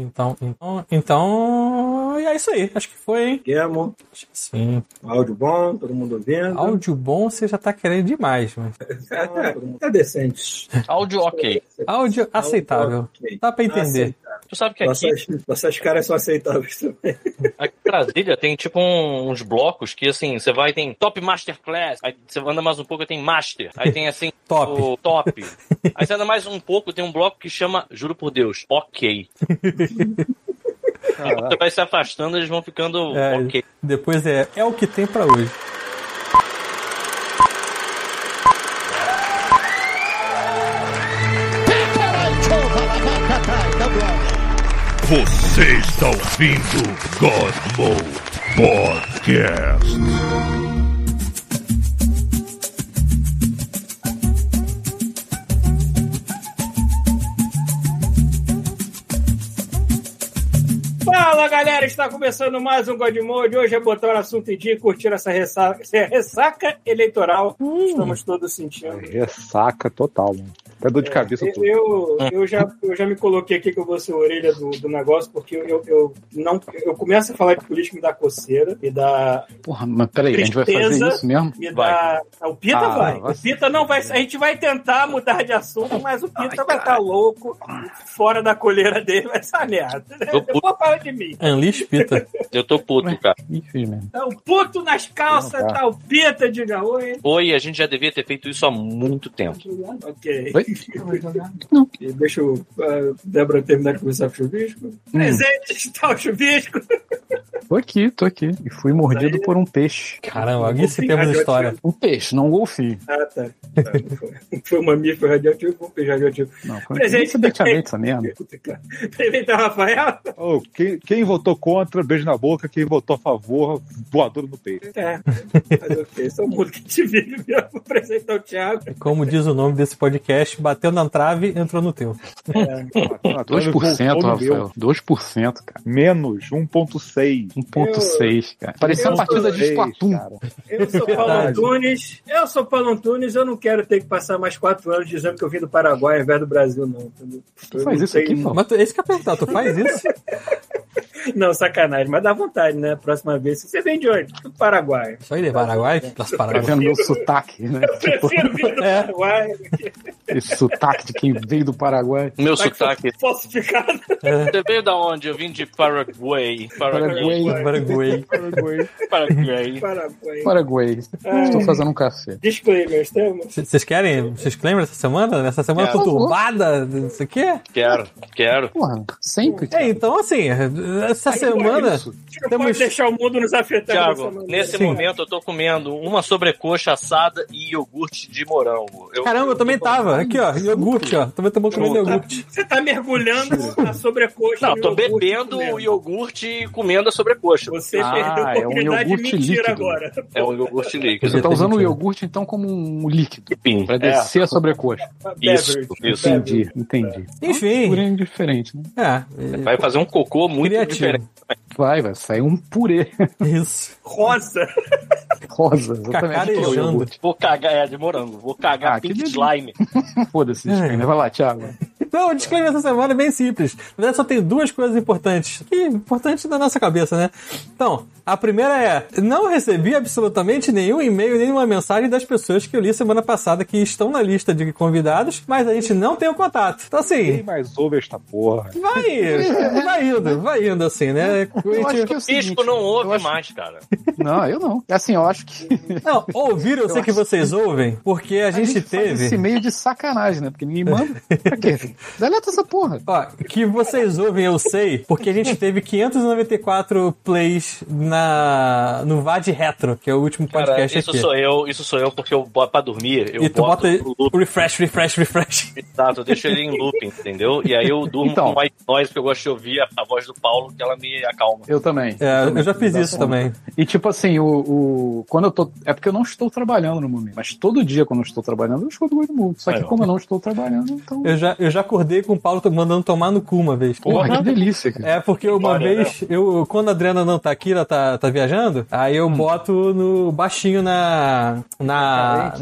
Então, então, então, é isso aí. Acho que foi, hein? Guilhermo, Sim. áudio bom, todo mundo ouvindo. Áudio bom você já tá querendo demais, mas. É, decente. Áudio ok. Áudio aceitável. ok. Dá pra entender. Aceitável. Tu sabe que aqui, Nossas, nossas caras são aceitáveis também. aqui em Brasília tem tipo um- uns blocos que assim, você vai, tem Top Masterclass, aí você anda mais um pouco, tem Master, aí tem assim, Top. o Top. Aí você anda mais um pouco, tem um bloco que chama, juro por Deus, Ok. Você vai se afastando, eles vão ficando É, ok. Depois é, é o que tem pra hoje. Você está ouvindo Godmo Podcast. Fala galera, está começando mais um God Mode. Hoje é botar o assunto em dia e curtir essa ressaca, essa ressaca eleitoral. Estamos todos sentindo. Ressaca total, mano. Até dor de cabeça Eu, eu, eu já, eu já me coloquei aqui que eu vou ser a orelha do, do negócio, porque eu, eu, não, eu começo a falar de política me dá coceira, me dá. Porra, mas peraí, a gente vai fazer Tristeza. isso mesmo? Me Vai. dá o Pita Ah, vai. vai O Pita não vai. A gente vai tentar mudar de assunto, mas o Pita vai estar louco, fora da colheira dele, vai ser uma merda. Eu- Depois fala de mim. Unleash Pita. Eu tô puto, cara. É o puto nas calças, tá. tá o Pita, diga oi. Oi, a gente já devia ter feito isso há muito tempo. Ok. Oi? Deixa o a Débora terminar de conversar com o chuvisco. Presente está o chuvisco. Tô aqui, tô aqui. E fui mordido por um peixe. Caramba, aqui se temos história. Um peixe, não um golfinho. Ah, tá. Não foi. Foi um mamífero radioativo, foi um peixe radioativo. Não, Presente. bete essa merda. Presente, Rafael. Oh, quem, quem votou contra, beijo na boca. Quem votou a favor, voadora no peito. É, mas ok, esse é o mundo que gente vive mesmo. Presente ao Thiago. Como diz o nome desse podcast, bateu na trave, entrou no teu. Ah, 2%, voltou no meu. Rafael. 2%, cara. Menos 1.6. 1.6, cara. Parecia uma partida de Splatoon. cara. Eu sou Paulo. Antunes. Eu sou Paulo Antunes. Eu não quero ter que passar mais quatro anos dizendo que eu vim do Paraguai ao invés do Brasil, não. Tu Eu faz não isso aqui, Paulo? Mas tu, esse que eu ia perguntar, tu faz isso? Não, sacanagem, mas dá vontade, né? Próxima vez. Você vem de onde? Do Paraguai. Só ir de Paraguai? Das Tá Paraguai. vendo meu sotaque, né? Tipo, Prefiro vir do É. Paraguai. esse sotaque de quem veio do Paraguai. Meu sotaque. Falsificado. Você veio da onde? Eu vim de Paraguai. Paraguai. Paraguai. Paraguai. Paraguai. Paraguai. Paraguai. Estou fazendo um café. Disclaimers, temos? Vocês querem? Vocês lembram dessa semana? Nessa semana Quero. conturbada? Isso aqui? Quero, quero. Porra, sempre. É, então assim, essa semana. A gente não Temos- pode deixar o mundo nos Thiago, maneira. nesse Sim. momento eu tô comendo uma sobrecoxa assada e iogurte de morango. Eu, Caramba, eu também tava. Aqui, ó, iogurte, ó. Também tomando comendo iogurte. Você tá mergulhando a sobrecoxa. Não, tô iogurte bebendo comendo. o iogurte e comendo a sobrecoxa. Você Ah, perdeu a é um oportunidade de iogurte mentir líquido. agora. É um iogurte líquido. Você tá usando o iogurte então como um líquido. Pim. Pra É, descer a sobrecoxa. Isso, isso. Entendi, entendi. Enfim, Purê diferente, né? é. Vai fazer um cocô muito Criativo. diferente. Vai, vai sair um purê Isso. Rosa. rosa, exatamente. Iogurte. Vou cagar, é de morango. Vou cagar Ah, pink slime. Foda-se, É. Vai lá, Thiago. Não, o disclaimer essa semana é bem simples. Na verdade, só tem duas coisas importantes. Que importantes da nossa cabeça, né? Então, a primeira é: não recebi absolutamente nenhum e-mail, nenhuma mensagem das pessoas que eu li semana passada que estão na lista de convidados, mas a gente não tem o contato. Então, Quem assim, mais ouve esta porra? vai, vai indo, vai indo, assim, né? Eu acho que é o seguinte, Pisco não eu ouve acho- mais, cara. Não, eu não. É assim, eu acho que Não, ouviram, eu sei que vocês ouvem, porque a a gente gente faz teve. esse meio de sacanagem, né? Porque ninguém manda. Pra quê? Deleta essa porra. Ó, que vocês ouvem, eu sei, porque a gente teve 594 plays na no VAD Retro, que é o último Cara, podcast isso aqui. sou eu, isso sou eu, porque eu boto pra dormir. Eu e tu boto bota refresh, refresh, refresh. exato, eu deixo ele em loop, entendeu? E aí eu durmo Então. com white noise, porque eu gosto de ouvir a, a voz do Paulo, que ela me acalma. Eu também. É, também. eu já fiz isso também. E tipo assim, o, o- quando eu tô. É porque eu não estou trabalhando no momento. Mas todo dia, quando eu estou trabalhando, eu escuto o Godmode. Só que Aí, como eu não estou trabalhando, então. Eu já, eu já acordei com o Paulo mandando tomar no cu uma vez. Porra, que delícia, cara. É, porque uma Olha, vez, eu, quando a Adriana não tá aqui, ela tá, tá viajando, aí eu boto no baixinho na. na.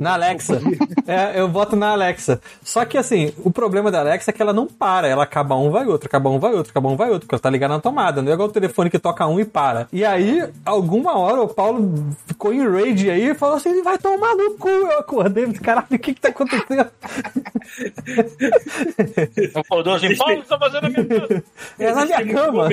Na Alexa. É, eu boto na Alexa. Só que assim, o problema da Alexa é que ela não para. Ela acaba um, vai outro, acaba um, vai outro, acaba um, vai outro, porque ela tá ligada na tomada. Não é igual o telefone que toca um e para. E aí, alguma hora, o Paulo ficou em rage aí e falou assim: ele vai tomar no cu. Eu acordei, caralho, o que que tá acontecendo? Acordou assim, Paulo, você tá fazendo a minha coisa. É na minha cama.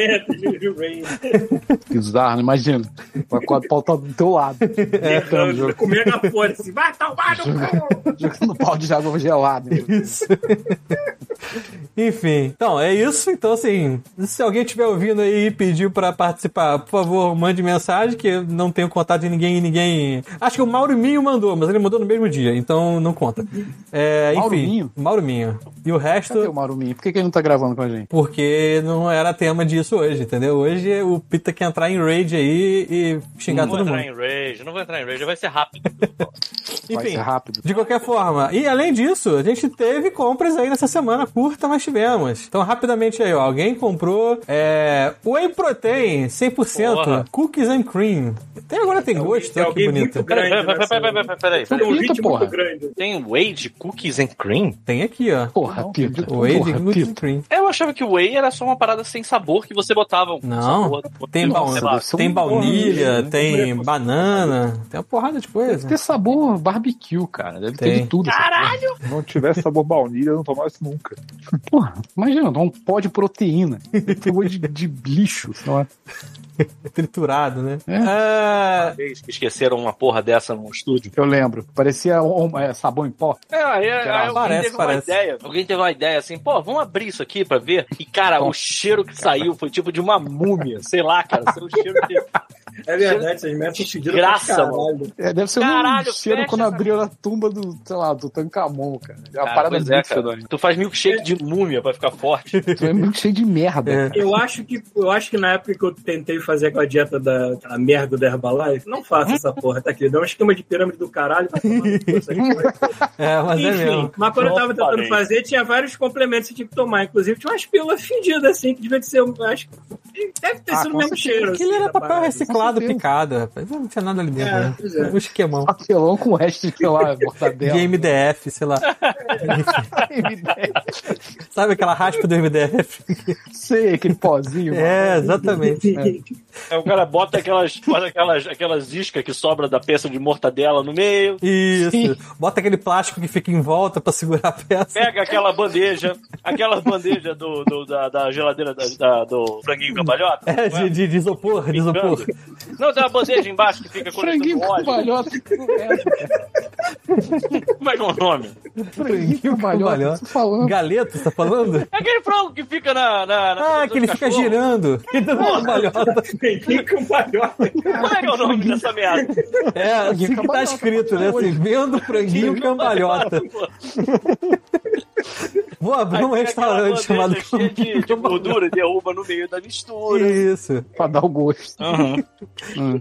Bizarro, imagina. O acordo pau tá do teu lado. Errando, jogo. com megafone assim, vai tomar no cu! Jogando pau de água gelada. Isso. Enfim, então é isso. Então, assim, se alguém estiver ouvindo aí e pediu pra participar, por favor, mande mensagem, que eu não tenho contato de ninguém e ninguém. Acho que o Mauro Minho mandou, mas ele mandou no mesmo dia, então não conta. É, Mauro enfim, Minho? Mauro Minho. E o resto. Cadê o Maruminho? Por que, que ele não tá gravando com a gente? Porque não era tema disso hoje, entendeu? Hoje o Pita quer entrar em raid aí e xingar Não vou todo entrar mundo. em rage, não vou entrar em rage, vai ser rápido. Vai Enfim, ser rápido. De qualquer forma, e além disso, a gente teve compras aí nessa semana curta, mas tivemos. Então, rapidamente aí, ó, alguém comprou é, Whey Protein 100% Porra. Cookies and Cream. Até agora tem gosto, Tem olha que bonito. Peraí, grande. peraí, peraí, Tem um. Tem whey de cookies and cream? Tem aqui, ó. Porra, Pita. Whey de Cookies and. Cream. Eu achava que o whey era só uma parada sem sabor que você botava. Não, tem, sei baun- lá. deve ser um tem baunilha, né? tem banana, tem uma porrada de coisa. Ter sabor barbecue, cara. Deve ter Tem. de tudo. Caralho! Se não tivesse sabor baunilha, eu não tomava isso nunca. Porra, imagina, um pó de proteína. Sabor de, de lixo. Não é? Triturado, né? É. Ah, Vez que esqueceram uma porra dessa no estúdio. Eu lembro. Parecia um- é, sabão em pó. É, aí, aí alguém Parece, teve parece. uma ideia. Alguém teve uma ideia assim, pô, vamos abrir isso aqui pra ver. E, cara, o cheiro que saiu foi tipo de uma múmia. Sei lá, cara. Saiu o cheiro de. É verdade, essas merdas são fedidas Graça, caralho. É, deve ser um Caralho, cheiro fecha quando essa- abriu a tumba do, sei lá, do Tancamon, cara. É uma Cara, parada pois é, cara. Tu faz milkshake de múmia pra ficar forte. Tu é muito cheio de merda. É. Eu acho que eu acho que na época que eu tentei fazer aquela dieta da aquela merda da Herbalife, não faça essa porra, tá aqui. Dá um esquema de pirâmide do caralho. coisas. é, mas é Enfim, mesmo. mas quando eu tava tentando parei. fazer, tinha vários complementos que tinha que tomar. Inclusive, tinha umas pílulas fedidas, assim, que devia de ser. eu Acho que deve ter Ah, sido o com mesmo cheiro. Aquilo assim, era papel parada. Reciclado, certeza. picado, rapaz. Não tinha nada ali dentro, É, né? é. Um esquemão. Papelão com o resto de, sei lá, mortadela. De MDF, sei lá. Sabe aquela raspa do MDF? Sei, aquele pozinho. É, exatamente. Aí o cara bota aquelas, bota aquelas, aquelas iscas que sobra da peça de mortadela no meio. Isso. Bota aquele plástico que fica em volta pra segurar a peça. Pega aquela bandeja, aquela bandeja do, do- da, da geladeira da, da- do franguinho cambalhota. É, de, de, de isopor, de isopor. Não, tem uma bandeja embaixo que fica Franguinho coletando óleo. cambalhota. Como é que é o nome? Franguinho cambalhota. falando. Galeto, você tá falando? É aquele frango que fica na. na, na Ah, que ele fica cachorro. girando. Que dando uma cambalhota. Franguinho cambalhota. Como é que é o nome dessa merda? É, assim que tá escrito, né? Assim, vendo franguinho cambalhota. Vou abrir um restaurante chamado cheia de, de gordura derruba no meio da mistura. Isso, Pra dar o gosto.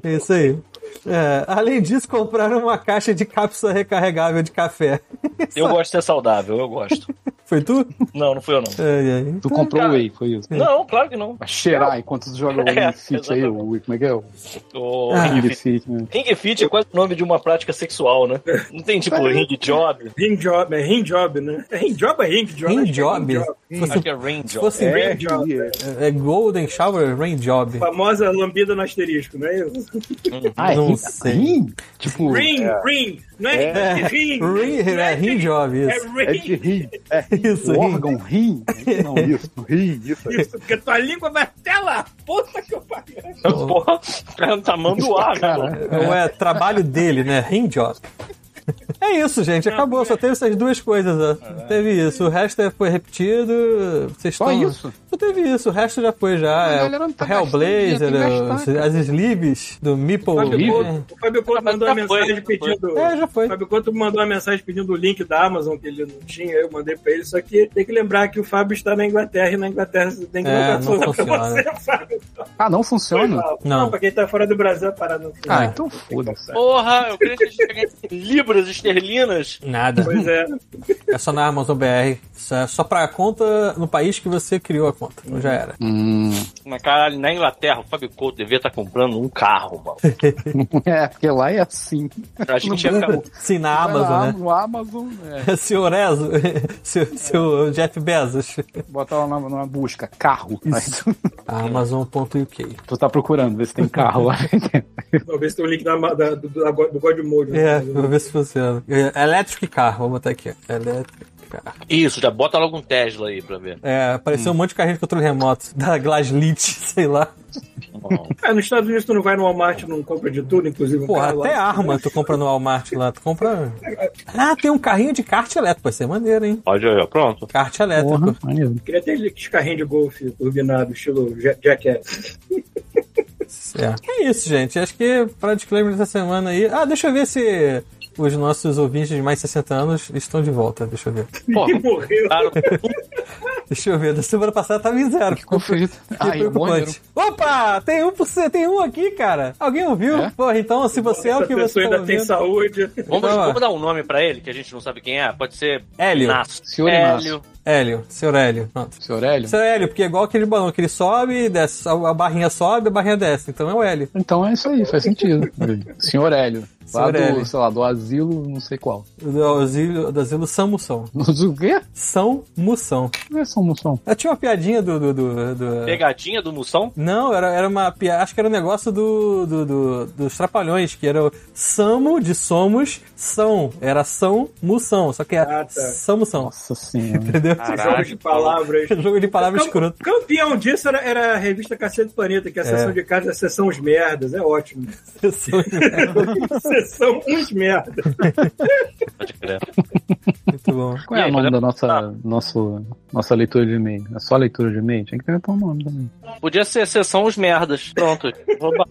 Isso aí. É, além disso, compraram uma caixa de cápsula recarregável de café. Eu gosto de ser saudável, eu gosto. Foi tu? Não, não fui eu não. Ai, ai. Tu comprou o Whey, foi isso. Não, claro que não. Pra cheirar enquanto tu joga o É, Ring Fit aí, o Whey, como é que é? O O Ah. ring Ring fit. Né? Ring fit é quase o nome de uma prática sexual, né? Não tem tipo ring job. Ring job, é ring job, né? É ring job é ring job? Ring Acho que é job? ring job. Se fosse, Acho que é ring se job. fosse É, rain- ring job. é. é Golden Shower Rain Job. Famosa lambida no asterisco, não é isso? Ah, é Não ring? sei. Ring? Tipo, Ring, ring. Não é, É. ring. Ring, não é Ring Job, É isso. É de ring. rim. É Isso, o ring. órgão rim? Não, isso, rim, isso. Isso, porque tua língua vai até lá. Puta que eu pariu. Porra, o cara não tá mandoar, cara. Não é trabalho dele, né? Ring Job. É isso, gente. Acabou. Só teve essas duas coisas. Ó. Teve isso. O resto é- foi repetido. Vocês Só estão... isso? Só teve isso, o resto já foi já. É, tá Hellblazer, gastando, gastar, as sleeves do Meeple. O Fábio Couto Mas mandou já uma foi, mensagem pedindo. É, já foi. O Fábio Couto mandou uma mensagem pedindo o link da Amazon que ele não tinha, eu mandei pra ele, só que tem que lembrar que o Fábio está na Inglaterra e na Inglaterra você tem que É, colocar não tudo pra funciona. você, Fábio. Ah, não funciona? Não. Não, pra quem tá fora do Brasil, a parada não funciona. Ah, então foda-se. Porra, eu queria que a gente ganhasse libras esterlinas. Nada. Pois é. É só na Amazon BR. Isso é só pra conta no país que você criou a conta. Então já era. Hum, Mas caralho, na Inglaterra, o Fábio Couto devia estar comprando um carro, mano. é, porque lá é assim. A gente ia ficar. Sim, na Amazon, né? No Amazon, é, Senhor Ezo, seu, seu Jeff Bezos. bota lá na, numa busca, carro. Tu, Amazon.uk. tu tá procurando, ver se tem carro lá. Vamos ver se tem o link da, da, do, da, do God Mode. É, vou ver se funciona. É, Electric Car, vou botar aqui. Electric Car. Isso, já bota logo um Tesla aí pra ver. É, apareceu um monte de carrinho de controle remoto. Da Glaslit, sei lá. É, nos Estados Unidos tu não vai no Walmart não compra de tudo, inclusive um Porra, carro lá. até arma tu compra no Walmart lá. Tu compra. Ah, tem um carrinho de kart elétrico. Vai ser maneiro, hein? Pode aí, ó, pronto. Kart elétrico. Porra, maneiro. Queria ter aqueles carrinhos de golfe turbinado, estilo Ja- Jackass. É. É isso, gente. Acho que para disclaimer dessa semana aí. Ah, deixa eu ver se os nossos ouvintes de mais de 60 anos estão de volta. Deixa eu ver. Pô, morreu. cara, Deixa eu ver. Da semana passada tava em zero. Que Ai, é preocupante. Opa! Tem um, tem um aqui, cara. Alguém ouviu? É? Porra, então se você é o Essa que você tá ainda tem ouvindo... saúde. vamos, Então, vamos dar um nome pra ele, que a gente não sabe quem é. Pode ser Hélio. Inácio. Senhor Inácio. Hélio. Hélio, seu Hélio. Pronto. Seu Aurélio? Seu Hélio, porque é igual aquele balão que ele sobe e desce. A a barrinha sobe, a barrinha desce. Então é o Hélio. Então é isso aí, faz sentido. Senhor Hélio. Lá do, sei lá, do asilo, não sei qual. Do asilo, do asilo São Moção. Do quê? São Moção. Não é São Moção. Eu tinha uma piadinha do. do, do, do- Pegadinha do Moção? Não, era, era uma piada. Acho que era um negócio do, do, do- dos Trapalhões, que era o Samo de Somos, São. Era São Moção. Só que é Ah, tá. São Moção. Nossa senhora. Entendeu? Jogo de palavras. Jogo de palavras escroto. Campeão disso era, era a revista Cacete do Planeta, que a sessão de casa é a sessão os merdas, é ótimo. sessão uns merdas. Pode crer. Muito bom. Qual é aí, o nome podemos- da nossa, nosso, nossa leitura de e-mail? É só leitura de e-mail? Tinha que inventar um nome também. Podia ser sessão os merdas. Pronto. Oba.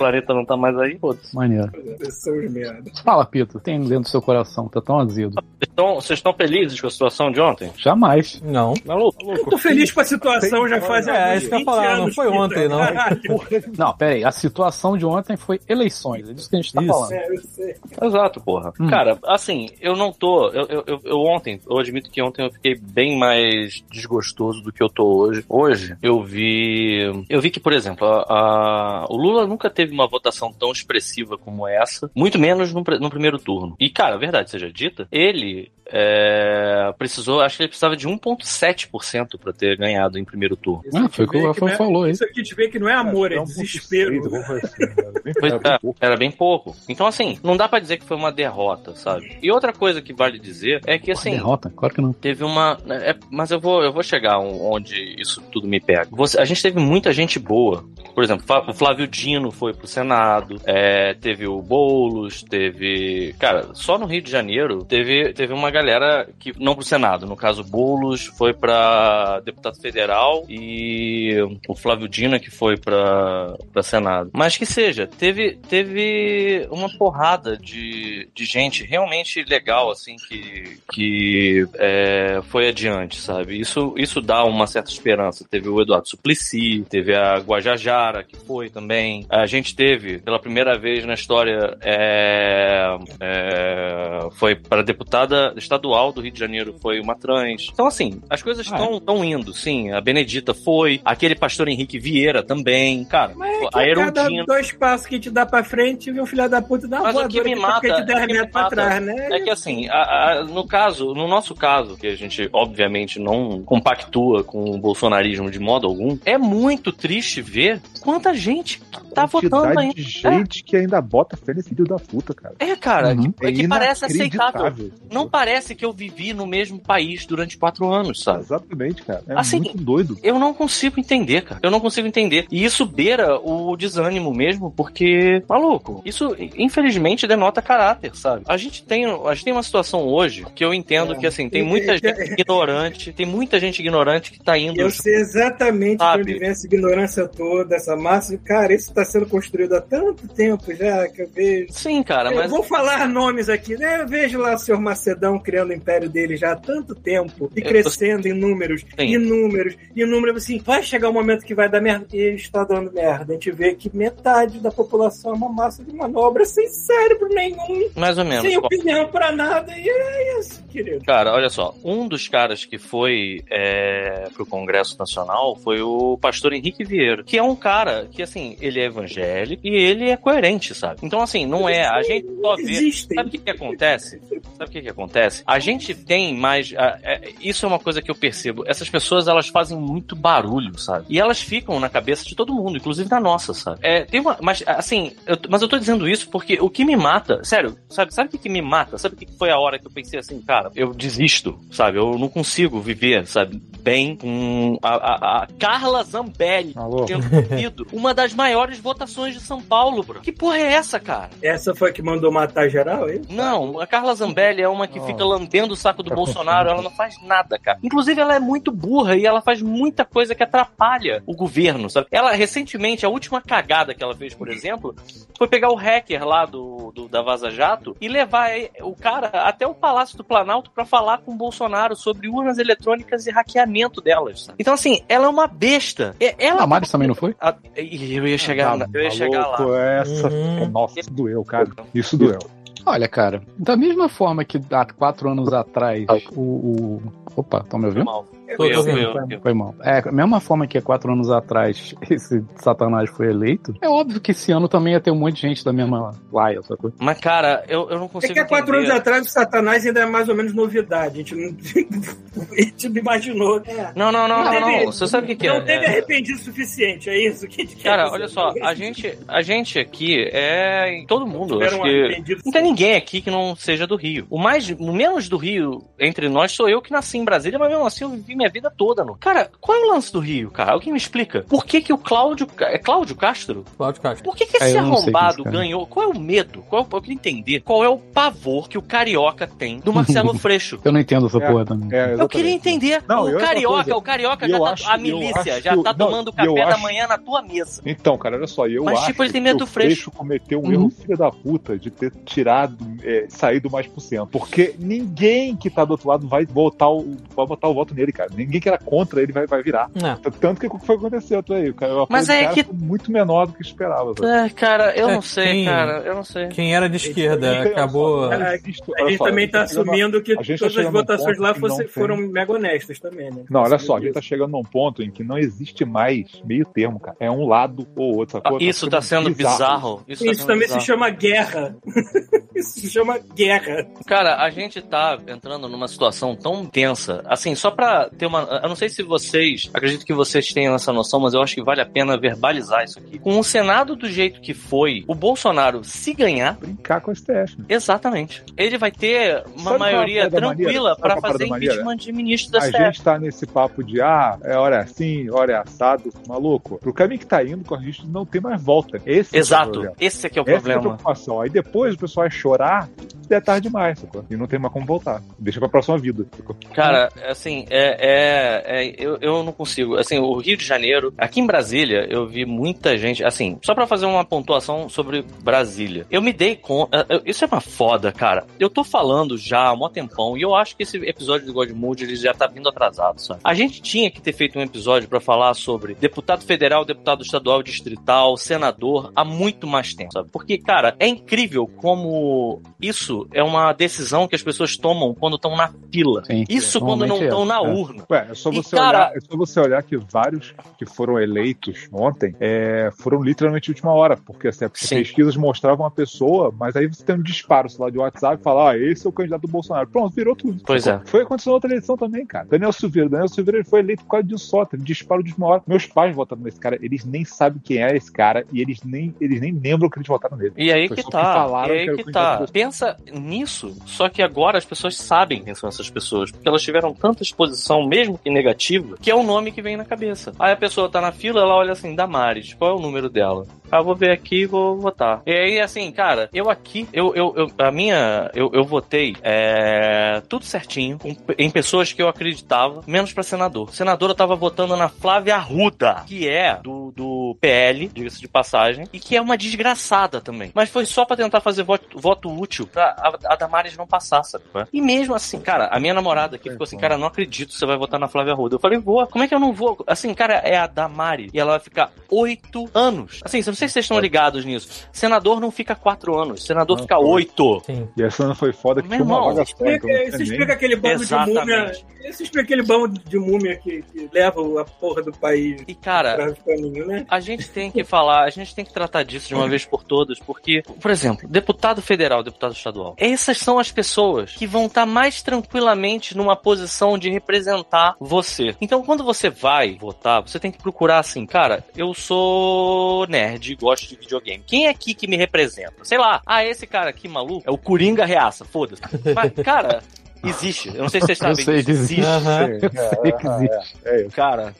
Planeta não tá mais aí, foda-se. Maneiro. Sessão os merdas. Fala, Pito, tem dentro do seu coração, tá tão azedo. Vocês estão- Vocês estão felizes com a situação de ontem? Jamais. Não. Maluco? Eu tô feliz com a situação, já faz É, alguns isso que eu ia 20 falar, não foi ontem, não. Caralho. Não, pera aí, a situação de ontem foi eleições, é disso que a gente tá Isso. falando. É, eu sei. Exato, porra. Cara, assim, eu não tô. Eu, eu, eu- eu ontem, eu admito que ontem eu fiquei bem mais desgostoso do que eu tô hoje. Hoje eu vi. Eu vi que, por exemplo, a- a- o Lula nunca teve uma votação tão expressiva como essa, muito menos no, no primeiro turno. E, cara, a verdade seja dita, ele. é, precisou, acho que ele precisava de 1,7% pra ter ganhado em primeiro turno. Ah, foi o que o não é- falou aí. Isso aqui te vê que não é amor, é um desespero. assim, era bem- Pois era bem é, pouco. era bem pouco. Então, assim, não dá pra dizer que foi uma derrota, sabe? E outra coisa que vale dizer é que, assim, Derrota? Claro que não. teve uma. é, mas eu vou, eu vou chegar onde isso tudo me pega. Você- a gente teve muita gente boa. Por exemplo, o Flávio Dino foi pro Senado, é, teve o Boulos, teve. Cara, só no Rio de Janeiro teve, teve uma galera que. Não pro Senado, no caso, Boulos foi pra deputado federal e o Flávio Dino é que foi pra, pra Senado. Mas que seja, teve, teve uma porrada de, de gente realmente legal, assim, que, que é, foi adiante, sabe? Isso, isso dá uma certa esperança. Teve o Eduardo Suplicy, teve a Guajajara, que foi também. A gente teve, pela primeira vez na história, é, é, foi para deputada estadual do Rio de Janeiro, foi uma trans. Então, assim, as coisas Ah, é? estão indo, sim. A Benedita foi, aquele pastor Henrique Vieira também, cara. Mas é que a cada Erundina. dois passos que te dá pra frente, vem um filho da puta da Mas o que me mata, porque te 10 o que me mata trás, né? É que assim, a- a- no caso, no nosso caso, que a gente obviamente não compactua com o bolsonarismo de modo algum, é muito triste ver quanta gente que tá votando Quantidade ainda. de gente que ainda bota fé nesse filho da puta, cara. É, cara, Uhum. que, é que parece aceitável. Não parece que eu vivi no mesmo país durante quatro anos, sabe? Exatamente, cara. É Assim, muito doido. Eu não consigo entender, cara. Eu não consigo entender. E isso beira o desânimo mesmo, porque, maluco, isso infelizmente denota caráter, sabe? A gente tem, a gente tem uma situação hoje que eu entendo É. que, assim, tem muita gente ignorante, tem muita gente ignorante que tá indo. Eu sei exatamente Sabe? onde vem essa ignorância toda, essa massa. Cara, isso está sendo construído há tanto tempo já que eu vejo. Sim, cara, Eu mas. vou falar nomes aqui, né? Eu vejo lá o senhor Macedão criando o império dele já há tanto tempo e Eu- crescendo em números, Sim. em números, em números. Assim, vai chegar um momento que vai dar merda. E ele está dando merda. A gente vê que metade da população é uma massa de manobra sem cérebro nenhum, Mais ou menos. sem opinião pra nada. E é isso, querido. Cara, olha só, um dos caras que foi é, pro Congresso Nacional foi o pastor Henrique Vieira, que é um cara que, assim, ele é evangélico e ele é coerente, sabe? Então, assim, não é, a gente só vê... Sabe o que, que acontece? Sabe o que, que acontece? A gente tem mais. a- é, isso é uma coisa que eu percebo. Essas pessoas elas fazem muito barulho, sabe? E elas ficam na cabeça de todo mundo, inclusive na nossa, sabe? É, tem uma, mas assim, eu, mas eu tô dizendo isso porque o que me mata, sério, sabe, sabe o que, que me mata? Sabe o que, que foi a hora que eu pensei assim, cara, eu desisto, sabe? Eu não consigo viver, sabe? Bem com a, a- a Carla Zambelli Alô? tendo uma das maiores votações de São Paulo, bro. Que porra é essa, cara? Essa foi a que mandou matar geral, é isso? Não, a Carla Zambelli é uma que fica lambendo o saco do Tá Bolsonaro, ela não faz nada, cara. Inclusive, ela é muito burra e ela faz muita coisa que atrapalha o governo, sabe? Ela, recentemente, a última cagada que ela fez, por exemplo, foi pegar o hacker lá do, do- da Vaza Jato e levar o cara até o Palácio do Planalto pra falar com o Bolsonaro sobre urnas eletrônicas e hackeamento delas, sabe? Então, assim, ela é uma besta. Ela... A Maris também não foi? Ah, eu ia chegar, Tá eu ia chegar lá. Essa, Uhum. Nossa, isso doeu, cara. Isso doeu. Olha, cara, da mesma forma que há quatro anos atrás o. o... Opa, estão me Foi ouvindo? mal. Tô Foi eu, ouvindo. foi eu, foi eu. Foi mal. É, a mesma forma que há quatro anos atrás esse Satanás foi eleito, é óbvio que esse ano também ia ter um monte de gente da mesma laia, sacou? Mas, cara, eu, eu não É consigo que há quatro entender. anos atrás o Satanás ainda é mais ou menos novidade. A gente não, a gente não imaginou. É. Não, não, não, não, teve- não. Você sabe o que, que é? Não teve É- arrependido o suficiente, é isso que a gente quer Cara, olha só, a gente, a gente aqui é. Todo mundo. Acho que. Não tem ninguém aqui que não seja do Rio. O mais, o menos do Rio entre nós sou eu que nasci em Brasília, mas mesmo assim eu vivi minha vida toda no. Cara, qual é o lance do Rio, cara? Alguém me explica? Por que que o Cláudio. É Cláudio Castro? Cláudio Castro. Por que, que É, esse arrombado quem é esse cara. ganhou? Qual é o medo? Qual, eu queria entender qual é o pavor que o carioca tem do Marcelo Freixo. Eu não entendo essa É, porra também. É, Eu queria entender. Não, o carioca, o carioca já tá. acho- a milícia já tá tomando café da acho- manhã na tua mesa. Então, cara, olha só, eu Mas, acho tipo, ele tem que medo o do Freixo. cometeu um Uhum. erro filho da puta de ter tirado, é, saído mais por cento. Porque ninguém que tá do outro lado vai votar o, vai botar o voto nele, cara. Ninguém que era contra ele vai, vai virar. É. Tanto que o que foi que aconteceu, tu aí, o cara, Mas é cara que- foi muito menor do que esperava. sabe? É, cara, eu É, não sei, quem- cara. Eu não sei. Quem era de esquerda só, acabou. não É, existe- A gente só, também gente tá tá a- assumindo que a gente tá todas as votações lá fosse- tem- foram mega honestas também, né? Não, olha só, a gente tá chegando num ponto em que não existe mais meio termo, cara. É um lado ou outro? Ah, Isso tá sendo bizarro. Isso, tá Isso sendo também bizarro. se chama guerra. Isso se chama guerra. Cara, a gente tá entrando numa situação tão tensa. Assim, só pra ter uma. Eu não sei se vocês. Acredito que vocês tenham essa noção, mas eu acho que vale a pena verbalizar isso aqui. Com o Senado do jeito que foi, o Bolsonaro, se ganhar, Brincar com o STF. né? exatamente. Ele vai ter uma Sabe é a maioria tranquila é a fazer maneira? impeachment de ministro da A STF. gente tá nesse papo de, ah, é hora é assim, hora é assado. Maluco, pro caminho que tá indo, com a gente não tem mais volta. Esse é Exato. problema. Esse aqui é o Essa é a problema. preocupação. Aí depois o pessoal vai chorar, é tarde demais, sacou? E não tem mais como voltar. Deixa pra próxima vida. Sacou? Cara, assim, é, é, é- eu, eu não consigo. Assim, o Rio de Janeiro, aqui em Brasília, eu vi muita gente. Assim, só pra fazer uma pontuação sobre Brasília. Eu me dei conta. eu- Isso é uma foda, cara. Eu tô falando já há um tempão e eu acho que esse episódio do God Mood ele já tá vindo atrasado, sabe? A gente tinha que ter feito um episódio pra falar sobre deputado federal, deputado estadual, distrital, senador há muito mais tempo, sabe? Porque, cara, é incrível como isso é uma decisão que as pessoas tomam quando estão na fila. Sim. Isso quando não Normalmente é. estão na É. urna. Ué, é só E, você cara- olhar, é só você olhar que vários que foram eleitos ontem é, foram literalmente de última hora, porque assim, as Sim. pesquisas mostravam a pessoa, mas aí você tem um disparo lá, de WhatsApp e fala, ah, esse é o candidato do Bolsonaro. Pronto, virou tudo. Pois é. Foi acontecendo na outra eleição também, cara. Daniel Silveira, Daniel Silveira ele foi eleito por causa disso só, teve disparo de última hora. Meus pais votaram nesse cara, eles nem sabem quem é esse cara e eles nem, eles nem lembram que eles votaram nele. E aí Foi que tá. falaram e que aí era que candidato tá. Pensa nisso, só que agora as pessoas sabem quem são essas pessoas, porque elas tiveram tanta exposição, mesmo que negativa, que é o nome que vem na cabeça. Aí a pessoa tá na fila, ela olha assim, Damares, qual é o número dela? Ah, vou ver aqui e vou votar. E aí, assim, cara, eu aqui, eu, eu, eu- a minha, eu, eu votei é, tudo certinho, com- em pessoas que eu acreditava, menos pra senador. Senadora tava votando na Flávia Arruda, que é do, do PL, diga-se de passagem, e que é uma desgraçada também. Mas foi só pra tentar fazer voto, voto útil pra a, a Damares não passar, sabe? é? E mesmo assim, cara, a minha namorada aqui ficou assim, cara, não acredito você vai votar na Flávia Arruda. Eu falei, vou, como é que eu não vou? Assim, cara, é a Damares, e ela vai ficar oito anos. Assim, eu não sei se vocês estão ligados nisso. Senador não fica quatro anos, senador Não, fica foi. oito. Sim. E essa ano foi foda que Meu tinha uma irmão, vaga só. então Explica, não isso explica aquele bando de múmia. Exatamente. Isso explica aquele bando de múmia que, que leva a porra do país E, cara, caminho, né? A gente tem que falar, a gente tem que tratar disso de uma vez por todas, porque, por exemplo, deputado federal, deputado estadual, essas são as pessoas que vão estar mais tranquilamente numa posição de representar você. Então, quando você vai votar, você tem que procurar assim, cara, eu sou nerd, gosto de videogame. Quem é aqui que me representa? Sei lá, ah, esse cara aqui maluco é o Coringa Reaça, foda-se. Mas, cara. Existe. Eu não sei se vocês sabem. Eu sei que existe. Eu sei que existe. É, é, Cara,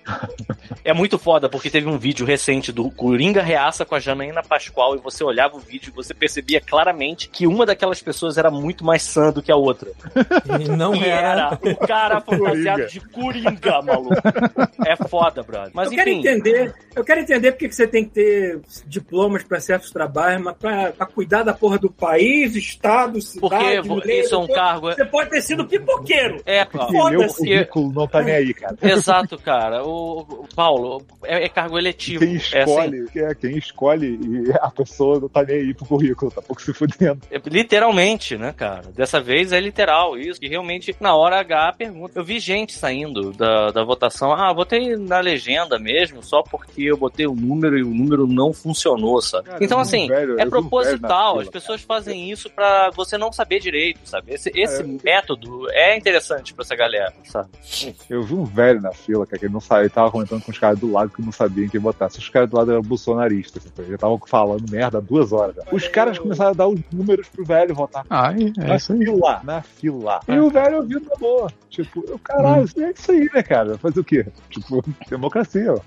é muito foda porque teve um vídeo recente do Coringa Reaça com a Janaína Pascoal e você olhava o vídeo e você percebia claramente que uma daquelas pessoas era muito mais sã do que a outra. E não E era. era o cara fantasiado de Coringa, maluco. É foda, brother. Mas eu quero entender, eu quero entender porque que você tem que ter diplomas para certos trabalhos, mas para cuidar da porra do país, estado, cidade, porque isso é um cargo. Você pode ter sido pipoqueiro. É, Foda-se. currículo não tá nem aí, cara. Exato, cara. O, o Paulo, é, é cargo eletivo. Quem É assim, escolhe, é, quem escolhe e a pessoa não tá nem aí pro currículo, tá pouco se fudendo. É, Literalmente, né, cara? Dessa vez é literal isso. E realmente, na hora H, pergunta. Eu vi gente saindo da, da votação. Ah, botei na legenda mesmo, só porque eu botei o número e o número não funcionou, sabe? Cara, então, assim, velho- é proposital. As pessoas fazem isso pra você não saber direito, sabe? Esse, esse É. método é interessante pra essa galera, sabe? Eu vi um velho na fila, cara, que ele não sabia, ele tava comentando com os caras do lado que não sabiam quem botar. Se os caras do lado eram bolsonaristas, assim, já estavam falando merda há duas horas. já. Os caras começaram a dar os números pro velho votar. Ai, é na isso aí. fila, na fila. E o velho ouvindo na boa. Tipo, eu, caralho, isso é isso aí, né, cara? Fazer o quê? Tipo, democracia, ó.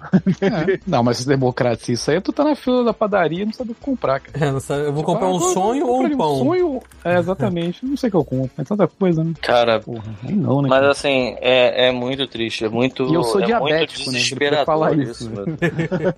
É. Não, mas democracia, isso aí tu tá na fila da padaria e não sabe o que comprar, cara. É, não sabe, eu vou comprar Ah, um vou- sonho ou um pão? sonho, é, exatamente. Não sei o que eu compro. É tanta coisa, né? Cara, Porra, não, né? mas cara? assim, é, é muito triste, é muito. E eu sou é diabético, né? Ele falar isso, meu.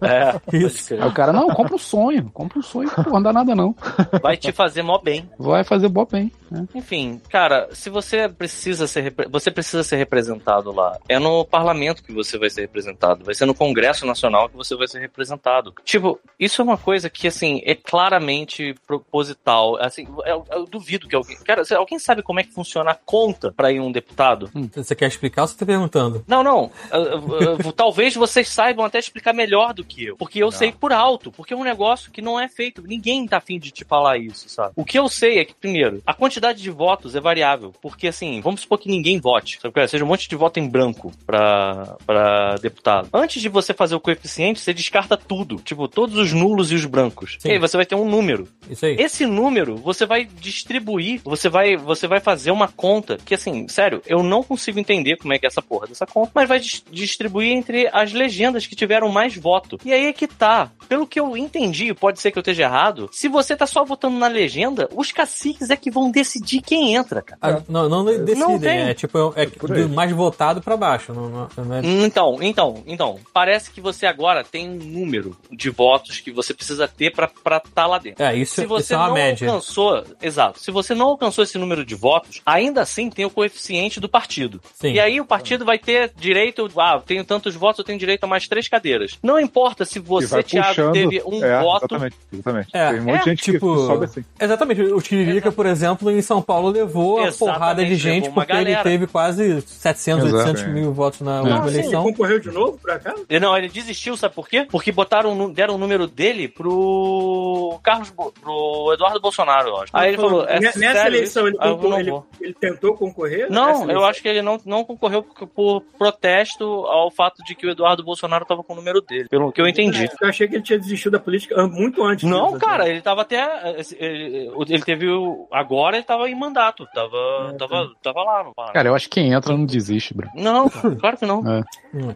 É, Isso. Aí o cara, não, compra um sonho. Compra um sonho, pô, não dá nada não. Vai te fazer mó bem. Vai fazer bom bem. né? Enfim, cara, se você precisa ser você precisa ser representado lá, é no parlamento que você vai ser representado, vai ser no Congresso Nacional que você vai ser representado. Tipo, isso é uma coisa que assim é claramente proposital. Assim, eu, eu duvido que alguém, cara, alguém sabe como é que funciona a conta pra ir um deputado? Você quer explicar ou você tá perguntando? Não, não. Uh, uh, uh, talvez vocês saibam até explicar melhor do que eu. Porque eu sei por alto. Porque é um negócio que não é feito. Ninguém tá afim de te falar isso, sabe? O que eu sei é que, primeiro, a quantidade de votos é variável. Porque, assim, vamos supor que ninguém vote. Sabe? é? Seja um monte de voto em branco pra, pra deputado. Antes de você fazer o coeficiente, você descarta tudo. Tipo, todos os nulos e os brancos. Sim. E aí você vai ter um número. Isso aí. Esse número você vai distribuir, você vai, você vai fazer uma conta que assim, sério, eu não consigo entender como é que é essa porra dessa conta, mas vai dis- distribuir entre as legendas que tiveram mais voto. E aí é que tá. Pelo que eu entendi, pode ser que eu esteja errado. Se você tá só votando na legenda, os caciques é que vão decidir quem entra, cara. Ah, não, não decidem, Não é tipo, é aí. do mais votado pra baixo. Não, não, não é... Então, então, então, parece que você agora tem um número de votos que você precisa ter pra estar tá lá dentro. É, isso, Se você isso é uma não média. alcançou, exato. Se você não alcançou esse número de votos, ainda assim tem o coeficiente do partido. Sim. E aí o partido vai ter direito, ah, eu tenho tantos votos, eu tenho direito a mais três cadeiras. Não importa se você, Thiago, puxando. teve um é, voto. Exatamente, exatamente. É, Tem um monte é, de gente que- tipo, que sobe assim. Exatamente. O Tiririca, por exemplo, em São Paulo levou a porrada de gente porque ele galera. teve quase 700, Exato. 800 mil votos na Não, última ele eleição. concorreu de novo, acaso? E Não, ele desistiu, sabe por quê? Porque botaram, deram o número dele pro Carlos, pro Eduardo Bolsonaro, eu acho. Aí ele falou, é Nessa sério eleição ele, Ah, eu concor- não ele- ele tentou concorrer? Não, eu eleição? acho que ele não, não concorreu por, por protesto ao fato de que o Eduardo Bolsonaro estava com o número dele, pelo que eu entendi. Eu achei que ele tinha desistido da política muito antes. Não, disso, cara, assim. ele tava até. Ele, ele teve. o- Agora ele tava em mandato. Tava, tava, tava lá no. Cara, eu acho que quem entra não desiste, bro. Não, claro que não.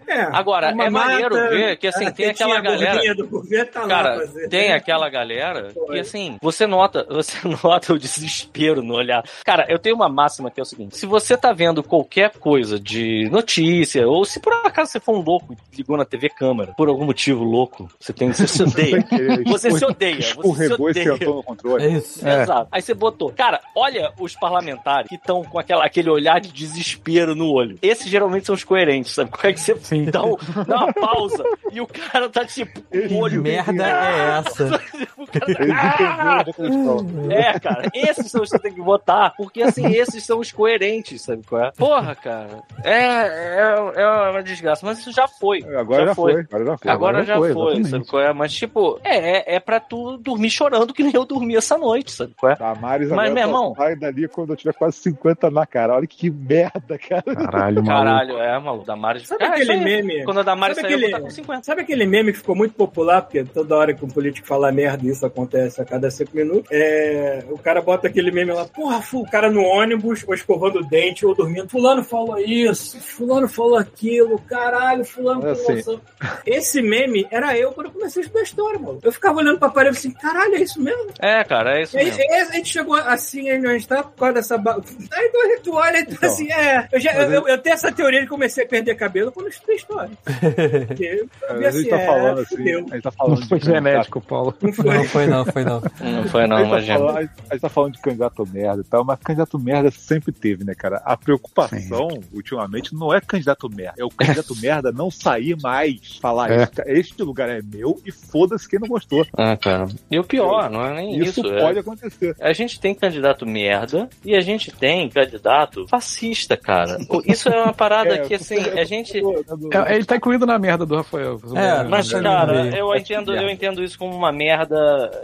É, Agora, uma é maneiro mata, ver que, assim, tem aquela galera- do tá Cara, tem aquela galera Foi. que assim, você nota, você nota o desespero no olhar. Cara, eu tenho uma máxima que é o seguinte: se você tá vendo qualquer coisa de notícia, ou se por acaso você for um louco e ligou na TV câmera, por algum motivo louco, você tem, você se odeia. Você se odeia, você se e odeia. no É controle. isso. É. Exato. Aí você botou. Cara, olha os parlamentares que estão com aquela, aquele olhar de desespero no olho. Esses geralmente são os coerentes, sabe? Como é que você dá, um- dá uma pausa e o cara tá tipo o Que olho. merda é essa? O cara tá- é. É, cara, esses são os que você tem que votar, porque assim, esses são coerentes, sabe qual é? Porra, cara, é, é, é uma desgraça, mas isso já foi. Agora já, foi. Agora já foi. Agora, Agora já foi, foi, sabe qual é? Mas, tipo, é, é, é pra tu dormir chorando que nem eu dormi essa noite, sabe qual é? Damares Mas, agora meu irmão- sai dali quando eu tiver quase 50 na cara. Olha que merda, cara. Caralho, maluco. Caralho, é, maluco. Damares. Sabe Ah, aquele meme? Quando a Damares Sabe saiu, eu aquele- estar com 50. Sabe aquele meme que ficou muito popular, porque toda hora que um político fala merda isso acontece a cada cinco minutos? É, o cara bota aquele meme lá, porra, o cara no ônibus, ou escovando o dente, ou dormindo. Fulano falou isso, fulano falou aquilo, caralho, fulano É falou assim. isso. Esse meme era eu quando eu comecei a estudar história, mano. Eu ficava olhando pra parede assim, caralho, é isso mesmo? É, cara, é isso E mesmo. e aí a gente chegou assim, aí onde a gente tá, por causa dessa. Ba... Aí tu, tu olha e tu Então. assim, é. Eu, já, Mas eu, eu tenho essa teoria de que comecei a perder cabelo quando eu estudei história. Porque eu vi A gente assim, tá é, falando assim. fudeu. A gente tá falando Não foi genético, Paulo. Não foi. Não foi não, foi não. Não foi não, a, gente tá imagina. falando, a gente tá falando de candidato merda e tal, mas candidato merda sempre teve, né, cara? A preocupação, ultimamente, não é candidato merda. É o candidato merda não sair mais. Falar, É. este, lugar é meu e foda-se quem não gostou. Ah, cara. E o pior, não é nem Isso, isso. é- pode acontecer. A gente tem candidato merda e a gente tem candidato fascista, cara. Isso é uma parada É, que, assim, a gente. É, ele tá incluído na merda do Rafael. É, Mas, Não, cara, eu entendo, eu entendo isso como uma merda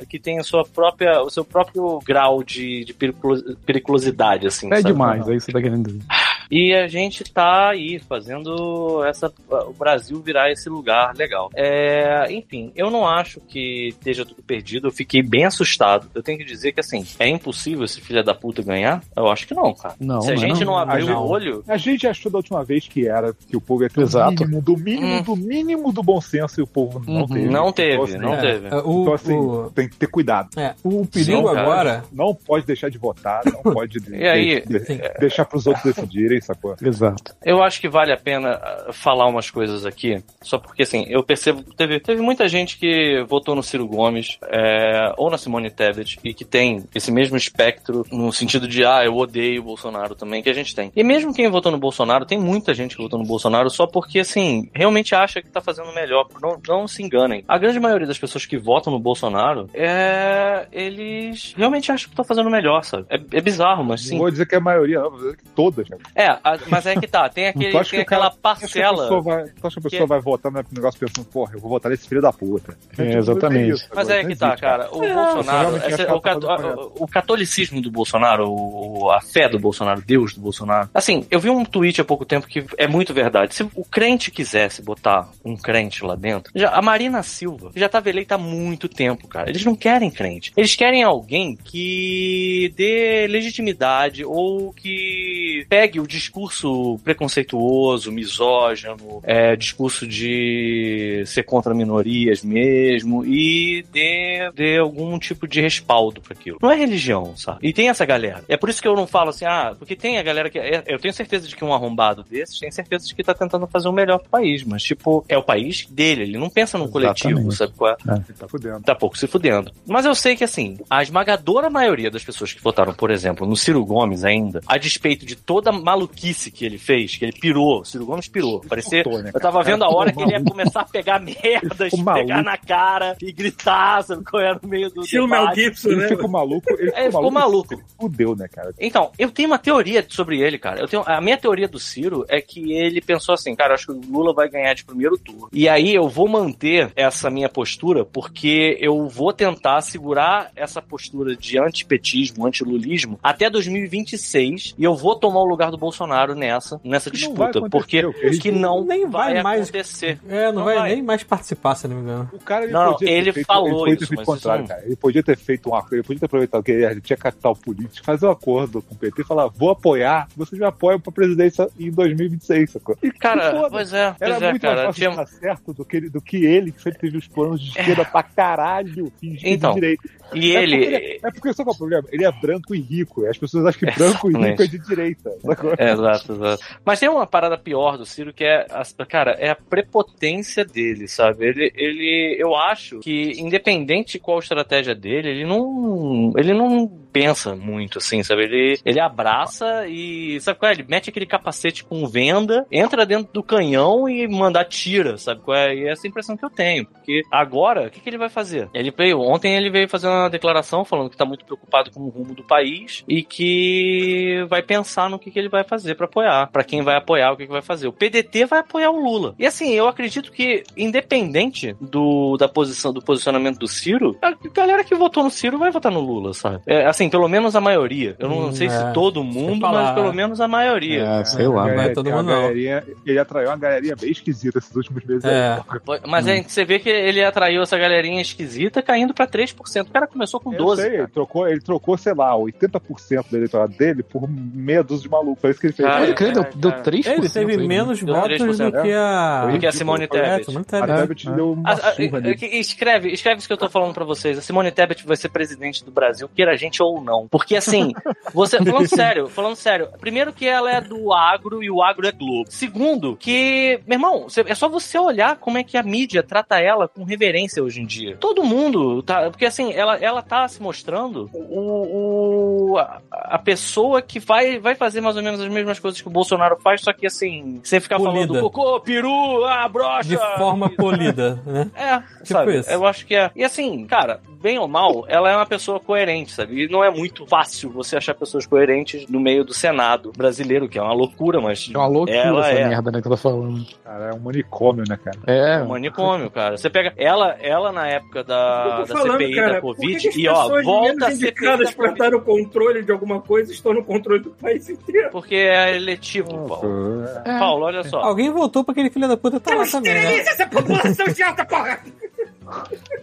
que tem a sua própria, o seu próprio grau de, de periculos- periculosidade, assim. É sabe? Demais, é isso que você tá querendo dizer. E a gente tá aí fazendo essa, o Brasil virar esse lugar legal. É, enfim, eu não acho que esteja tudo perdido. Eu fiquei bem assustado. Eu tenho que dizer que assim, é impossível esse filho da puta ganhar? Eu acho que não, cara. Não, Se a não gente não. não, abrir o olho, A gente achou da última vez que era, que o povo ia ter Exato. o mínimo, do mínimo, Hum. do mínimo do bom senso e o povo não Uhum. teve. não teve, Então, assim, não É, teve. é, o, Então, assim, o- tem que ter cuidado. é, o perigo Sim, agora. Não pode deixar de votar, não pode de- E aí? de- Sim. deixar pros outros decidirem, sacou? Exato. Eu acho que vale a pena ah, falar umas coisas aqui, só porque assim, eu percebo, teve, teve muita gente que votou no Ciro Gomes é, ou na Simone Tebet e que tem esse mesmo espectro no sentido de, ah, eu odeio o Bolsonaro também, que a gente tem. E mesmo quem votou no Bolsonaro, tem muita gente que votou no Bolsonaro só porque, assim, realmente acha que tá fazendo melhor. Não, não se enganem. A grande maioria das pessoas que votam no Bolsonaro, é, eles realmente acham que tá fazendo melhor, sabe? É, é bizarro, mas Não sim. vou dizer que é a maioria, não, vou dizer que todas. Cara. É, a- mas é que tá, tem, aquele, tem que o cara- aquela Tu acha que a parcela. pessoa vai, tu acha que a pessoa vai votar no negócio pensando, porra, eu vou votar nesse filho da puta. É, Tipo, exatamente. isso, Mas agora, é que tá, existe, cara. O Você Bolsonaro, que o, tá o catolicismo do Bolsonaro, o- a fé do Bolsonaro, Deus do Bolsonaro. Assim, eu vi um tweet há pouco tempo que é muito verdade. Se o crente quisesse botar um crente lá dentro, já, a Marina Silva já tava eleita há muito tempo, cara. Eles não querem crente. Eles querem alguém que dê legitimidade ou que pegue o discurso preconceituoso, misógino, é, discurso de ser contra minorias mesmo e dê, dê algum tipo de respaldo para aquilo. Não é religião, sabe? E tem essa galera. É por isso que eu não falo assim, ah, porque tem a galera que. é- Eu tenho certeza de que um arrombado desses tem certeza de que tá tentando fazer o melhor pro país, mas, tipo, é o país dele, ele não pensa num coletivo, sabe qual é? Tá fudendo. tá pouco se fudendo. Mas eu sei que, assim, a esmagadora maioria das pessoas que votaram, por exemplo, no Ciro Gomes ainda, a despeito de toda a maluquice que ele fez, que ele pirou, Ciro Gomes pirou. Parecia, Surtou, né, eu tava vendo a hora que ele ia maluco. começar a pegar merdas, maluco. pegar na cara e gritar, sabe qual era no meio do Estilo Mel. Gibson, Ele né? ficou maluco, ele ficou, É, ficou maluco. Ele fudeu, né, cara? Então, eu tenho uma teoria sobre ele, cara. Eu tenho, a minha teoria do Ciro é que ele pensou assim, cara, acho que o Lula vai ganhar de primeiro turno. E aí eu vou manter essa minha postura porque eu vou tentar segurar essa postura de antipetismo, antilulismo até 2026 e eu vou tomar o lugar do Bolsonaro nessa, nessa Que disputa, porque o que não nem vai vai mais- acontecer. É, não, Não vai, vai. nem mais participar, se não me engano. O cara, ele Não, podia ter ele feito, falou ele podia isso, mas contrário, isso não- cara. Ele podia ter feito um acordo, ele podia ter aproveitado que ele tinha capital político, fazer um acordo com o PT e falar, vou apoiar, vocês me apoiam pra presidência em 2026, sacou? E Cara, pois é, Era pois é, muito cara. mais fácil Tinha- dar certo do que, ele, do que ele, que sempre teve os planos de esquerda pra caralho, fingindo Então, de direita. E É ele. porque, é porque sabe qual é o problema? Ele é branco e rico. e As pessoas acham que branco e rico é de direita. sacou? Exato, exato. Mas tem uma parada pior do Ciro que é, cara, é a prepotência dele, sabe? Ele, ele, eu acho que independente de qual estratégia dele, ele não, ele não pensa muito, assim, sabe? Ele, ele abraça e, sabe qual é? Ele mete aquele capacete com venda, entra dentro do canhão e manda tira, sabe qual é? E é essa impressão que eu tenho, porque agora, o que, que ele vai fazer? Ele veio, ontem ele veio fazer uma declaração falando que tá muito preocupado com o rumo do país e que vai pensar no que, que ele vai fazer pra apoiar, pra quem vai apoiar, o que, que vai fazer. O PDT vai apoiar o Lula. E assim, eu acredito que independente do da posição do posicionamento do Ciro, a galera que votou no Ciro vai votar no Lula, sabe? É, assim, pelo menos a maioria. Eu não Hum, sei é. se todo mundo, mas pelo é. menos a maioria. É, sei lá. vai É, todo mundo não. Ele atraiu uma galerinha bem esquisita esses últimos meses. É. aí. Mas aí você vê que ele atraiu essa galerinha esquisita caindo pra 3%. O cara começou com Eu 12. sei, cara. ele trocou, ele trocou, sei lá, 80% do eleitorado dele por meia dúzia de maluco. Foi isso que ele fez. Cara, deu, cara, deu cara. 3%. Ele teve aí, né? menos Deu votos 3%, do que a. Do que a Simone É, Tebet. Simone A Tebet. Tebet deu uma surra nele. escreve, escreve isso que eu tô falando pra vocês. A Simone Tebet vai ser presidente do Brasil, queira a gente ou não. Porque assim, você, falando sério, falando sério, primeiro que ela é do agro e o agro é Globo. Segundo, que, meu irmão, é só você olhar como é que a mídia trata ela com reverência hoje em dia. Todo mundo tá, porque assim, ela, ela tá se mostrando o, o- a, a pessoa que vai, vai fazer mais ou menos as mesmas coisas que o Bolsonaro faz, só que assim, sem ficar Polida. falando cocô, peru, ah, brocha. De forma polida, né? É, Tipo sabe? isso. Eu acho que é. E assim, cara, bem ou mal, ela é uma pessoa coerente, sabe? E não é muito fácil você achar pessoas coerentes no meio do Senado brasileiro, que é uma loucura, mas. É uma loucura ela essa é. merda, né, que eu tô falando. Cara, é um manicômio, né, cara? É, Um manicômio, cara. Você pega ela, ela na época da, da falando, CPI cara, da que Covid, que as e ó, volta a CPI dar o controle de alguma coisa estão no controle do país inteiro. Porque é eletivo, Paulo. é. Paulo, olha só. Alguém voltou pra aquele filho da puta tá lá também, né? Essa população chata, porra!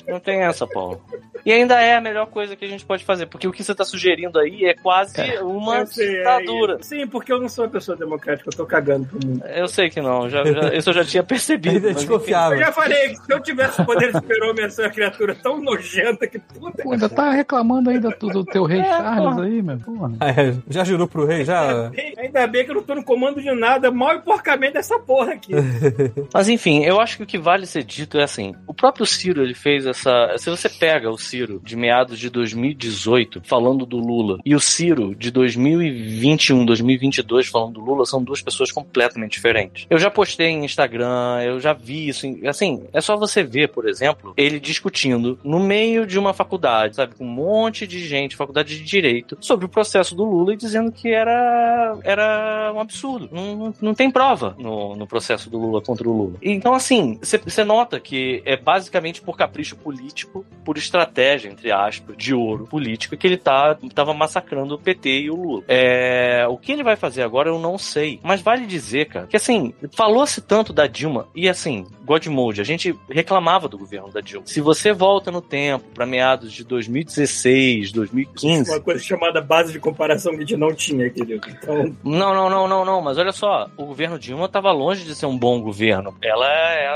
Não tem essa, Paulo. E ainda é a melhor coisa que a gente pode fazer, porque o que você tá sugerindo aí é quase uma Eu sei, é ditadura. isso. Sim, porque eu não sou uma pessoa democrática, eu tô cagando pro mundo. Eu sei que não, já, já- isso eu já tinha percebido. É mas enfim. desconfiável. Eu já falei que se eu tivesse poder de super-homem, eu uma criatura tão nojenta que puta. Pô, ainda tá reclamando ainda do, teu rei É, Charles porra. aí, meu. Porra. Ah, é, já jurou pro rei? Já. Ainda bem que eu não tô no comando de nada, mal e porcamente dessa porra aqui. Mas enfim, eu acho que o que vale ser dito é assim: o próprio Ciro ele fez essa. Se você pega o Ciro de meados de 2018 falando do Lula e o Ciro de 2021, 2022 falando do Lula, são duas pessoas completamente diferentes. Eu já postei em Instagram, eu já vi isso. Assim, é só você ver, por exemplo, ele discutindo no meio de uma faculdade, sabe, com um monte de gente, faculdade de direito, sobre o processo do Lula e dizendo que era, era um absurdo. Não, não, não tem prova no, no processo do Lula contra o Lula. Então, assim, você nota que é basicamente por capricho político, por estratégia, entre aspas, de ouro política, que ele tá, tava massacrando o PT e o Lula. É, o que ele vai fazer agora eu não sei. Mas vale dizer, cara, que assim, falou-se tanto da Dilma, e assim, Godmode, a gente reclamava do governo da Dilma. Se você volta no tempo, para meados de 2016, 2015, Uma coisa chamada base de comparação que a gente não tinha, querido. Então, Não, não, não, não, não, mas olha só, o governo Dilma estava longe de ser um bom governo. Ela,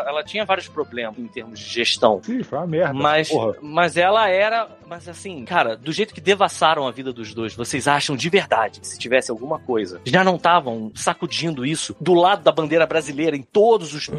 ela tinha vários problemas em termos de gestão. Sim, foi uma merda. Mas, Porra. mas ela era. Mas assim, cara, do jeito que devassaram a vida dos dois, vocês acham de verdade que se tivesse alguma coisa, já não estavam sacudindo isso do lado da bandeira brasileira em todos os.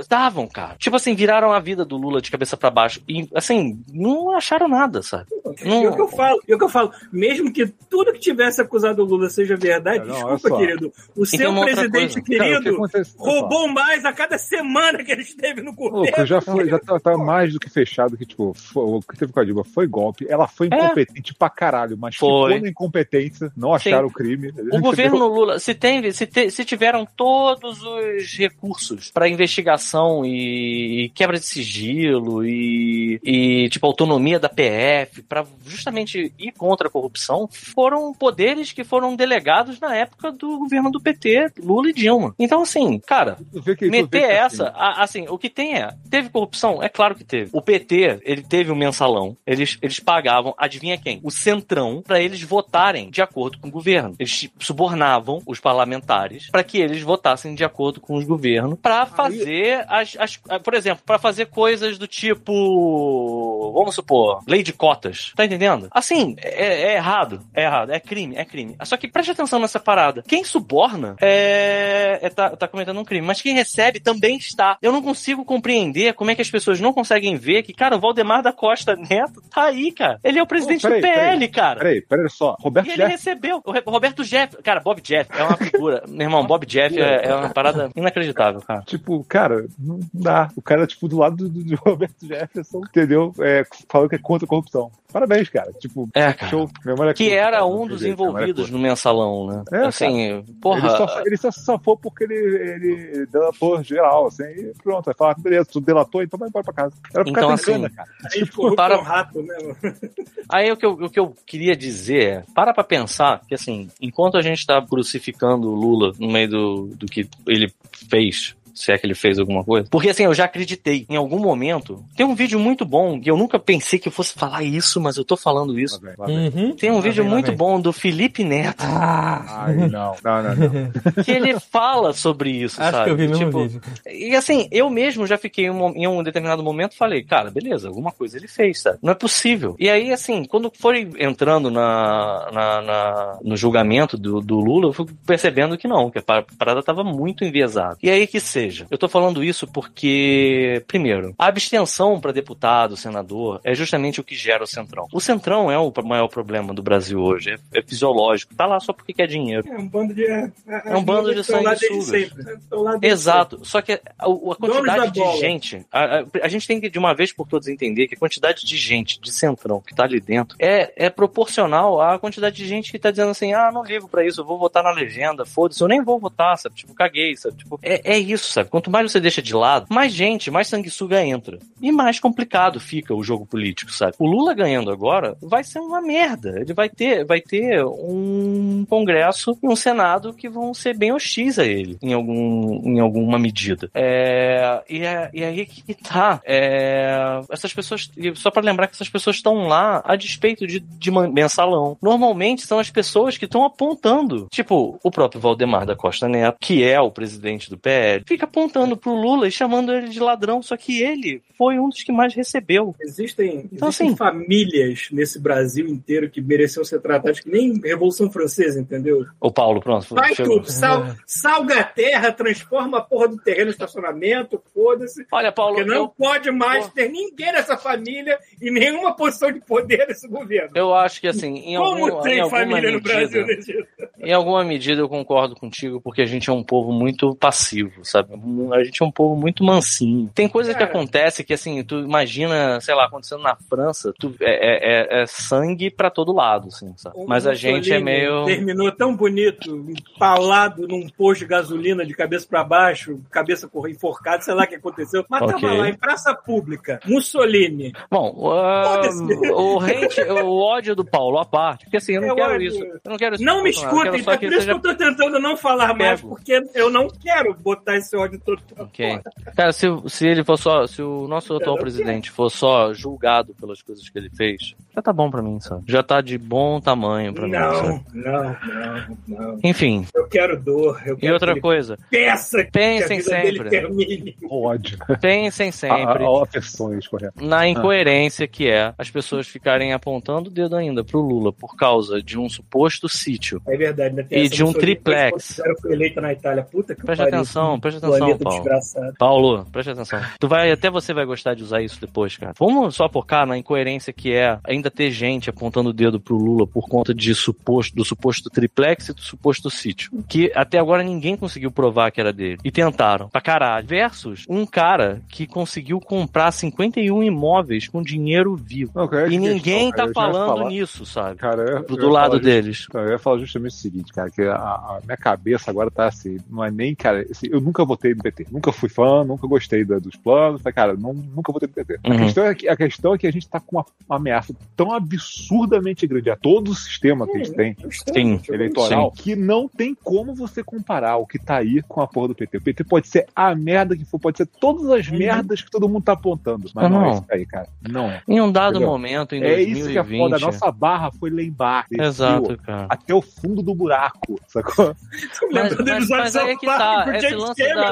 Estavam, cara. Tipo assim, viraram a vida do Lula de cabeça pra baixo. E assim, não acharam nada, sabe? Situação. Não- E o que eu falo, e o que eu falo, mesmo que tudo que tivesse acusado o Lula seja verdade, Não, olha desculpa, querido, o seu presidente. Cara, querido acontece- roubou mais a cada semana que ele esteve no governo. já foi, já tá, tá mais do que fechado que, tipo, foi- o que teve com a Dilma foi golpe. Ela foi É. incompetente pra caralho, mas Foi. ficou na incompetência, não acharam o crime. O governo Lula, se, tem, se, te- se tiveram todos os recursos para investigação e, e quebra de sigilo e, e, tipo autonomia da PF para justamente ir contra a corrupção, foram poderes que foram delegados na época do governo do PT, Lula e Dilma. Então assim, cara, que- meter essa, assim, a- assim, o que tem é, teve corrupção? É claro que teve. O PT, ele teve um mensalão, eles, eles pagavam, adivinha quem? O Centrão, para eles votarem de acordo com o governo. Eles subornavam os parlamentares para que eles votassem de acordo com os governos para fazer as, as, por exemplo, para fazer coisas do tipo, vamos supor, lei de cotas. Tá entendendo? Assim, é, é errado, é errado, é crime, é crime. Só que preste atenção nessa parada. Quem suborna é, é tá, tá cometendo um crime, mas quem recebe também está. Eu não consigo compreender como é que as pessoas não conseguem ver que, cara, o Valdemar da Costa Neto tá aí, cara. Ele é o presidente Pô, peraí, do PL, peraí. cara. Peraí, peraí só. Roberto E ele Jefferson. recebeu. O Roberto Jeff. Cara, Bob Jeff é uma figura. Meu irmão, Bob Jeff é, é uma parada inacreditável, cara. Tipo, cara, não dá. O cara, tipo, do lado do, do Roberto Jefferson, entendeu? É, falou que é contra a corrupção. Parabéns, cara. Tipo, É, cara. show. Memória Que curta, era cara, um dos jeito, envolvidos no mensalão, né? É, assim, porra. Ele só, ele só se safou porque ele, ele delatou geral, assim, e pronto. Vai falar, beleza, tu delatou, então vai embora pra casa. Era Então, cara assim, cana, cara. A gente corrupto para- é um rato, né? Aí o que, eu, o que eu queria dizer é, para pra pensar que assim, enquanto a gente tá crucificando o Lula no meio do, do que ele fez, se é que ele fez alguma coisa, porque assim, eu já acreditei em algum momento, tem um vídeo muito bom, que eu nunca pensei que eu fosse falar isso, mas eu tô falando isso. Lá vem, lá vem. Uhum. Tem um Lá vídeo vem, muito vem. bom do Felipe Neto, Ai, não. Não, não, não. que ele fala sobre isso, Acho sabe? que eu vi o mesmo Tipo, vídeo. E assim, eu mesmo já fiquei em um, em um determinado momento falei, cara, beleza, alguma coisa ele fez, sabe? Não é possível. E aí, assim, quando foi entrando na, na- na- no julgamento do, do Lula, eu fui percebendo que não, que a pa- parada tava muito enviesada. E aí que seja. Eu tô falando isso porque, primeiro, a abstenção para deputado, senador, é justamente o que gera o Centrão. O Centrão é o maior problema do Brasil hoje, é, é fisiológico. Tá lá só porque quer dinheiro. É um bando de. É, É um bando de desde sanguessugas. né? Exato. Só que a, a quantidade da de bola. gente. A, a- a gente tem que, de uma vez por todas, entender que a quantidade de gente de centrão que tá ali dentro é, é proporcional à quantidade de gente que tá dizendo assim: ah, não ligo pra isso, eu vou votar na legenda, foda-se, eu nem vou votar, sabe? Tipo, caguei, sabe? Tipo, é, é isso, sabe? Quanto mais você deixa de lado, mais gente, mais sanguessuga entra. E mais complicado fica o jogo político, sabe? O Lula ganhando agora vai ser uma merda. Ele vai ter, vai ter um Congresso e um Senado que vão ser bem hostis a ele, em, algum, em alguma medida. É, e, é, e aí que tá. É, essas pessoas. Só pra lembrar que essas pessoas estão lá a despeito de, de mensalão. Normalmente são as pessoas que estão apontando. Tipo, o próprio Valdemar da Costa Neto, que é o presidente do PL, fica apontando pro Lula e chamando ele de ladrão. Só que ele foi um dos que mais recebeu. Existem, Então, existem assim- famílias nesse Brasil inteiro que mereciam ser tratadas que nem Revolução Francesa, entendeu? O Paulo, pronto. Vai chegou. tudo, sal, salga a terra, transforma a porra do terreno em estacionamento, foda-se. Olha, Paulo, Porque não eu, pode mais Pô. ter ninguém nessa família e nenhuma posição de poder nesse governo. eu acho que assim, em, Como algum, tem em alguma família no medida, Brasil desse jeito? Em alguma medida eu concordo contigo, porque a gente é um povo muito passivo, sabe? A gente é um povo muito mansinho. Tem coisa que Cara. acontece que, assim, tu imagina, sei lá, acontecendo na França, tu, é, é- é sangue pra todo lado, assim, sabe? O Mas a gente é meio. Terminou tão bonito, empalado num posto de gasolina de cabeça pra baixo, cabeça enforcada, sei lá o que aconteceu. Mas Ok. tava lá em praça pública. Mussolini. Bom, Foda-se. o, o ódio do Paulo à parte, porque assim, eu não Eu quero ódio. isso. Eu não quero isso Não me escutem, é por isso que eu tô tentando não falar mais, porque eu não quero botar esse ódio todo pra Ok. fora. Cara, se, se ele for só. Se o nosso atual não presidente for só julgado pelas coisas que ele fez, já tá bom pra mim, sabe? Já tá de bom tamanho pra mim, sabe? Não, não, não, não. Enfim, Eu quero dor. Eu e quero outra que ele coisa, peça que a pensem vida dele sempre. Ódio. pensem sempre A, a, versões, correto. na incoerência que é as pessoas ficarem apontando o dedo ainda pro Lula por causa de um suposto sítio. É verdade, né? E de um triplex. Foi eleita na Itália. Puta que Presta pariu. atenção, presta atenção, Planeta Paulo. desgraçado. Paulo, presta atenção. Tu vai, até você vai gostar de usar isso depois, cara. Vamos só focar na incoerência que é ainda ter gente apontando o dedo pro Lula por conta de suposto, do suposto triplex e do suposto sítio. Que até agora ninguém conseguiu provar que era dele. E tentaram, pra caralho. Versus um cara que conseguiu comprar 51 imóveis com dinheiro vivo. Não, E ninguém questão, tá falando falar- nisso, sabe? Cara, eu, Do, eu lado deles. just- eu ia falar justamente o seguinte, cara, que a, a minha cabeça agora tá assim, não é nem, cara, assim, eu nunca votei no PT. Nunca fui fã, nunca gostei da- dos planos, mas, cara, não, nunca votei no PT. A, Uhum. questão é que, a questão é que a gente tá com uma, uma ameaça tão absurdamente grande a todo o sistema que a gente tem, Sim. eleitoral, que não tem como você comparar o que tá aí com a porra do PT. O PT pode ser a merda que for, pode ser todas as Uhum. merdas que todo mundo tá apontando, mas não, é não. isso aí, cara. Não é. Em um dado Entendeu? momento, em É 2020... isso que é foda. A nossa barra foi lá embaixo. Exato, cara. Até o fundo do buraco, sacou? Mas, Lembrando mas, mas aí é que tá, esse lance Cameron.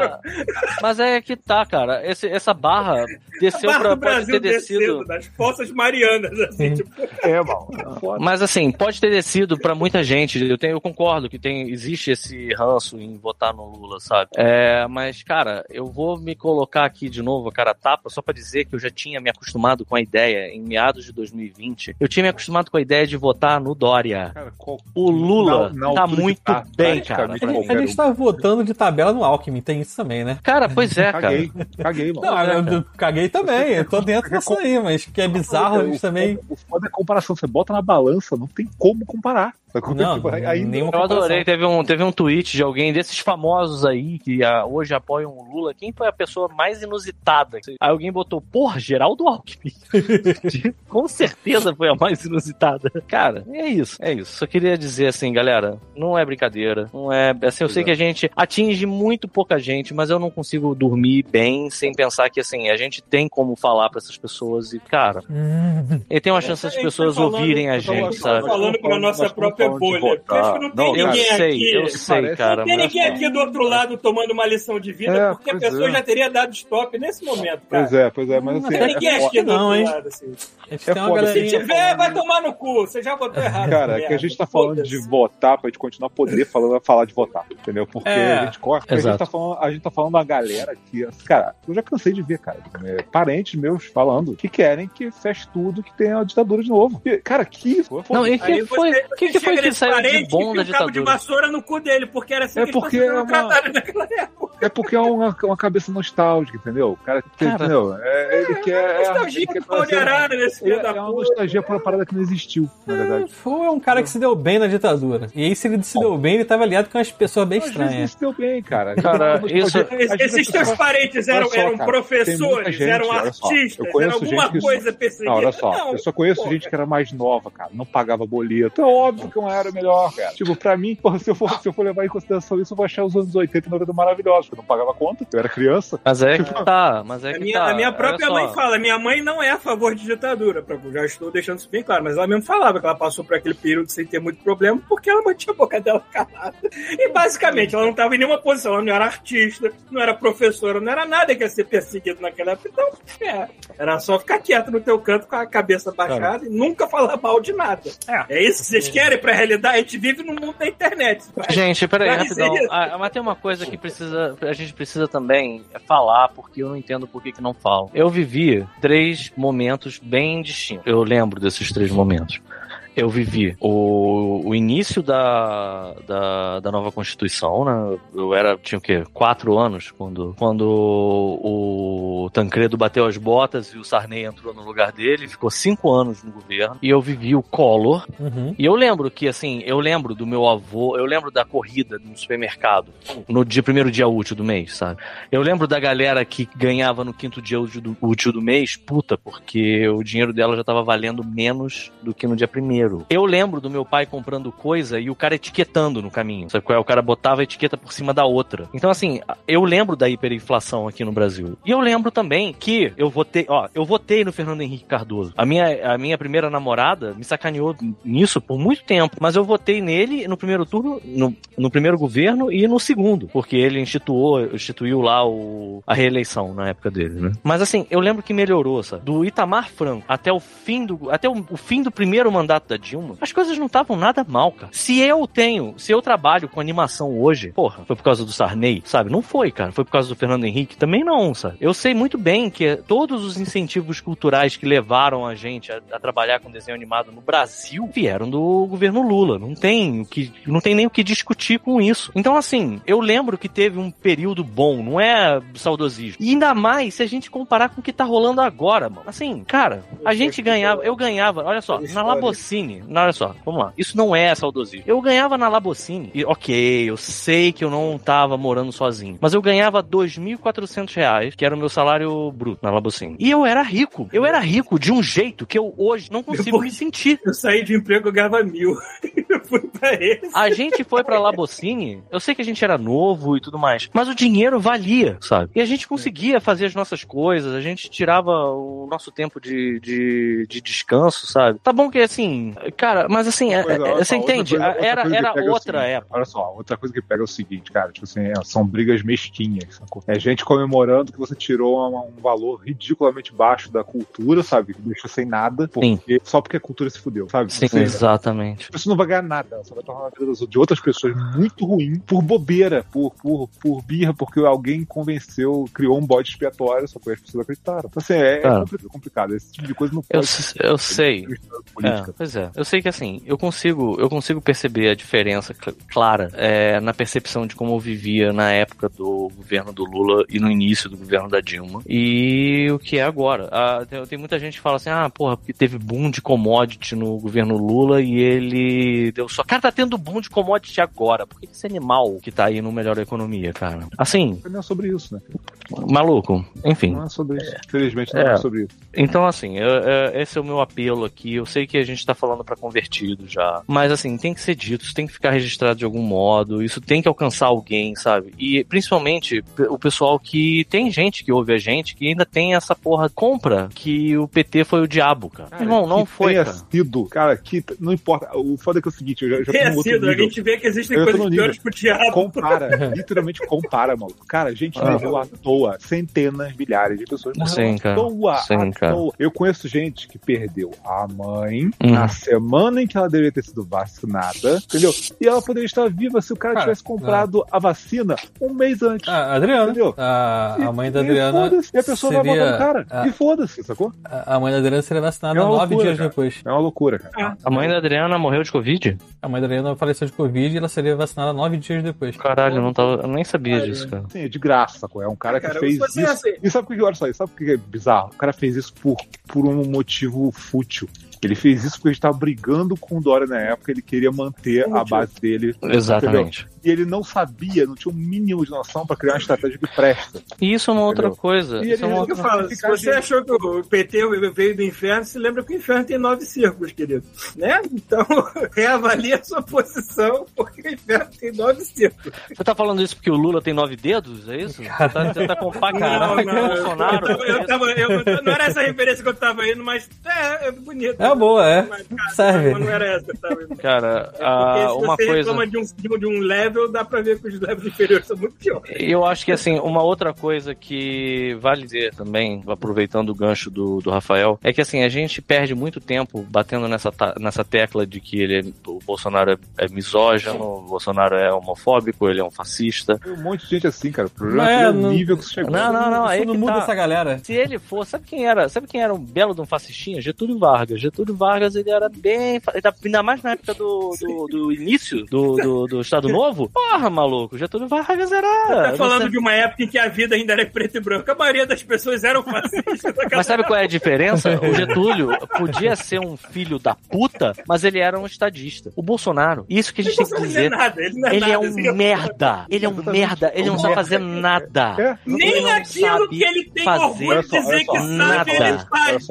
Mas é que tá, cara. Esse, essa barra desceu barra pra, do pode ter descido... das Fossas Marianas, assim, tipo, É, foda. Mas assim, pode ter descido pra muita gente. Eu, tenho, eu concordo que tem, existe esse ranço em votar no Lula, sabe? É, mas, cara, eu vou me colocar aqui de novo, a cara a tapa, só pra dizer que eu já tinha me acostumado com a ideia, em meados de 2020, eu tinha me acostumado com a ideia de votar no Dória. Cara, qual- O Lula Na- na tá muito tá, bem, cara. praticamente A qualquer gente um. tá votando de tabela no Alckmin, tem isso também, né? Cara, pois é, cara. Caguei, caguei, mano. Não, é, eu, eu caguei também, eu tô dentro disso aí, mas que é bizarro a gente O também. O foda é a comparação. Você bota na balança, não tem como comparar. Não, Tipo, nenhuma Eu adorei, teve um, teve um tweet de alguém desses famosos aí que ah, hoje apoiam o Lula. Quem foi a pessoa mais inusitada? Aí alguém botou, porra, Geraldo Alckmin. Com certeza foi a mais inusitada. Cara, é isso, é isso. Só queria dizer assim, galera, não é brincadeira. Não é. Assim, eu sei que a gente atinge muito pouca gente, mas eu não consigo dormir bem sem pensar que assim, a gente tem como falar pra essas pessoas e, cara, e tem uma chance das É, a pessoas tá falando- ouvirem a gente, falando- sabe? falando pra nossa própria que não tem Não, Eu ninguém sei, aqui. eu sei, cara. Não tem ninguém aqui do outro lado tomando uma lição de vida, É, porque a pessoa é. já teria dado stop nesse momento, cara. Pois é, pois é, mas Não assim. Não tem ninguém é, aqui do Não, outro hein? lado, assim. É foda. Se galerinha. tiver, vai tomar no cu. Você já votou errado. Cara, merda. que a gente tá falando de votar pra gente continuar poder falando, falar de votar, entendeu? Porque É, a gente corre. A gente, tá falando, a gente tá falando da galera que, cara, eu já cansei de ver, cara, é, parentes meus falando que querem que feche tudo, que tenha a ditadura de novo. E, cara, que. Não, e que você- foi, você que, que foi que saiu de bom da o cabo de ditadura? vassoura no cu dele, porque era assim É que porque eles é uma- naquela época. É porque é uma, uma cabeça nostálgica, entendeu? O cara, Cara, entendeu? É, ele quer. Nostalgia ele quer do pau de arara nesse É, filho da é uma nostalgia por uma parada que não existiu, na verdade. Foi um cara que se deu bem na ditadura. E aí, se ele se deu bem, ele tava aliado com umas pessoas bem vezes ele estranhas. se deu bem, cara. Cara, Nostalgia- isso- Esses teus parentes eram, só, eram cara, professores, gente, eram artistas, era alguma gente que- coisa perseguida. Não, olha só, Não, eu só conheço gente que era mais nova, cara, não pagava boleto. Então, óbvio que uma era melhor, cara. Tipo, pra mim, porra, se, eu for, se eu for levar em consideração isso, eu vou achar os anos 80 e 90 maravilhosos, porque eu não pagava conta, eu era criança. Mas é que tá, mas é A que minha, tá. a minha própria mãe fala, minha mãe não é a favor de ditadura, pra- já estou deixando isso bem claro, mas ela mesmo falava que ela passou por aquele período sem ter muito problema, porque ela mantinha a boca dela calada. E basicamente, ela não estava em nenhuma posição, ela não era artista, não era professora, não era nada que ia ser perseguido naquela época, então, é, era só ficar quieto no teu canto com a cabeça baixada e nunca falar mal de nada. É, isso que vocês querem pra realidade? A gente vive no mundo da internet. Gente, peraí, rapidão. Ah, mas tem uma coisa que precisa, a gente precisa também falar, porque eu não entendo por que, que não falo. Eu vivi três momentos bem distintos. Eu lembro desses três momentos. Eu vivi o, o início da, da, da nova Constituição, né? Eu era, tinha o quê? Quatro anos quando, quando o Tancredo bateu as botas e o Sarney entrou no lugar dele, ficou cinco anos no governo. E eu vivi o Collor, Uhum. e eu lembro que, assim, eu lembro do meu avô, eu lembro da corrida no supermercado, no dia, primeiro dia útil do mês, sabe? Eu lembro da galera que ganhava no quinto dia útil do, útil do mês, puta, porque o dinheiro dela já tava valendo menos do que no dia primeiro. Eu lembro do meu pai comprando coisa e o cara etiquetando no caminho, sabe qual é? O cara botava a etiqueta por cima da outra. Então, assim, eu lembro da hiperinflação aqui no Brasil. E eu lembro também que eu votei, ó, eu votei no Fernando Henrique Cardoso. A minha, a minha primeira namorada me sacaneou nisso por muito tempo, mas eu votei nele no primeiro turno, no, no primeiro governo e no segundo, porque ele instituiu, instituiu lá o, a reeleição na época dele, né? Mas assim, eu lembro que melhorou, sabe? Do Itamar Franco até o fim do, até o, o fim do primeiro mandato da Dilma, as coisas não estavam nada mal, cara. Se eu tenho, se eu trabalho com animação hoje, porra, foi por causa do Sarney, sabe? Não foi, cara. Foi por causa do Fernando Henrique? Também não, sabe? Eu sei muito bem que todos os incentivos culturais que levaram a gente a, a trabalhar com desenho animado no Brasil vieram do governo Lula. Não tem o que, não tem nem o que discutir com isso. Então, assim, eu lembro que teve um período bom, não é saudosismo. E ainda mais se a gente comparar com o que tá rolando agora, mano. Assim, cara, a gente ganhava, eu ganhava, olha só, na Labocine, olha só, vamos lá. Isso não é saudosismo. Eu ganhava na Labocine, e ok, eu sei que eu não tava morando sozinho, mas eu ganhava 2.400 reais, que era o meu salário bruto na Labocine. E eu era rico. Eu era rico de um jeito que eu hoje não consigo Depois- me sentir. Eu saí de emprego, eu ganhava mil. fui pra esse. A gente foi pra Labocine, eu sei que a gente era novo e tudo mais, mas o dinheiro valia, sabe? E a gente conseguia fazer as nossas coisas, a gente tirava o nosso tempo de, de, de descanso, sabe? Tá bom que assim, cara, mas assim, é- Coisa, é- olha você só, outra entende? coisa- outra era era é outra seguinte, época. Olha só, outra coisa que pega é o seguinte, cara, tipo assim, é, são brigas mesquinhas, sacou? É gente comemorando que você tirou uma- um valor ridiculamente baixo da cultura, sabe? Que deixou sem nada, porque, só porque a cultura se fudeu, sabe? Sim, Você- exatamente. você não vai ganhar nada, só vai tornar a vida de outras pessoas muito ruim por bobeira, por, por, por birra, porque alguém convenceu, criou um bode expiatório, só porque as pessoas acreditaram. Então, assim, é, é compli- complicado. Esse tipo de coisa não Eu, pode s- eu sei. É, pois é. Eu sei que assim, eu consigo, eu consigo perceber a diferença cl- clara é, na percepção de como eu vivia na época do governo do Lula e no início do governo da Dilma. E o que é agora. Ah, tem, tem muita gente que fala assim, ah, porra, porque teve boom de commodity no governo Lula e ele deu só. Cara, tá tendo boom de commodity agora. Por que esse animal que tá aí no melhor economia, cara? Assim, Não é sobre isso, né? maluco. Enfim. Não é sobre isso. Infelizmente não É. é, sobre isso. Então, assim, eu- eu- esse é o meu apelo aqui. Eu sei que a gente tá falando pra convertido já. Mas, assim, tem que ser dito, isso tem que ficar registrado de algum modo. Isso tem que alcançar alguém, sabe? E, principalmente, o pessoal que. Tem gente que ouve a gente que ainda tem essa porra compra que o PT foi o diabo, cara. Cara, Irmão, não foi, cara. sido, cara, que não importa. O foda é que é o seguinte, eu já, já sido, a gente vê que existem Eu coisas piores pro diabo. Compara, literalmente compara, maluco. Cara, a gente Ah. morreu à toa, centenas, milhares de pessoas morreram Sim, à cara. toa, Sim, à cara. toa. Eu conheço gente que perdeu a mãe Hum. na semana em que ela deveria ter sido vacinada, entendeu? E ela poderia estar viva se o cara Cara, tivesse comprado a vacina um mês antes. Ah, a Adriana. Entendeu? A, a mãe da E- e Adriana. foda-se, E a pessoa vai seria- matar o cara. a- E foda-se, sacou? A a mãe da Adriana seria vacinada É nove loucura, dias cara. depois. É uma loucura, cara. A mãe da Adriana morreu de Covid? A mãe da Adriana faleceu de Covid e ela seria vacinada nove dias depois. Caralho, eu, não tava, eu nem sabia Cara, disso, cara. É de graça? É um cara que Cara, fez se você isso. assim- E sabe por que, olha só, sabe por que é bizarro? O cara fez isso por, por um motivo fútil. Ele fez isso porque ele estava brigando com o Dória na época, ele queria manter a base dele. Exatamente. E ele não sabia, não tinha um mínimo de noção para criar uma estratégia que presta. E isso é uma outra Entendeu? coisa. E Isso é ele- uma É o que outra... eu falo, se você achou que o PT veio do inferno, se lembra que o inferno tem nove círculos, querido. Né? Então, reavalie a sua posição, porque o inferno tem nove círculos. Você tá falando isso porque o Lula tem nove dedos? É isso? Você tá, você tá com o Bolsonaro? Eu, eu tava, eu- não era essa referência que eu tava indo, mas é, é bonito. É boa, é. Mas, cara, Serve. Mas não era essa tava indo. Cara, Porque ah, se uma você coisa. reclama de um, de um- level, dá pra ver que os levels inferiores são muito piores. Eu acho que assim, uma outra coisa que vale dizer também, aproveitando o gancho do, do Rafael, é que assim, a gente perde muito tempo batendo nessa, nessa tecla de que ele é- o Bolsonaro é, é misógino, o Bolsonaro é homofóbico, ele é um fascista. Tem um monte de gente assim, cara. O problema Não é, é, é o não- nível que você chegou. Não, não, não, aí Isso não que muda tá. essa galera. Se ele for, sabe quem era? Sabe quem era um belo de um fascistinha? Getúlio Vargas. Getúlio Vargas, ele era bem. fa- Ainda mais na época do, do, do início do, do, do Estado Novo. Porra, maluco. Getúlio Vargas era. Tá falando você- de uma época em que a vida ainda era preto e branco. A maioria das pessoas eram fascistas. Mas sabe qual é a diferença? O Getúlio podia ser um filho da puta, mas ele era um estadista. O Bolsonaro, isso que a gente tem que Ele não é dizer. nada, ele não é Ele nada. é um assim, merda. Ele é um Exatamente. merda. Ele não sabe fazer nada. É. Ele Nem aquilo que ele tem fazer. orgulho de dizer que sabe, Nada. ele faz.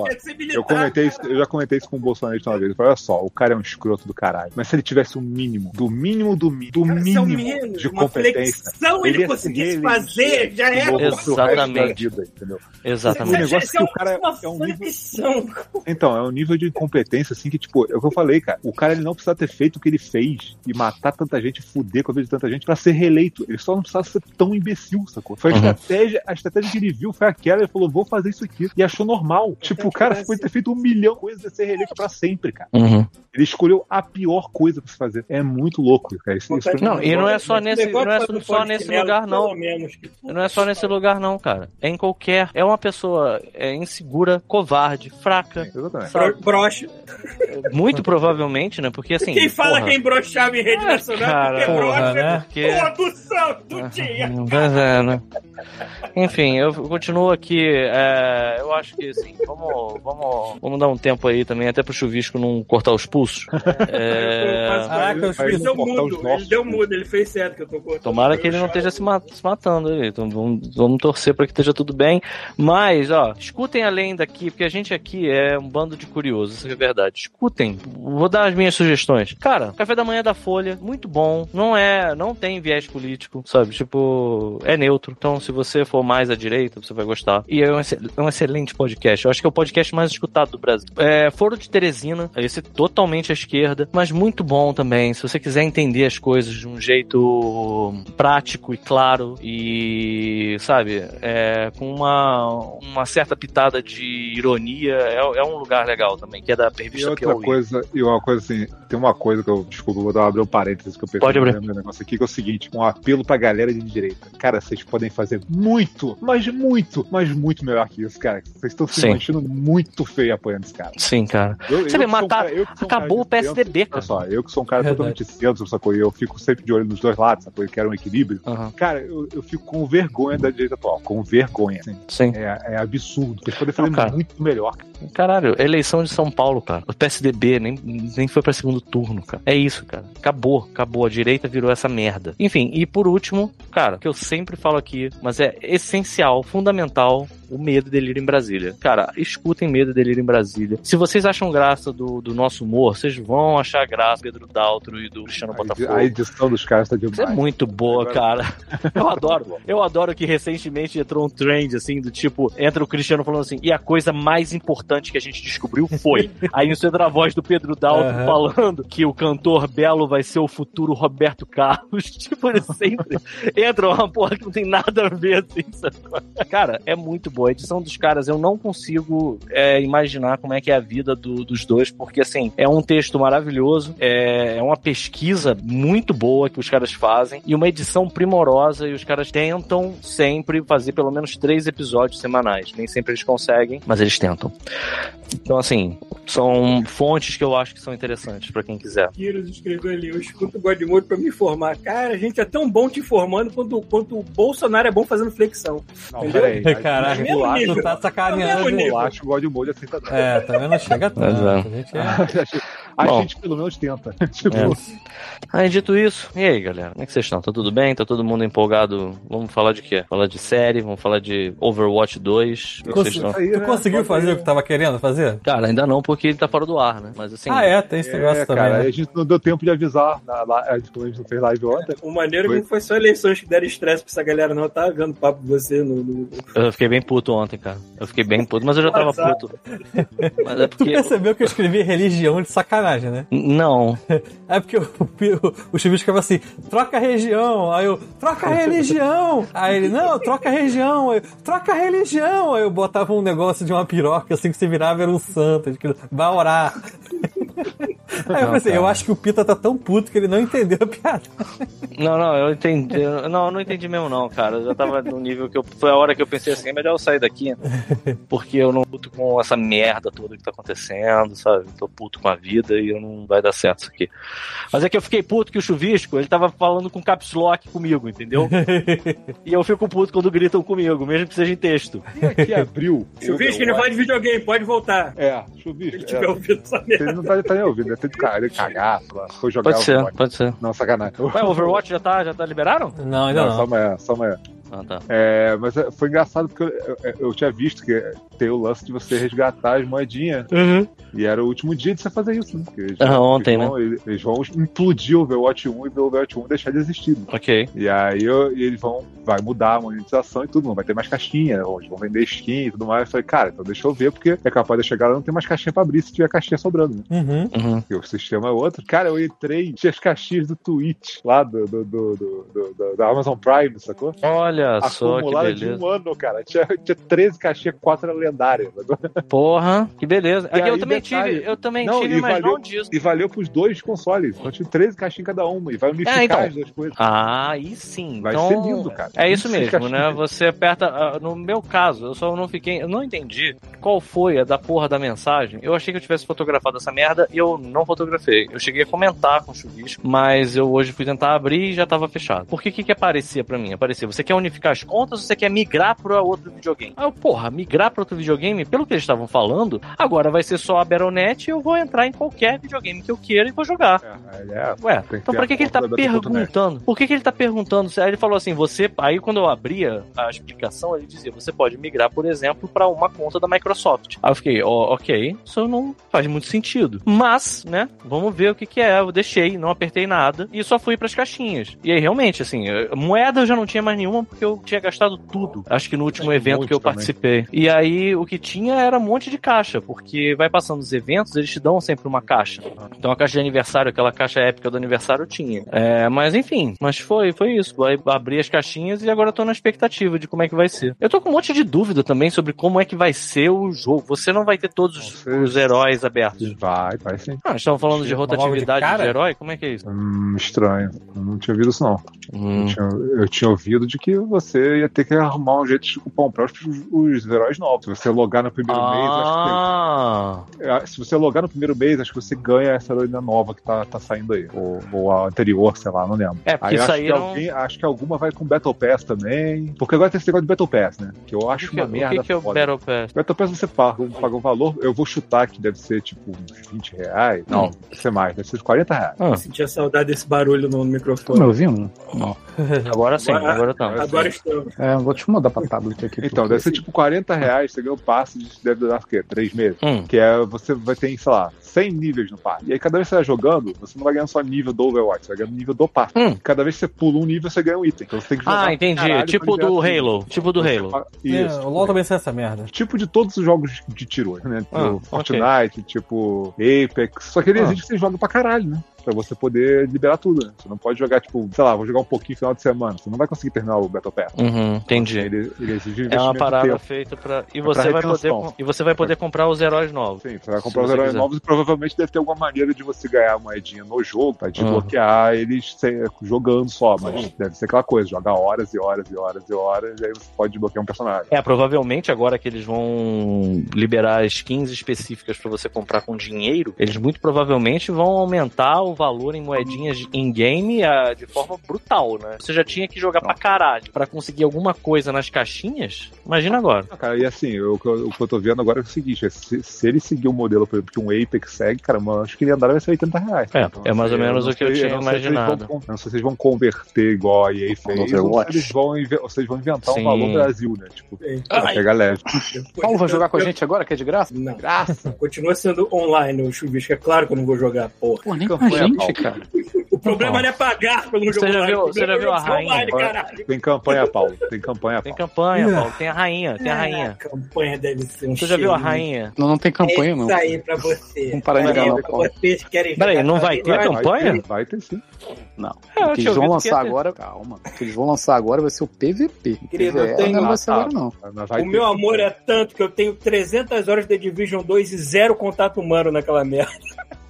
Eu comentei, eu já comentei isso com o bolsonarista uma vez. Eu falei, olha só, o cara é um escroto do caralho. Mas se ele tivesse um mínimo, do mínimo do, mi- do Cara, é o mínimo mínimo, de uma competência, flexão ele ia conseguisse fazer, já é da Exatamente. vida, entendeu? O Exatamente. negócio Isso é que o cara uma é um nível- flexão. Então, é um nível de incompetência, assim, que, tipo, é o que eu falei, cara. O cara ele não precisa ter feito o que ele fez e matar tanta gente, fuder com a vida de tanta gente pra ser reeleito. Ele só não precisava ser tão imbecil, sacou? Foi a Uhum. estratégia, a estratégia que ele viu foi aquela, ele falou, vou fazer isso aqui. E achou normal. Tipo, o cara pode ter feito um milhão de coisas e ser reeleito pra sempre, cara. Uhum. Ele escolheu a pior coisa pra se fazer. É muito louco, cara. Isso, isso Não, e não é só Esse nesse- não é só nesse lugar, não. Não é só nesse lugar, não, cara. É em qualquer. É uma pessoa é, insegura, covarde, fraca. Exatamente. sabe? Bro- Broche. Muito provavelmente, né? Porque assim. Quem fala porra, quem brochava em rede nacional cara, porque porra, brocha né? Porque- todo santo dia. Pois é, né? Enfim, eu continuo aqui. é, eu acho que assim, vamos, vamos, vamos dar um tempo aí também, até pro chuvisco não cortar os pulsos. É, Caraca, eu ele deu os mudo, nossos. ele deu mudo, ele fez certo que eu tô cortando. Tomara que ele não esteja se, ma- se matando aí. Então vamos, vamos torcer para que esteja tudo bem. Mas, ó, escutem além daqui, porque a gente aqui é um bando de curiosos, isso é verdade. Escutem. Vou dar as minhas sugestões. Cara, café da manhã da Folha, muito bom. Não é, não tem viés político, sabe? Tipo, é neutro. Então, se você for mais à direita, você vai gostar. E é um, é um excelente podcast. Eu acho que é o podcast mais escutado do Brasil. É, Foro de Teresina, esse totalmente à esquerda, mas muito bom também. Se você quiser entender as coisas de um jeito prático e claro e, sabe, é, com uma, uma certa pitada de ironia, é, é um lugar legal também, que é da E revista outra Piauí. coisa, e uma coisa assim, tem uma coisa que eu, desculpa, vou dar abrir um parênteses que eu pensei Pode abrir. meu negócio aqui, que é o seguinte, um apelo pra galera de direita. Cara, vocês podem fazer muito, mas muito, mas muito melhor que isso, cara. Vocês estão se Sim. manchando muito feio apoiando esse cara. Sim, cara. Eu, Você vê, um matar- cara- eu que sou um cara Acabou o de centro, PSDB, Olha cara. só, eu que sou um cara Verdade. totalmente centro, sacou? E eu fico sempre de olho nos dois lados, sacou? Eu quero um equilíbrio. Aham, Cara, eu, eu fico com vergonha da direita atual, com vergonha. assim. Sim. É, é absurdo. Vocês podem fazer Não, muito melhor. Caralho, eleição de São Paulo, cara. O PSDB nem, nem foi pra segundo turno, cara. É isso, cara. Acabou, acabou. A direita virou essa merda. Enfim, e por último, cara, que eu sempre falo aqui, mas é essencial, fundamental, o Medo e Delírio em Brasília. Cara, escutem Medo e Delírio em Brasília. Se vocês acham graça do, do nosso humor, vocês vão achar graça do Pedro Daltro e do Cristiano A, Botafogo. a edição dos caras tá demais. é muito boa, cara. Eu adoro. Eu adoro que recentemente entrou um trend, assim, do tipo, entra o Cristiano falando assim, e a coisa mais importante que a gente descobriu foi. Aí isso entra a voz do Pedro Dalton Aham. falando que o cantor Belo vai ser o futuro Roberto Carlos. Tipo, ele sempre entra uma porra que não tem nada a ver, assim, sabe? Cara, é muito boa. A edição dos caras, eu não consigo é, imaginar como é que é a vida do- dos dois, porque, assim, é um texto maravilhoso, é, é uma pesquisa muito boa que os caras fazem e uma edição primorosa e os caras tentam sempre fazer pelo menos três episódios semanais. Nem sempre eles conseguem, mas eles tentam. Então, assim, são fontes que eu acho que são interessantes pra quem quiser. Quiros escreveu ali, eu escuto o Godmode pra me informar. Cara, a gente é tão bom te informando quanto, quanto o Bolsonaro é bom fazendo flexão. Não, Entendeu? peraí. Caraca, Mesmo eu nível. tu tá sacaneando. Nível. Eu acho que o God Mode assim tá É, também não chega tanto. Mas é. A gente é... A Bom. gente pelo menos tenta. tipo, É. Aí, dito isso, e aí, galera? Como é que vocês estão? Tá tudo bem? Tá todo mundo empolgado? Vamos falar de quê? Falar de série? Vamos falar de Overwatch 2? Como é que vocês estão? aí, Tu né, conseguiu pode- fazer o que tava querendo fazer? Cara, ainda não, porque ele tá fora do ar, né? Mas assim. Ah, é, tem esse negócio É, também. cara, né? a gente não deu tempo de avisar. Na, lá, a gente não fez live ontem. O maneiro é Foi. que não foi só eleições que deram estresse pra essa galera, não. Tava vendo papo com você no. no- Eu fiquei bem puto ontem, cara. Eu fiquei bem puto, mas eu já tava puto. Mas é Tu porque. percebeu que eu escrevi religião de sacanagem, né? Não. É porque o, o, o Chibicho ficava assim, troca a região. Aí eu, troca a religião. Aí ele, não, troca a região. Aí eu, troca a religião. Aí eu botava um negócio de uma piroca, assim, que você virava era um santo. Que, vai orar. Aí eu pensei, eu acho que o Pita tá tão puto que ele não entendeu a piada. Não, não, eu entendi. eu- Não, eu não entendi mesmo, não, cara. Eu já tava no nível que eu. Foi a hora que eu pensei assim, é melhor eu sair daqui. Porque eu não puto com essa merda toda que tá acontecendo, sabe? Tô puto com a vida e eu não vai dar certo isso aqui. Mas é que eu fiquei puto que o chuvisco, ele tava falando com caps lock comigo, entendeu? e eu fico puto quando gritam comigo, mesmo que seja em texto. Quem aqui abriu? Chuvisco, ele vai de videogame, pode voltar. É, chuvisco. ele tiver É. ouvido essa merda. Ele não tá, tá nem ouvindo, deve ter de cagar, foi jogar Pode ser, Overwatch. pode ser. Não, sacanagem. Ué, Overwatch já tá, já tá liberaram? Não, ainda Não, só não. amanhã, só amanhã. Ah, tá. É, mas é, foi engraçado porque eu, eu- eu tinha visto que tem o lance de você resgatar as moedinhas. E era o último dia de você fazer isso, né? Porque eles, Ah, ontem, eles vão, eles, eles vão implodir o Overwatch 1 e o Overwatch 1 deixar de existir. né? Ok. E aí eu- e eles vão vai mudar a monetização e tudo, não vai ter mais caixinha, eles vão vender skin e tudo mais. Eu falei, cara, então deixa eu ver, porque é capaz de chegar lá e não ter mais caixinha pra abrir se tiver caixinha sobrando, né? Uhum. Uhum. Porque o sistema é outro. Cara, eu entrei, tinha as caixinhas do Twitch lá do, do, do, do- do- do- da Amazon Prime, sacou? Olha só que Acumulada de beleza. um ano, cara. Tinha, tinha 13 caixinhas, 4 eram lendárias. Porra, que beleza. Aqui eu também detalhe- tive, eu também Não, tive, mas valeu- não disso. E valeu pros dois consoles. Então tinha 13 caixinhas cada uma. E vai unificar É, então. as duas coisas. Ah, aí sim. Vai então, ser lindo, cara. É isso 26 mesmo, né? Você aperta. ah, No meu caso, eu só não fiquei. Eu não entendi qual foi a da porra da mensagem. Eu achei que eu tivesse fotografado essa merda e eu não fotografei. Eu cheguei a comentar com o chuvisco, mas eu hoje fui tentar abrir e já tava fechado. Porque o que, que aparecia pra mim? Aparecia, você quer unificar as contas ou você quer migrar pra outro videogame? Aí eu, porra, migrar pra outro videogame, pelo que eles estavam falando, agora vai ser só a Battle.net e eu vou entrar em qualquer videogame que eu queira e vou jogar. É, é, Ué, então pra que, que ele tá perguntando? Por que, que ele tá perguntando? Aí ele falou assim: você. Aí quando eu abria a explicação, ele dizia: você pode migrar, por exemplo, pra uma conta da Microsoft. Aí eu fiquei, ó, ok, isso não faz muito sentido. Mas, né, vamos ver o que, que é. Eu deixei, não apertei nada e só fui pras caixinhas. E aí, realmente, assim, eh, moeda eu já não tinha mais nenhuma porque eu tinha gastado tudo. Acho que no último um evento monte que eu também. participei. E aí, o que tinha era um monte de caixa, porque vai passando os eventos, eles te dão sempre uma caixa. Então a caixa de aniversário, aquela caixa épica do aniversário, eu tinha. É, mas enfim, mas foi, foi isso. Vai abrir as caixinhas e agora eu tô na expectativa de como é que vai ser. Eu tô com um monte de dúvida também sobre como é que vai ser o jogo. Você não vai ter todos os, os heróis abertos. Vai, vai sim. Ah, estamos falando de de rotatividade de, cara? herói? Como é que é isso? Hum, estranho. Eu Não tinha ouvido isso, não. Hum. Eu, tinha, eu tinha ouvido de que você ia ter que arrumar um jeito de comprar os, os heróis novos. Se você logar no primeiro mês, Ah, acho que. é, Se você logar no primeiro mês, acho que você ganha essa heroína nova que tá, tá saindo aí. Ou, ou a anterior, sei lá, não lembro. É, porque aí acho que, saíram- alguém, acho que alguma vai com Battle Pass também. Porque agora tem esse negócio de Battle Pass, né? Que eu o acho que, que, uma o merda. que, que é o foda. Battle Pass? Battle Pass você paga, paga um valor, eu vou chutar que deve ser tipo uns 20 reais. Não, Hum. deve ser mais, deve ser 40 reais. Ah, Sentia saudade desse barulho no microfone. ouvindo? Não. agora sim, Agora- agora tá. Agora estamos. É, vou te mudar pra tablet aqui. Então, porque- deve ser tipo 40 reais, você ganha o passe, de- deve durar o quê? 3 meses. Hum. Que é, você vai ter, sei lá, 100 níveis no passe. E aí, cada vez que você vai jogando, você não vai ganhando só nível do Overwatch, você vai ganhando nível do passe. Hum. Cada vez que você pula um nível, você ganha um item. Então você tem que jogar. Ah, entendi. caralho Tipo do. Halo. Tipo do Halo. fa- É, Isso. o LoL também sai essa merda. Tipo de todos os jogos de tiro, né? Tipo Ah, Fortnite, tipo Apex. Só que ele Ah. exige que você jogue pra caralho, né? Pra você poder liberar tudo, né? Você não pode jogar, tipo, sei lá, vou jogar um pouquinho no final de semana. Você não vai conseguir terminar o Battle Pass. Uhum, entendi. Ele, ele exige É uma parada feita pra. E É você pra vai poder e você vai poder comprar os heróis novos. Sim, você vai comprar os heróis quiser. novos e provavelmente deve ter alguma maneira de você ganhar moedinha no jogo pra desbloquear eles sem- jogando só, mas deve ser aquela coisa, jogar horas e horas e horas e horas, e aí você pode desbloquear um personagem. É, provavelmente agora que eles vão liberar skins específicas pra você comprar com dinheiro, eles muito provavelmente vão aumentar o valor em moedinhas em game ah, de forma brutal, né? Você já tinha que jogar pra caralho pra conseguir alguma coisa nas caixinhas. Imagina agora. Ah, Cara, e assim, eu- o que eu, que eu tô vendo agora é o seguinte: é se, se ele seguir o modelo, por exemplo, que um Apex segue, cara, eu acho que ele andar vai ser 80 reais. É, é mais ou assim, menos não o que eu tinha não sei se imaginado. vão não sei se eles vão converter igual a EA fez, ou se vão, ou eles vão inventar Sim. um valor Brasil, né? Tipo, Sim. pra pegar leve. Paulo vai jogar com a gente agora, que é de graça? Não. Graça! Continua sendo online o chuvisco. É claro que eu não vou jogar, porra. Pô, nem com a Campanha, gente, cara. O problema não é pagar pelo Você jogo já online. viu- você já viu é a rainha? online, caralho. Tem campanha, Paulo. Tem campanha, Tem Paulo. campanha, Paulo. Tem a rainha, tem a rainha. A campanha deve ser um Você já viu a rainha? Não, não tem campanha, não. Isso aí pra você. Não para de Olha, enganar o Paulo. Vocês querem Peraí, não vai com ter campanha? Vai ter, vai ter sim. Não. É, o que eles vão lançar ter. agora. Calma. O que eles vão lançar agora vai ser o PVP. Querido, eu tenho- não vai ser Ah, tá. agora, não. O meu amor é tanto que eu tenho 300 horas de Division 2 e zero contato humano naquela merda.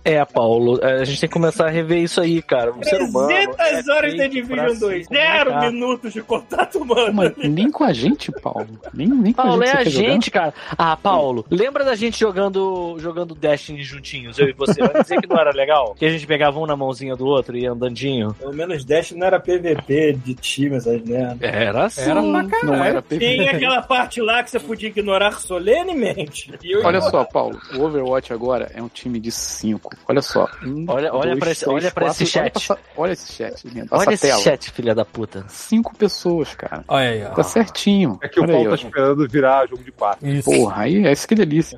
É, Paulo, a gente tem que começar a rever isso aí, cara. O ser humano. 300 é horas de feito pra Division se 2, zero minutos de contato humano. Mas nem com a gente, Paulo. Nem, nem com Paulo, a gente. é a jogar? gente, cara. Ah, Paulo, lembra da gente jogando jogando Destiny juntinhos, eu e você? Vai dizer que não era legal? Que a gente pegava um na mãozinha do outro e ia andandinho? Pelo menos Dash não era PVP de time, essas merdas. Era assim. Era pra caralho. Não era PVP. Tem aquela parte lá que você podia ignorar solenemente. E eu Olha ignorava. só, Paulo, o Overwatch agora é um time de 5. Olha só. Um, Olha- olha pra esse- olha pra esse quatro- chat. Olha, essa- olha esse chat, lindo. Olha Essa esse tela. chat, filha da puta. Cinco pessoas, cara. Olha aí, ó. Tá certinho. É que o Olha Paulo aí, tá esperando virar jogo de quatro. Isso. Porra, aí é isso que delícia.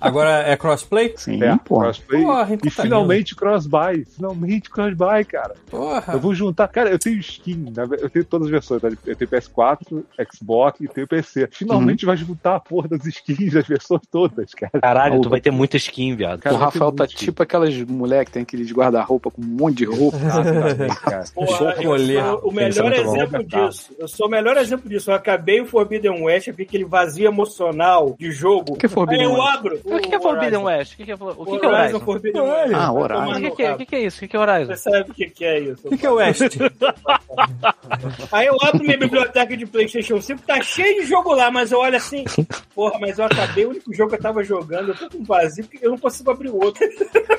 Agora é crossplay? Sim, É, porra. crossplay. Porra, então e tá finalmente cross-buy. Finalmente cross-buy, cara. Porra. Eu vou juntar. Cara, eu tenho skin. Eu tenho todas as versões. tá? Eu tenho PS4, Xbox e tenho PC. Finalmente vai juntar a porra das skins das versões todas, cara. Caralho, tu vai ter muita skin, viado. Cara, o Rafael tá muito. Tipo aquelas mulheres que tem aqueles guarda-roupa com um monte de roupa. Cara. Porra, eu o é melhor exemplo disso. Eu sou o melhor exemplo disso. Eu acabei o Forbidden West, eu vi aquele vazio emocional de jogo. O que é Forbidden Aí eu West? abro. O que é Forbidden West? O que é, o que que é Horizon? Forbidden West. Ah, Horizon. O que, que é? O que, é isso? O que, que é Horizon? Você sabe o que, que é isso. O que, que é West? Aí eu abro minha biblioteca de PlayStation 5, tá cheio de jogo lá, mas eu olho assim, porra, mas eu acabei o único jogo que eu tava jogando, eu tô com vazio, porque eu não consigo abrir o outro.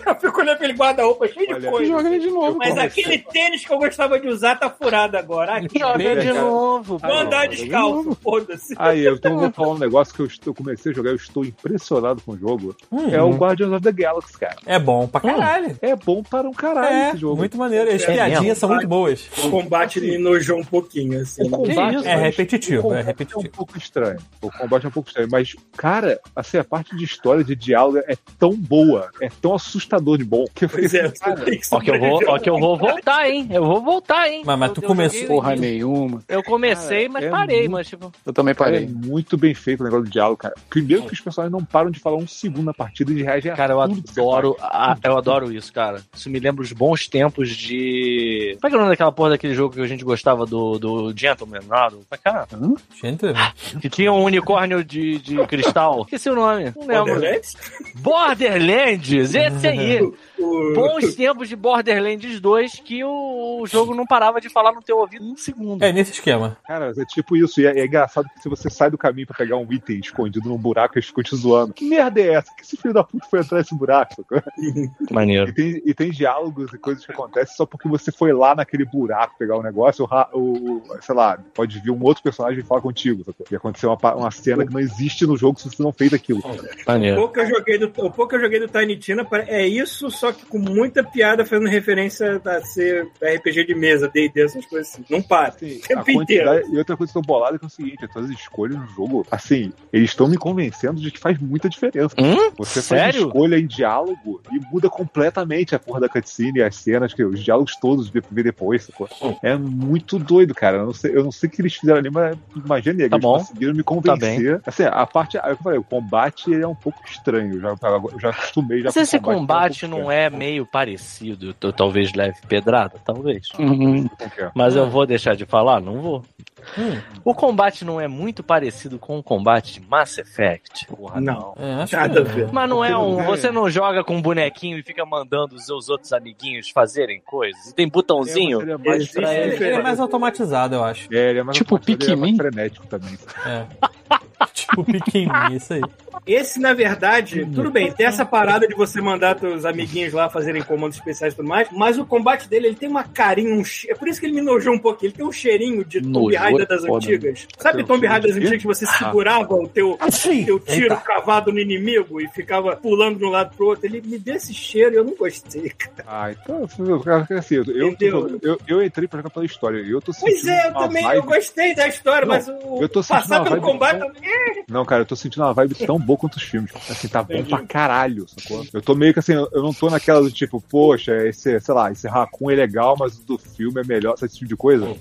Eu fico olhando aquele guarda-roupa cheio de Olha, coisa. Joga ele de novo. Mas aquele tênis que eu gostava de usar tá furado agora. Aqui, Joga de novo. vou andar de descalço, foda-se. Aí, eu então vou falar um negócio que eu, estou- eu comecei a jogar, eu estou impressionado com o jogo. Hum. É o Guardians of the Galaxy, cara. É bom pra caralho. É bom para um caralho É, esse jogo. muito maneiro. As É piadinhas mesmo? são muito boas. O combate me enojou um pouquinho, assim. O combate isso? É mas repetitivo, o combate é repetitivo. um pouco estranho. O combate é um pouco estranho. Mas, cara, assim, a parte de história, de diálogo é tão boa, é tão assustador de bom, que eu Pois é, cara, tem que Ó que, eu vou, ó que eu vou voltar, hein? Eu vou voltar, hein? Mas- mas Eu- tu eu começou- joguei- Porra nenhuma. Eu comecei, mas é parei, muito- mas tipo. Eu também É parei. muito bem feito o negócio do diálogo, cara. Primeiro que os personagens não param de falar um segundo na partida e de reagem a Cara, eu adoro, a- eu adoro isso, cara. Isso me lembra os bons tempos de. Como é que é o nome daquela porra daquele jogo que a gente gostava do, do Gentleman? Lá, do... Como é que é? Gente, Que tinha um unicórnio de, de cristal. Esqueci o nome. Não lembro. Borderlands? Borderlands, esse aí. O- Bons tempos de Borderlands 2 que o jogo não parava de falar no teu ouvido um segundo. é nesse esquema. Cara, é tipo isso. E é, é engraçado que se você sai do caminho pra pegar um item escondido num buraco, eles ficam te zoando. Que merda é essa? Que esse filho da puta foi entrar nesse buraco? Maneiro. E tem, e tem diálogos e coisas que acontecem só porque você foi lá naquele buraco pegar o negócio, o, o- o- sei lá, pode vir um outro personagem e falar contigo. Sacou? E aconteceu uma, uma cena que não existe no jogo se você não fez aquilo. O Maneiro. pouco, que eu joguei do, o pouco que eu joguei do Tiny Tina pare- é isso, só que com muita piada fazendo referência a ser RPG de mesa, D&D, essas coisas assim. Não para. Assim, tempo a quantidade- E outra coisa que eu tô bolado é, que é o seguinte: as suas escolhas no jogo, assim, eles estão me convencendo de que faz muita diferença. Hum? Você Sério? faz escolha em diálogo e muda completamente a porra da cutscene e as cenas, que os diálogos todos de ver depois, sacou? É muito doido, cara. Eu não sei, eu não sei o que eles fizeram ali, mas imagina Tá eles bom. conseguiram me Tá convencer. assim, a parte, é o eu falei, o combate é um pouco estranho. Eu já, eu já acostumei já esse o combate, combate é não é meio parecido, t- talvez leve pedrada, talvez. Uhum. é? Mas eu vou deixar de falar? Não vou. Hum. O combate não é muito parecido com o combate de Mass Effect? Porra, Não. É, acho Nada a que ver. Mas não é um. É. Você não joga com um bonequinho e fica mandando os seus outros amiguinhos fazerem coisas? E tem botãozinho? É, é mais ele. Ele é mais automatizado, eu acho. É, ele é mais Tipo automatizado, ele é Pikmin? frenético também. É. tipo Pikmin, isso aí. Esse, na verdade, tudo bem, tem essa parada de você mandar teus amiguinhos lá fazerem comandos especiais e tudo mais, mas o combate dele, ele tem uma carinha, um che... é por isso que ele me nojou um pouquinho, ele tem um cheirinho de Tomb Raider é das foda. antigas. Sabe Tem um Tomb Raider das antigas que você segurava o teu, Assim. teu tiro Eita. cavado no inimigo e ficava pulando de um lado pro outro? Ele me deu esse cheiro e eu não gostei, cara. Ah, então, eu, assim, eu, eu, eu, eu entrei pra jogar pela história. Eu tô Pois é, eu uma também, vibe- eu gostei da história, Não, mas o eu tô sentindo passar pelo combate... tão- também- Não, cara, eu tô sentindo uma vibe tão boa quanto os filmes. Assim, tá bom Entendi. pra caralho, sacou? Eu tô meio que assim, eu eu não tô naquela do tipo, poxa, esse, sei lá, esse Raccoon é legal, mas o do filme é melhor, esse tipo de coisa.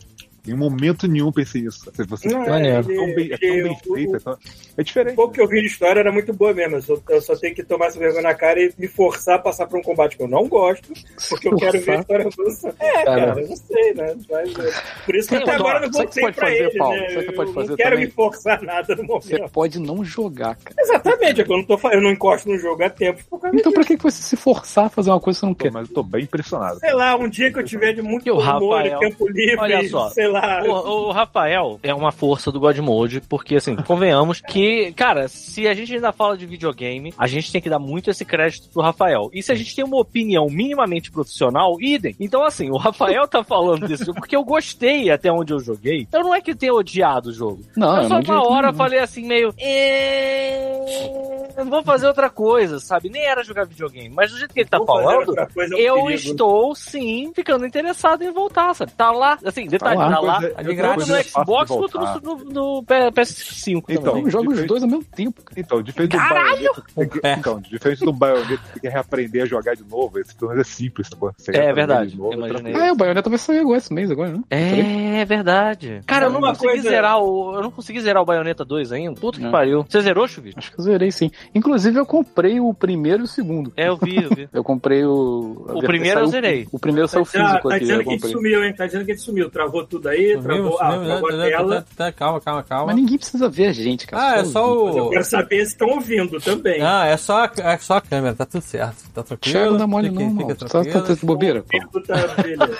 Em momento nenhum pensei nisso. Se Você Não, é Maneiro. tão bem, é tão bem ele- feito, é, tão- é O diferente. pouco que eu vi de história era muito boa mesmo. Eu só, eu só tenho que tomar essa vergonha na cara e me forçar a passar por um combate que eu não gosto, porque eu quero ver a história avançar. É, cara, eu não sei, né? Mas, é, por isso que Sim, até eu agora eu não o voltei pode pra fazer, ele, Paulo? né? O que Eu pode fazer não quero também? me forçar nada no Você momento. pode não jogar, cara. Exatamente, é que eu não, tô, eu não encosto no jogo há tempo. Então pra que você se forçar a fazer uma coisa que você não quer? mas eu tô bem impressionado. Sei lá, um dia que eu tiver de muito o humor e tempo livre, Olha só. sei lá, lá. O, o Rafael é uma força do God Mode, porque assim, convenhamos que, cara, se a gente ainda fala de videogame, a gente tem que dar muito esse crédito pro Rafael. E se a gente tem uma opinião minimamente profissional, idem. Então, assim, o Rafael tá falando desse jogo porque eu gostei até onde eu joguei. Eu não é que eu tenha odiado o jogo. Não, eu eu só não uma hora não. falei assim, meio. "É, Eu vou fazer outra coisa, sabe? Nem era jogar videogame. Mas do jeito que ele tá Vou falando, é eu estou sim ficando interessado em voltar, sabe? Tá lá, assim, detalhe, tá lá. Coisa- tá de grátis. Tanto no é Xbox quanto no, no, no P- PS5 Então, também. Eu jogo os dois ao mesmo tempo. Então, diferente do Bayonetta, É. então, diferente do Bayonetta, você tem que reaprender a jogar de novo. Esse pelo menos é simples, tá? Você É verdade, de novo, tranquilo. Ah, o Bayonetta vai sair agora esse mês, agora, né? É verdade. Cara, eu não consegui coisa- zerar o. Eu não consegui zerar o Bayonetta 2 ainda. Puta que Não. pariu. Você zerou, Chuvi? Acho que eu zerei sim. Inclusive, eu comprei o primeiro e o segundo. É, eu vi, eu vi. Eu comprei o. O primeiro eu zerei. O primeiro saiu Tá, físico tá aqui. dizendo Eu que a gente comprei. sumiu, hein? Tá dizendo que a gente sumiu. Travou tudo aí, travou, ah, a né? tela. Tá- tá- Calma, calma, calma. Mas ninguém precisa ver a gente, cara. Ah, é só ouvir. Eu o. quero saber se estão ouvindo também. Não, é só, a- é só a câmera, tá tudo certo. Tá tranquilo. Thiago não dá mole, fique- não, fica mano. Tá, tá, tá de bobeira. pô. Tá, beleza.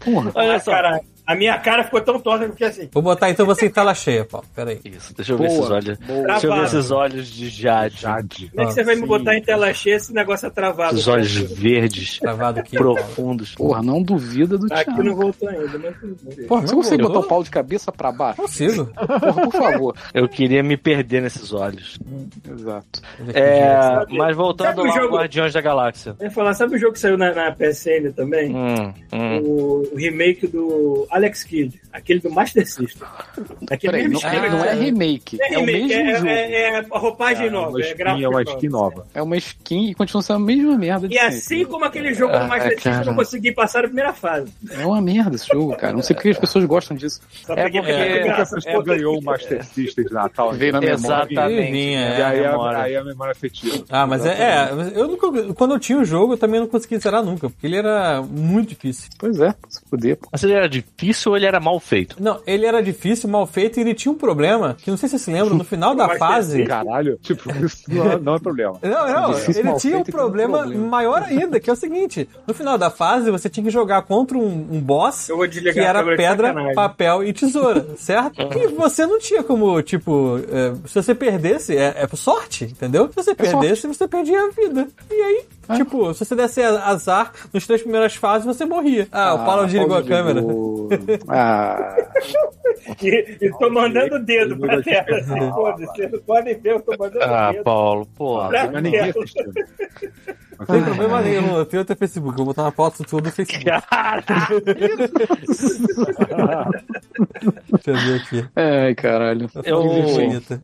Porra. Olha Ah, só. cara, a minha cara ficou tão torta que eu fiquei assim. Vou botar então você em tela cheia, Paulo. Pera aí. Isso, deixa eu ver esses olhos. boa. Deixa eu ver esses olhos de Jade. Jade. Como é que você vai me sim. botar em tela cheia esse negócio é travado? Esses olhos verdes, Travado aqui. Profundos. Porra, não duvida do Aqui Thiago. não voltou ainda, mas tudo bem. Porra, Você não consegue botar o pau de cabeça pra baixo? Consigo. Porra, por favor. Eu queria me perder nesses olhos. Exato. É, Sabe- mas voltando ao jogo- Guardiões da Galáxia. Eu ia falar, sabe o jogo que saiu na, na PSN também? Hum, hum. O, o remake do Alex Kidd, aquele do Master System. Aquele Peraí, mesmo não, esquema. não é remake. É É, o remake, mesmo é, jogo. é- é a roupagem É nova, uma é skin, gráfico é uma nova. skin nova. É uma skin e continua sendo a mesma merda E sempre. assim como aquele jogo do Ah, Master System, eu não consegui passar a primeira fase. É uma merda esse jogo, cara. Não sei porque as pessoas gostam disso. Só É porque- pela Porque a pessoa ganhou o Master System de Natal. Veio na memória. Exatamente. E é, aí, a, memória. aí a memória afetiva. Ah, mas é, é, eu nunca, quando eu tinha o jogo, eu também não conseguia zerar nunca, porque ele era muito difícil. Pois é, se fuder, pô. Mas ele era difícil ou ele era mal feito? Não, ele era difícil, mal feito, e ele tinha um problema, que não sei se vocês se lembram, no final da Mas fase... Caralho, tipo, isso não é, não é problema. Não, não, Difícil, ele tinha um problema, problema. maior ainda, que é o seguinte, no final da fase, você tinha que jogar contra um, um boss Eu vou desligar que era pedra, sacanagem. papel e tesoura, certo? E você não tinha como, tipo, é, se você perdesse, é, é sorte, entendeu? Se você perdesse, você perdia a vida. E aí, tipo, se você desse azar nas três primeiras fases, você morria. Ah, o Paulo desligou a câmera. Ah, E, e tô mandando o dedo pra tela. assim, Foda-se, vocês não podem ver, eu tô mandando Ah, o dedo. Paulo, pô. Ah, mas ninguém assistiu. Não tem problema nenhum, eu tenho até Facebook, vou botar uma foto sua do Facebook. Deixa eu ver aqui. ai, caralho. Eu,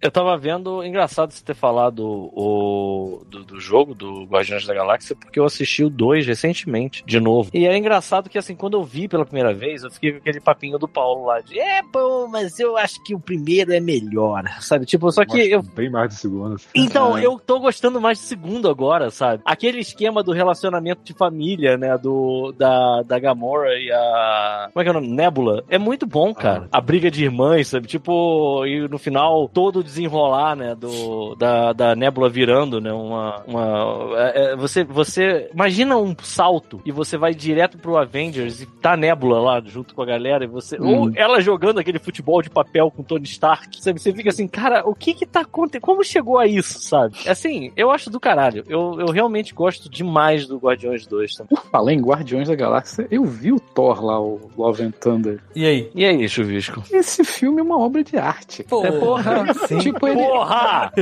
eu tava vendo, engraçado você ter falado o, do, do jogo do Guardiões da Galáxia, porque eu assisti o 2 recentemente, de novo. E é engraçado que, assim, quando eu vi pela primeira vez, eu fiquei com aquele papinho do Paulo lá de é bom, mas eu acho que o primeiro é melhor, sabe? Tipo, só que eu Bem mais de segundo. Então, eu tô gostando mais do segundo agora, sabe? Aquele esquema do relacionamento de família, né? Do, da, da Gamora e a. Como é que é o nome? Nebula. É muito bom, cara. A briga de irmãs, sabe? Tipo, e no final, todo o desenrolar, né? Do, da, da Nebula virando, né? Uma. uma é, é, você, você. Imagina um salto e você vai direto pro Avengers e tá a Nebula lá junto com a galera e você. Hum. Ou ela jogando aquele futebol de papel com Tony Stark, sabe? Você fica assim, cara, o que que tá acontecendo? Como chegou a isso, sabe? Assim, eu acho do caralho. Eu, eu realmente gosto demais do Guardiões 2 também. Por falar em Guardiões da Galáxia, eu vi o Thor lá, o Love and Thunder. E aí? E aí, Chuvisco? Esse filme é uma obra de arte. Pô, É, porra. sim. Tipo, ele. Porra!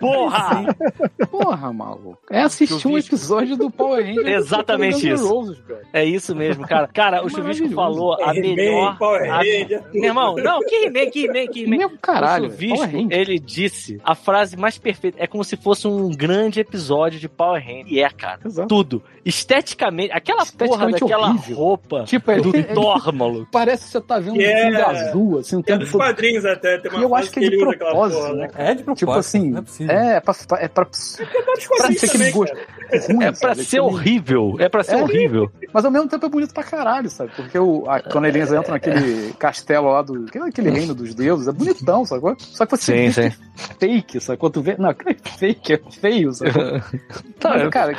Porra! Porra, maluco. É assistir um Chuvisco. episódio do Power Ranger. Exatamente isso. Roses. É isso mesmo, cara. Cara, o Chuvisco falou a melhor. Power a- Ranger, Meu irmão, não, que He-Man, que He-Man, que He-Man. Meu caralho. o Chuvisco, ele disse a frase mais perfeita. É como se fosse um grande episódio de Power Ranger. E é, cara. Exato. Tudo. Esteticamente, aquela porra Esteticamente daquela horrível. roupa Tipo, é, do ele- Thor, maluco. Parece que você tá vendo um Yeah. fundo azul, assim, É tempo dos todo. quadrinhos até, tem uma eu acho que é de propósito, porra, né? É de propósito, Tipo assim, não é possível. é, é pra, é pra, Dos ser aquele gosto ruim, É pra sabe? ser Aquele- horrível. É pra ser É. horrível. Mas ao mesmo tempo é bonito pra caralho, sabe? Porque o, a, quando eles entram naquele castelo lá do. Aquele reino dos deuses, é bonitão, sacou? Só que você Sim, vê sim. é fake, sabe? Quando tu vê. Não, é fake, é feio, sabe? Tá, Mas, cara,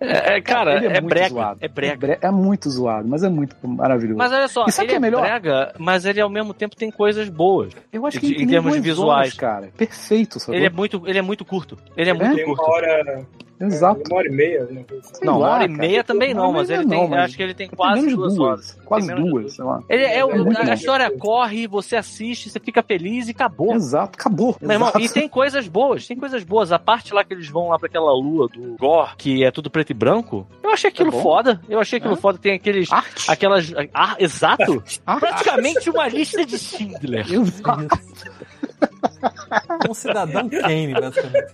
É, é, cara, ele é, muito brega. zoado. É brega. bre- é muito zoado, mas é muito maravilhoso. Mas olha só, E sabe ele é é melhor? brega, mas ele ao mesmo tempo tem coisas boas. eu acho que de- em termos visuais. horas, cara. Perfeito, sabe? Ele é muito, ele é muito curto. Ele é muito Tem uma curto. hora. Exato. Uma hora e meia, assim. Sei Não, uma lá, hora e cara. meia também não, Uma mas ele meia tem, não, mas acho que ele tem tem quase duas duas, horas. Quase de duas, sei lá. Ele é, É muito a bom. história corre, você assiste, você fica feliz e acabou. Exato, acabou. Meu irmão, e tem coisas boas, tem coisas boas. A parte lá que eles vão lá pra aquela lua do Gore, que é tudo preto e branco, eu achei aquilo É foda. Eu achei aquilo É. foda. Tem aqueles. Arte. Aquelas. Ah, exato! Arte. Praticamente uma lista de Schindler. Exato. Um cidadão Kane, basicamente.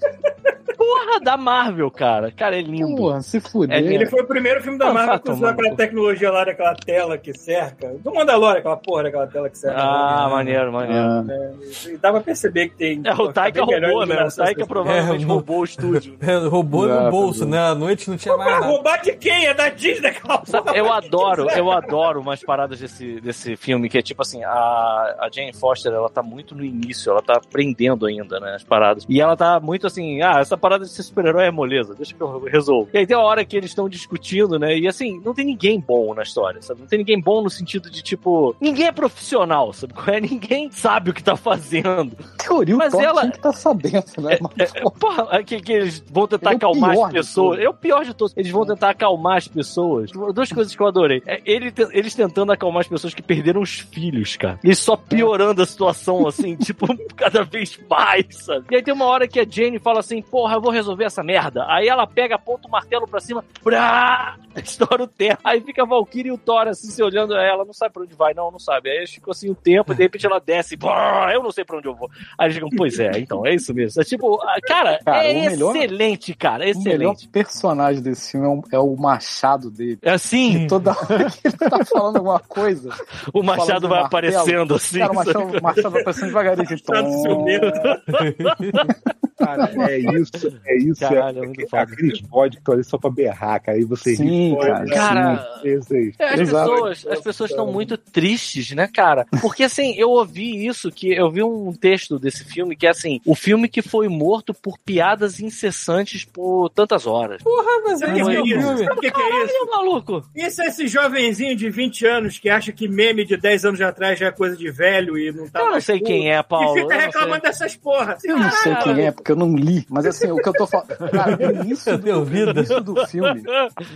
Porra da Marvel, cara. Cara, é lindo. Porra, se fuder. É. Ele foi o primeiro filme da Não, Marvel que usou aquela tecnologia lá daquela tela que cerca. Do Mandalorian, aquela porra daquela tela que cerca. Ah, maneiro, maneiro. Ah, E dá pra perceber que tem. É, o Taika roubou, né? O Taika provavelmente É, roubou o estúdio. É, Roubou no Exato, bolso, né? À noite não tinha mais nada. roubar de quem? É da Disney aquela porra. eu adoro, eu adoro umas paradas desse, desse filme, que é tipo assim, a, a Jane Foster, ela tá muito no início, ela tá aprendendo ainda, né, as paradas. E ela tá muito assim, ah, essa parada de ser super-herói é moleza, deixa que eu resolvo. E aí tem a hora que eles estão discutindo, né, e assim, não tem ninguém bom na história, sabe? Não tem ninguém bom no sentido de, tipo, ninguém é profissional, sabe? é? Ninguém sabe o que tá fazendo. teoria, Mas o ela- que tá sabendo, né? Mas, pô, Porra, que, que eles vão tentar é acalmar as pessoas. É o pior de todos. Eles vão tentar acalmar as pessoas. Duas coisas que eu adorei. É ele, eles tentando acalmar as pessoas que perderam os filhos, cara. E só piorando a situação, assim, tipo, cada vez mais, sabe? E aí tem uma hora que a Jane fala assim, porra, eu vou resolver essa merda. Aí ela pega, aponta o martelo pra cima, brá, estoura o terra. Aí fica a Valkyrie e o Thor, assim, se olhando a ela, não sabe pra onde vai, não, não sabe. Aí ficam assim um tempo, e de repente ela desce, brá, eu não sei pra onde eu vou. Aí eles ficam, pois é, então, é isso mesmo. É tipo, ah, cara, Cara, é o melhor- excelente, cara, é o melhor excelente. personagem desse filme é, um- é o machado dele. É assim, Toda hora que ele tá falando alguma coisa, o Machado vai martelo, aparecendo assim. cara, o machado, o machado vai aparecendo devagarinho. assim. Cara, é isso, é isso. Caralho, é é, muito é foda. aqueles bode que estão ali só pra berrar, cara. Aí você Sim, ri, cara. Cara, sim, isso aí. É, as Exato. pessoas, as pessoas estão muito tristes, né, cara? Porque assim, eu ouvi isso, que eu vi um texto desse filme que é assim, o filme que foi morto por piadas incessantes por tantas horas. Porra, mas é o que, isso que é o isso? o que, que é isso? Maluco! Isso é esse jovenzinho de 20 anos que acha que meme de 10 anos atrás já é coisa de velho e não tá Eu não sei cool, quem é, Paulo. E eu fica reclamando dessas porra. Eu não sei quem é, porque eu não li. Mas assim, o que eu tô falando. Cara, no início, do, no início do filme,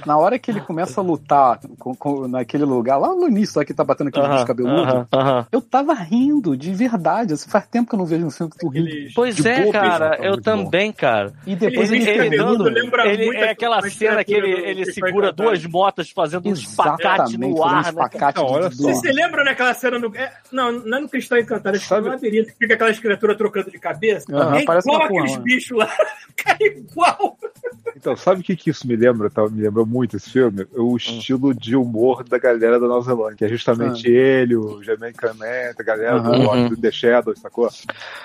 na hora que ele começa a lutar com- com- naquele lugar, lá no início, lá que tá batendo aquele bicho Aham, cabeludo, aham, aham. eu tava rindo de verdade. Assim, faz tempo que eu não vejo um filme que tu ri. Pois De é, bobo, cara, isso, tá eu muito bom. também, cara. E depois Ele- ele, Ele, cabeludo dando, lembra ele é aquela cena que ele, ele segura duas motas fazendo um espacate Exatamente, no ar, um né? espacate dor. Vocês se lembram naquela cena do. é, não, não é no Cristão Encantado, é no labirinto que fica aquelas criaturas trocando de cabeça. É parece igual aqueles né? bichos lá. Cara, igual. Então, sabe o que, que isso me lembra? Tá? Me lembrou muito esse filme? O estilo de humor da galera da Nova Zelândia, que é justamente ele, o Jamaican Man, a galera do Aham. Watch do The Shadows, sacou?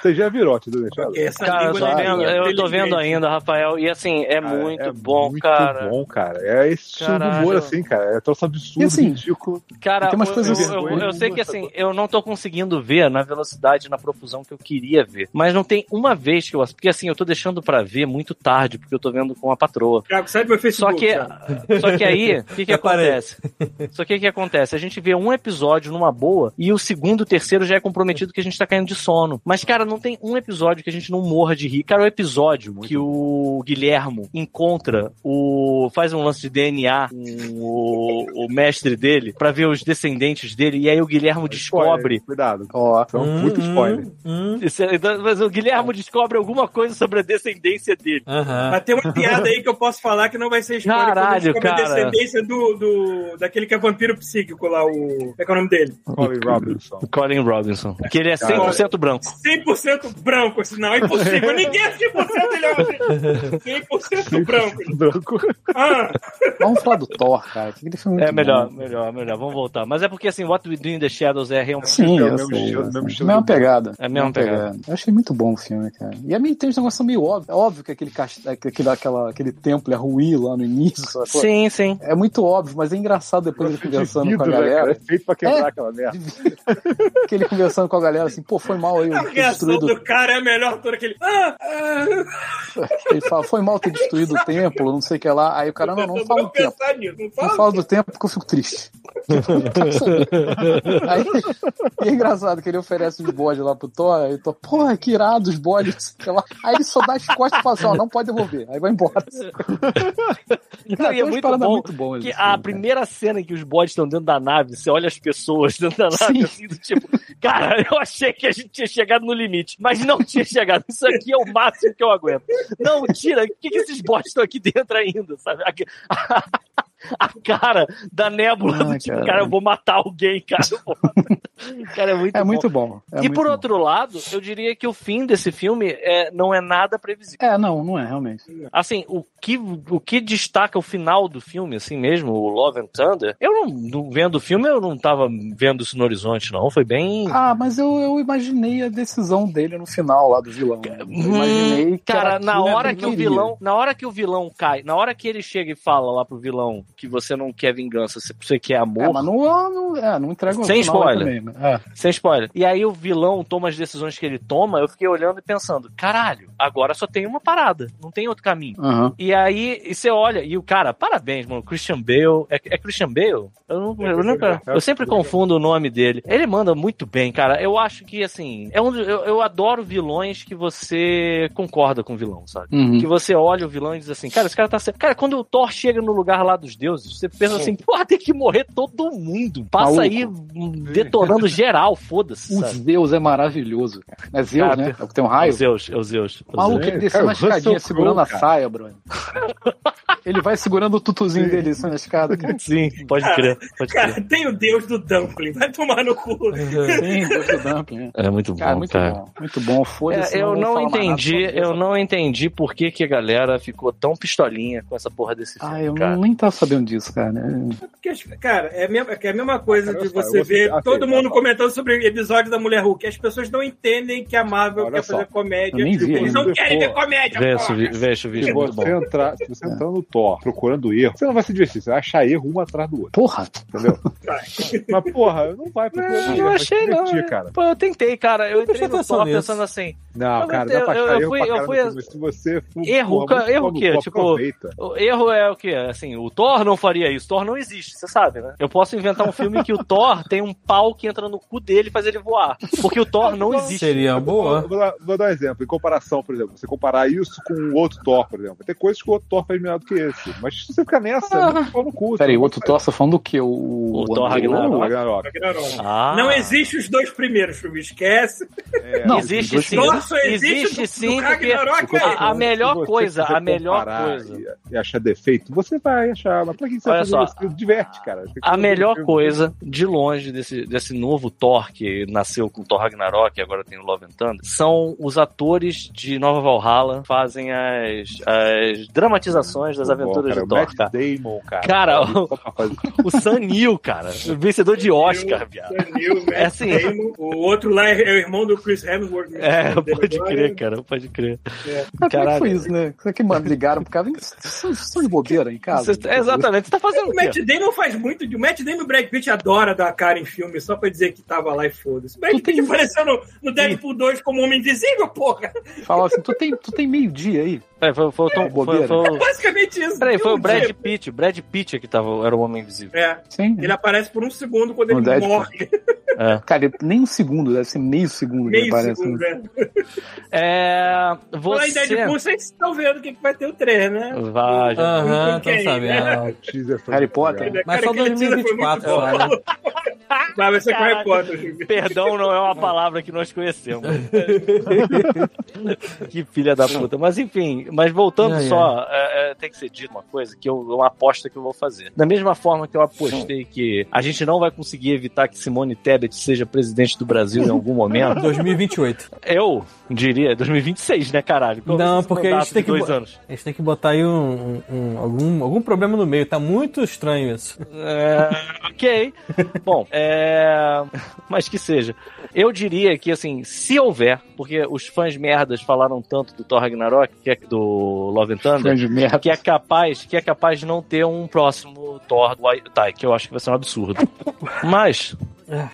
Você já virou do The Shadows? Essa Cara, eu da vendo, eu tô vendo ainda, Rafael, e assim, é Cara, muito é bom, muito cara. bom, cara. É esse estilo de humor, assim, cara. É troço absurdo, E assim, ridículo. Cara, E tem umas eu, coisas- eu, eu- eu sei que assim, eu não tô conseguindo ver na velocidade, na profusão que eu queria ver. Mas não tem uma vez que eu. Porque assim, eu tô deixando pra ver muito tarde, porque eu tô vendo com a patroa. Thiago, sai do meu Só Facebook. que, Thiago. só que aí, o que que acontece? Só que o que acontece? A gente vê um episódio numa boa e o segundo, o terceiro já é comprometido que a gente tá caindo de sono. Mas, cara, não tem um episódio que a gente não morra de rir. Cara, o episódio que o Guilhermo encontra o. faz um lance de DNA com o, o mestre dele pra ver os descendentes dele e aí o Guilhermo descobre. Spoiler, Cuidado. Ó, Foi um puto spoiler. Hum, hum. Isso é- Mas o Guilhermo descobre alguma coisa sobre a descendência dele. Aham. Mas tem uma piada aí que eu posso falar que não vai ser spoiler. Caralho, cara. a descendência do, do, daquele que é vampiro psíquico lá, o... Como é que é o nome dele? Colin Robinson. Colin Robinson. Que ele é 100% branco. 100% branco, assim, não, é impossível. Ninguém é 100% ele é assim. 100% branco. Branco. Ah, vamos falar do Thor, cara. É É melhor, bom. melhor, melhor. Vamos voltar. Mas é porque assim, What We Do in the Shadows é realmente. Sim, É o mesmo estilo, mesmo sei. estilo Mesma pegada. É a mesma pegada. Eu achei muito bom o filme, cara. E é meio tem uns negócios meio óbvios. É óbvio que aquele, cast... aquele, aquela, aquele templo é ruim lá no início. sacou? Sim, sim. É muito óbvio, mas é engraçado depois ele conversando Vidro, com a né, galera. É feito pra quebrar É. aquela merda. que ele conversando com a galera assim, pô, foi mal aí A eu reação destruído. do cara é a melhor toda aquele. Ah, ah, Ele fala, foi mal ter destruído o templo, não sei o que lá. Aí o cara, não, não fala do tempo. nisso, não Não fala. do tempo porque eu fico triste. aí, e é engraçado que ele oferece os bodes lá pro Thor, aí o Thor, porra, que irado os bodes. não sei o que lá. Aí ele só dá as costas e fala assim, ó, não pode devolver. Aí vai embora. E é umas muito bom muito boas que a cara. primeira cena em que os bodes estão dentro da nave, você olha as pessoas dentro da nave, Sim. assim, do tipo, cara, eu achei que a gente tinha chegado no limite, mas não tinha chegado. Isso aqui é o máximo que eu aguento. Não, tira, por que, que esses bodes estão aqui dentro ainda, sabe? A, a cara da nébula, Ah, do tipo, cara. cara. eu vou matar alguém, cara. eu vou matar. Cara, é muito É bom. muito bom. é e muito por bom. outro lado, eu diria que o fim desse filme é, não é nada previsível. É, não, não é, realmente. Assim, o que, o que destaca o final do filme, assim mesmo, o Love and Thunder, eu não, não- vendo o filme, eu não tava vendo isso no horizonte, não. Foi bem. Ah, mas eu, eu imaginei a decisão dele no final lá do vilão. Eu imaginei que Cara, na hora que o vilão, na hora que o vilão cai, na hora que ele chega e fala lá pro vilão que você não quer vingança, você- quer amor, É, mas não, não, é, não entrega o Sem spoiler. Também, né? é. sem spoiler. E aí o vilão toma as decisões que ele toma, eu fiquei olhando e pensando, caralho, agora só tem uma parada, não tem outro caminho. Aham. E aí, e você olha, e o cara, parabéns, mano, Christian Bale. É, é Christian Bale? Eu, não, eu, nunca- eu sempre confundo o nome dele. Ele manda muito bem, cara. Eu acho que, assim, é um, eu, eu adoro vilões que você concorda com o vilão, sabe? Uhum. Que você olha o vilão e diz assim, cara, esse cara tá certo. Cara, quando o Thor chega no lugar lá dos deuses, você pensa assim, porra, tem que morrer todo mundo. Passa Maluco. aí hum, detonando geral, foda-se, O sabe? Zeus é maravilhoso, cara. É Zeus, Cara, né? É o que tem um É o raio. Zeus, é o Zeus. o Maluco, ele desceu Russell escadinha segurando a saia, Bruno. ele vai segurando o tutuzinho dele assim na escada. Cara. Sim, pode crer, pode crer. Cara, tem o deus do Dumpling, vai tomar no cu. Sim, Deus do Dumpling. né? É muito bom, Cara, muito cara. bom. Muito bom. Foda-se. É, eu não nada entendi, sobre eu não entendi por que, que a galera ficou tão pistolinha com essa porra desse filme, Ah, eu cara. nem tava sabendo disso, cara. Porque, cara, é a mesma, é coisa Cara, de você ver todo assim, mundo comentando sobre o episódio da Mulher Hulk. As pessoas não entendem que a Marvel Olha quer só, fazer comédia. eu nem vi Eles não querem Pô, ver comédia, Se é muito bom. você, entrar, se você entrar no Thor procurando erro, você não vai se divertir, você vai achar erro um atrás do outro, Porra. entendeu? Mas, porra, não vai procurando Não, erro, não vai achei se não. divertir, né? cara. Pô, eu tentei, cara. Eu entrei no Thor nisso. pensando assim. Não, cara, eu- dá pra eu- achar eu erro fui- pra eu caramba, fui- se você for... Erro, porra, erro muito o quê? Tipo. O erro é o quê? Assim, o Thor não faria isso. Thor não existe, você sabe, né? Eu posso inventar um filme que o Thor tem um pau que entra no cu dele e faz ele voar. Porque o Thor não existe. Seria boa. Vou, dar, vou dar um exemplo. Em comparação, por exemplo, você comparar isso com o outro Thor, por exemplo. Tem coisas que o outro Thor faz melhor do que esse. Mas se você ficar nessa, é muito pau no cu. Peraí, você o outro não Thor tá falando do que? O, O Thor vai- Ragnarok. o Ragnarok. Ragnarok. Ah. Não existe os dois primeiros, Chubi, esquece. É, Não, existe sim. Thor só existe Existe do- do sim, porque Ragnarok aí. a, a melhor você coisa, a melhor coisa. E, e achar defeito, você vai achar. Mas pra que você Olha vai fazer só, isso? Diverte, cara. A melhor coisa, de longe, desse, desse novo Thor que nasceu com Thor Ragnarok e agora tem o Love and Thunder, são os atores de Nova Valhalla que fazem as, as dramatizações das Bom, aventuras cara, de o Thor, Matt cara. Damon, cara. Cara, fazer- O Sam Neill, cara. Vencedor de Oscar, viado. É assim. Damon. O outro lá é, é o irmão do Chris Hemsworth. né? É, pode agora. crer, cara, pode crer. Como é que Caralho. foi isso, né? Será que mano, ligaram pro cara? Vem, São, de bobeira em casa? Você- exatamente, você tá fazendo O o Matt? Damon faz muito. de- O Matt Damon e o Brad Pitt adora dar cara em filme só pra dizer que tava lá e foda-se. Brad Tu Pitt tem- apareceu no, no Deadpool 2 como Homem Invisível, porra. Fala assim, tu tem, tu tem meio dia aí? Peraí, foi, foi, o Tom- foi, bobeira. foi, o- Basicamente isso. peraí, foi o Brad dia. Pitt. O Brad Pitt é que tava, era o Homem Invisível. É, Sim. ele aparece por um segundo quando No ele Deadpool. morre. É. Cara, nem um segundo, deve ser meio segundo Meio aparece. segundo, né? né? É. Falar em Você. Deadpool, vocês estão vendo o que vai ter o 3, né? Vai, já- Aham, quem, sabendo. Ah, foi Harry Potter? legal. Mas Cara, só aquele teaser foi 2024 muito só, né? Vai, ser com Harry. Potter. Perdão não é uma palavra que nós conhecemos. que filha da puta. Mas enfim, mas voltando Ai, só, é, é, tem que ser dito uma coisa, que eu, uma aposta que eu vou fazer. Da mesma forma que eu apostei que a gente não vai conseguir evitar que Simone Tebet seja presidente do Brasil em algum momento, 2028. eu diria 2026, né, caralho? Vai Não, porque a gente tem que bo- anos. A gente tem que botar aí um, um- algum, algum problema no meio. Tá muito estranho isso. É, ok. Bom, é, mas que seja. Eu diria que, assim, se houver, porque os fãs merda merdas falaram tanto do Thor Ragnarok, que é do Love and Thunder, que é capaz, que é capaz de não ter um próximo Thor do Tai, que eu acho que vai ser um absurdo. Mas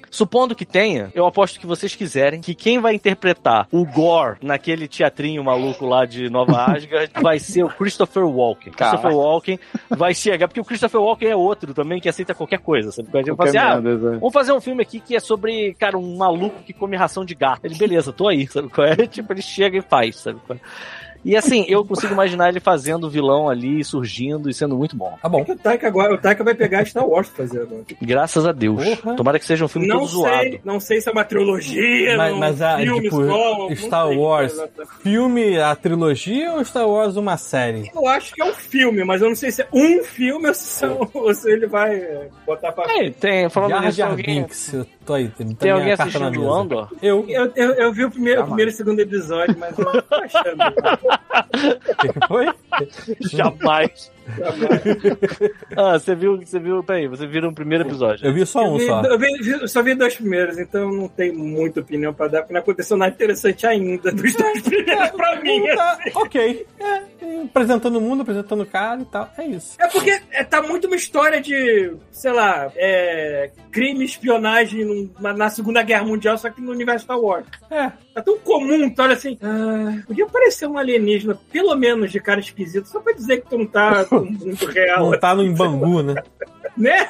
Supondo que tenha, eu aposto que vocês quiserem que quem vai interpretar o Gore naquele teatrinho maluco lá de Nova Asgard vai ser o Christopher Walken. Christopher Walken vai chegar, porque o Christopher Walken é outro também que aceita qualquer coisa. Sabe? Gente fala assim, ah. Vamos fazer um filme aqui que é sobre, cara, um maluco que come ração de gato. Ele, beleza, tô aí, sabe qual é? Tipo, ele chega e faz, sabe qual é? E assim, eu consigo imaginar ele fazendo o vilão ali, surgindo e sendo muito bom. Tá bom. O Taika, agora, o Taika vai pegar Star Wars pra fazer agora. Graças a Deus. Porra. Tomara que seja um filme Não todo zoado. sei, não sei se é uma trilogia, Mas, mas a, filme tipo, só, não Star Wars, filme, a trilogia ou Star Wars uma série? Eu acho que é um filme, mas eu não sei se é um filme ou se, são- ou se ele vai é, botar pra É, tem, falando Jar nisso, tem Jar alguém, Binks, eu tô aí, tem, tem alguém assistindo mesa. Andor? Eu. Eu, eu, eu vi o primeiro, o primeiro e o segundo episódio, mas eu tô achando. O que que foi? Jamais. ah, você viu, você viu, peraí, você viu no primeiro episódio. Eu vi só Eu, um vi- só. eu vi- vi- só vi dois primeiros, então não tenho muita opinião pra dar, porque não aconteceu nada interessante ainda dos dois primeiros pra mim. Tá, ok. É, apresentando o mundo, apresentando o cara e tal. É isso. É porque é, tá muito uma história de, sei lá, é, crime, espionagem na, na Segunda Guerra Mundial, só que no universo Star Wars. É. Tá tão comum, tu olha assim, ah, podia aparecer um alienígena, pelo menos de cara esquisito, só pra dizer que tu não tá muito real. No Bangu, né? Né?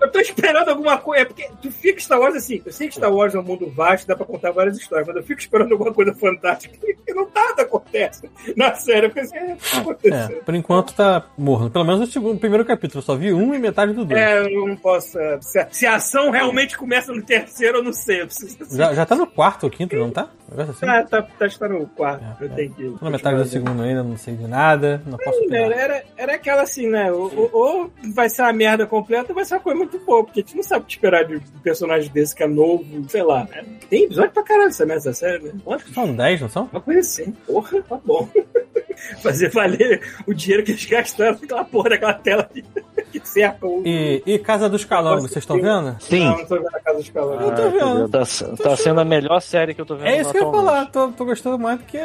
Eu tô esperando alguma coisa. É porque tu fica Star Wars assim. Eu sei que Star Wars é um mundo vasto, dá pra contar várias histórias, mas eu fico esperando alguma coisa fantástica e não nada acontece. Na série, eu pensei, é, tá É, por enquanto tá morno. Pelo menos o segundo, o primeiro capítulo. Eu só vi um e metade do dois. É, eu não posso. é, Se a, se a ação realmente começa no terceiro, eu não sei. Eu preciso. Já, já tá no quarto ou quinto, não tá? Assim? Ah, tá, tá, está no quarto. É, eu tenho que. Tô na metade do segundo ainda, não sei de nada. Não posso Era, era, era aquela assim, né? Ou, ou- vai ser uma merda completa, vai ser uma coisa muito boa, porque a gente não sabe o que esperar de um personagem desse que é novo, sei lá. né? Tem episódio pra caralho essa merda, série, né? Quantos? São 10, não são? Uma coisa assim. Porra, tá bom. Fazer valer o dinheiro que eles gastaram naquela porra daquela tela que, que cerca o. E, e Casa dos Calangos, vocês estão vendo? Sim. Não, não tô vendo a casa dos calores. Eu tô vendo. Tá, tá sendo a melhor série que eu tô vendo. É isso que eu ia falar. Tô, tô gostando mais do que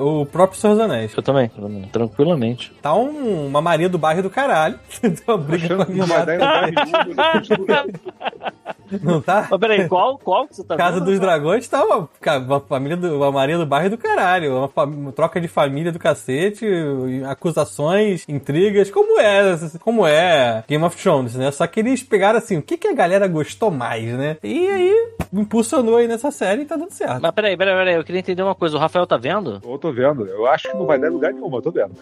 o próprio Senhor dos Anéis. Eu também, tranquilamente. Tá um- uma Maria do bairro do caralho. uma briga Achando que não vai dar familiar. em 10 minutos, continua. Não tá? Mas peraí, qual, qual que você tá Casa vendo? dos Dragões tá uma, uma família do, uma Maria do bairro do caralho. Uma, uma troca de família do cacete, acusações, intrigas, como é, como é Game of Thrones, né? Só que eles pegaram assim, o que, que a galera gostou mais, né? E aí impulsionou aí nessa série e tá dando certo. Mas peraí, peraí, peraí, eu queria entender uma coisa. O Rafael tá vendo? Eu tô vendo. Eu acho que não vai dar lugar nenhum, eu tô vendo.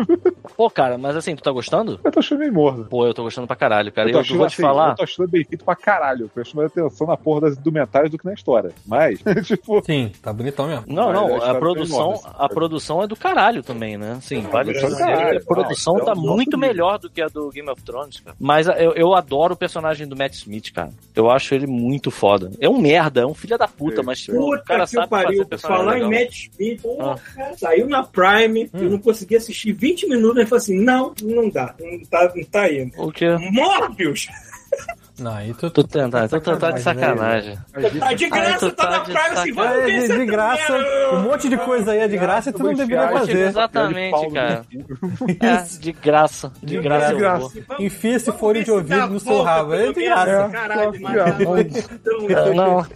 Pô, cara, mas assim, tu tá gostando? Eu tô achando meio morno. Pô, eu tô gostando pra caralho, cara. Eu Eu, tô eu achando vou te assim, falar. eu tô achando bem feito pra caralho. Eu presto mais atenção na porra das indumentárias do que na história. Mas, tipo, Sim, tá bonitão mesmo. Não, Mas não, a a história produção, enorme, a produção é do caralho também, né? Sim, vale produção é caralho, a produção não, tá é um muito melhor do que a do Game of Thrones, cara. Mas eu, eu adoro o personagem do Matt Smith, cara. Eu acho ele muito foda. É um merda, é um filho da puta, É. mas tipo, o Puta cara que sabe pariu. Falar em legal. Matt Smith, porra, saiu na Prime, eu não consegui assistir 20 minutos, e falei assim, não, não dá, não tá, não tá indo. O quê? Morbius! Não, aí tu, Tô tentando, tô tentando de Sacanagem, sacanagem. Tá de graça, tu tá, tá na de Prime, assim, vai ver É, de, graça, um monte de coisa aí é de graça e tu não deveria fazer. Exatamente, cara. É, de graça. De graça. De eu graça. vou. Enfia esse fone de se ouvido no seu rabo. É de graça. Caralho, É, É, Não,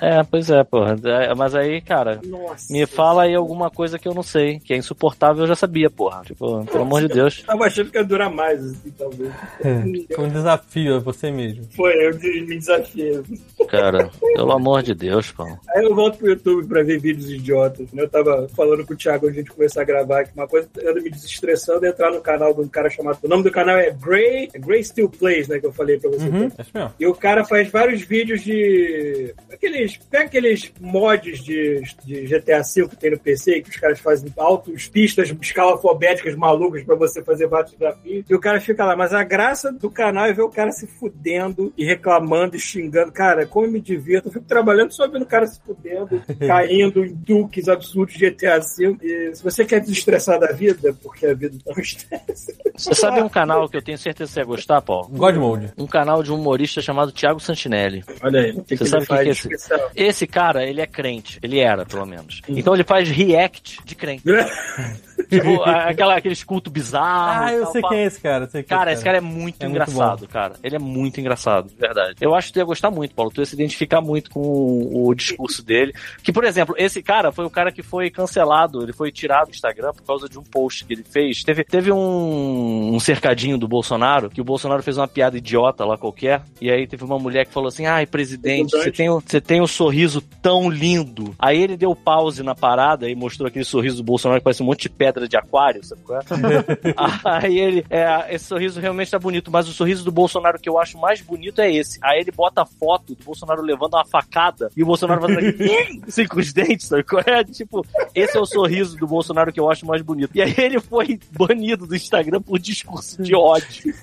é, pois é, porra. É, Mas aí, cara, Nossa. me fala aí alguma coisa que eu não sei, que é insuportável, eu já sabia, porra. Tipo, pelo amor de Deus. Tava achando que ia durar mais, assim, talvez. É, um desafio você mesmo. Foi, eu me desafiei. Cara, pelo amor de Deus, pô. Aí eu volto pro YouTube pra ver vídeos idiotas. né? Eu tava falando com o Thiago antes de a gente começar a gravar que uma coisa anda me desestressando é entrar no canal de um cara chamado. O nome do canal é Gray, é Gray Still Plays, né? Que eu falei pra você. Uhum, é isso mesmo. E o cara faz vários vídeos de. Aqueles. Pega aqueles mods de, de GTA V que tem no PC, que os caras fazem altos pistas escalafobéticas malucas pra você fazer vários desafios. E o cara fica lá. Mas a graça do canal é ver o cara se fudendo e reclamando e xingando. Cara, como eu me divirto. Eu fico trabalhando só vendo o cara se fudendo, caindo em duques absurdos de GTA V. E se você quer desestressar da vida, porque a vida tá um estresse. Você sabe um canal que eu tenho certeza que você ia gostar, Paulo? God Mode. Um canal de um humorista chamado Thiago Santinelli. Olha aí. Tem Você sabe o que, que é esse? especial. Esse cara, ele é crente. Ele era, pelo menos. Então ele faz react de crente. tipo, aquela, aqueles cultos bizarros. Ah, eu tal, sei pá. quem é esse cara. Sei quem é Cara, esse cara é muito É muito engraçado, cara. Ele é muito engraçado, de verdade. Eu acho que tu ia gostar muito, Paulo. Tu ia se identificar muito com o, o discurso dele. Que, por exemplo, esse cara foi o cara que foi cancelado. Ele foi tirado do Instagram por causa de um post que ele fez. Teve, teve um, um cercadinho do Bolsonaro, que o Bolsonaro fez uma piada idiota lá qualquer. E aí teve uma mulher que falou assim: ai, presidente, você tem, você tem um sorriso tão lindo. Aí ele deu pause na parada e mostrou aquele sorriso do Bolsonaro que parece um monte de pedra de aquário, sabe qual é? Aí ele, é, esse sorriso realmente tá bonito, mas o sorriso do Bolsonaro que eu acho mais bonito é esse. Aí ele bota a foto do Bolsonaro levando uma facada e o Bolsonaro fazendo aqui, assim com os dentes, sabe qual é? Tipo, esse é o sorriso do Bolsonaro que eu acho mais bonito. E aí ele foi banido do Instagram por discurso de ódio.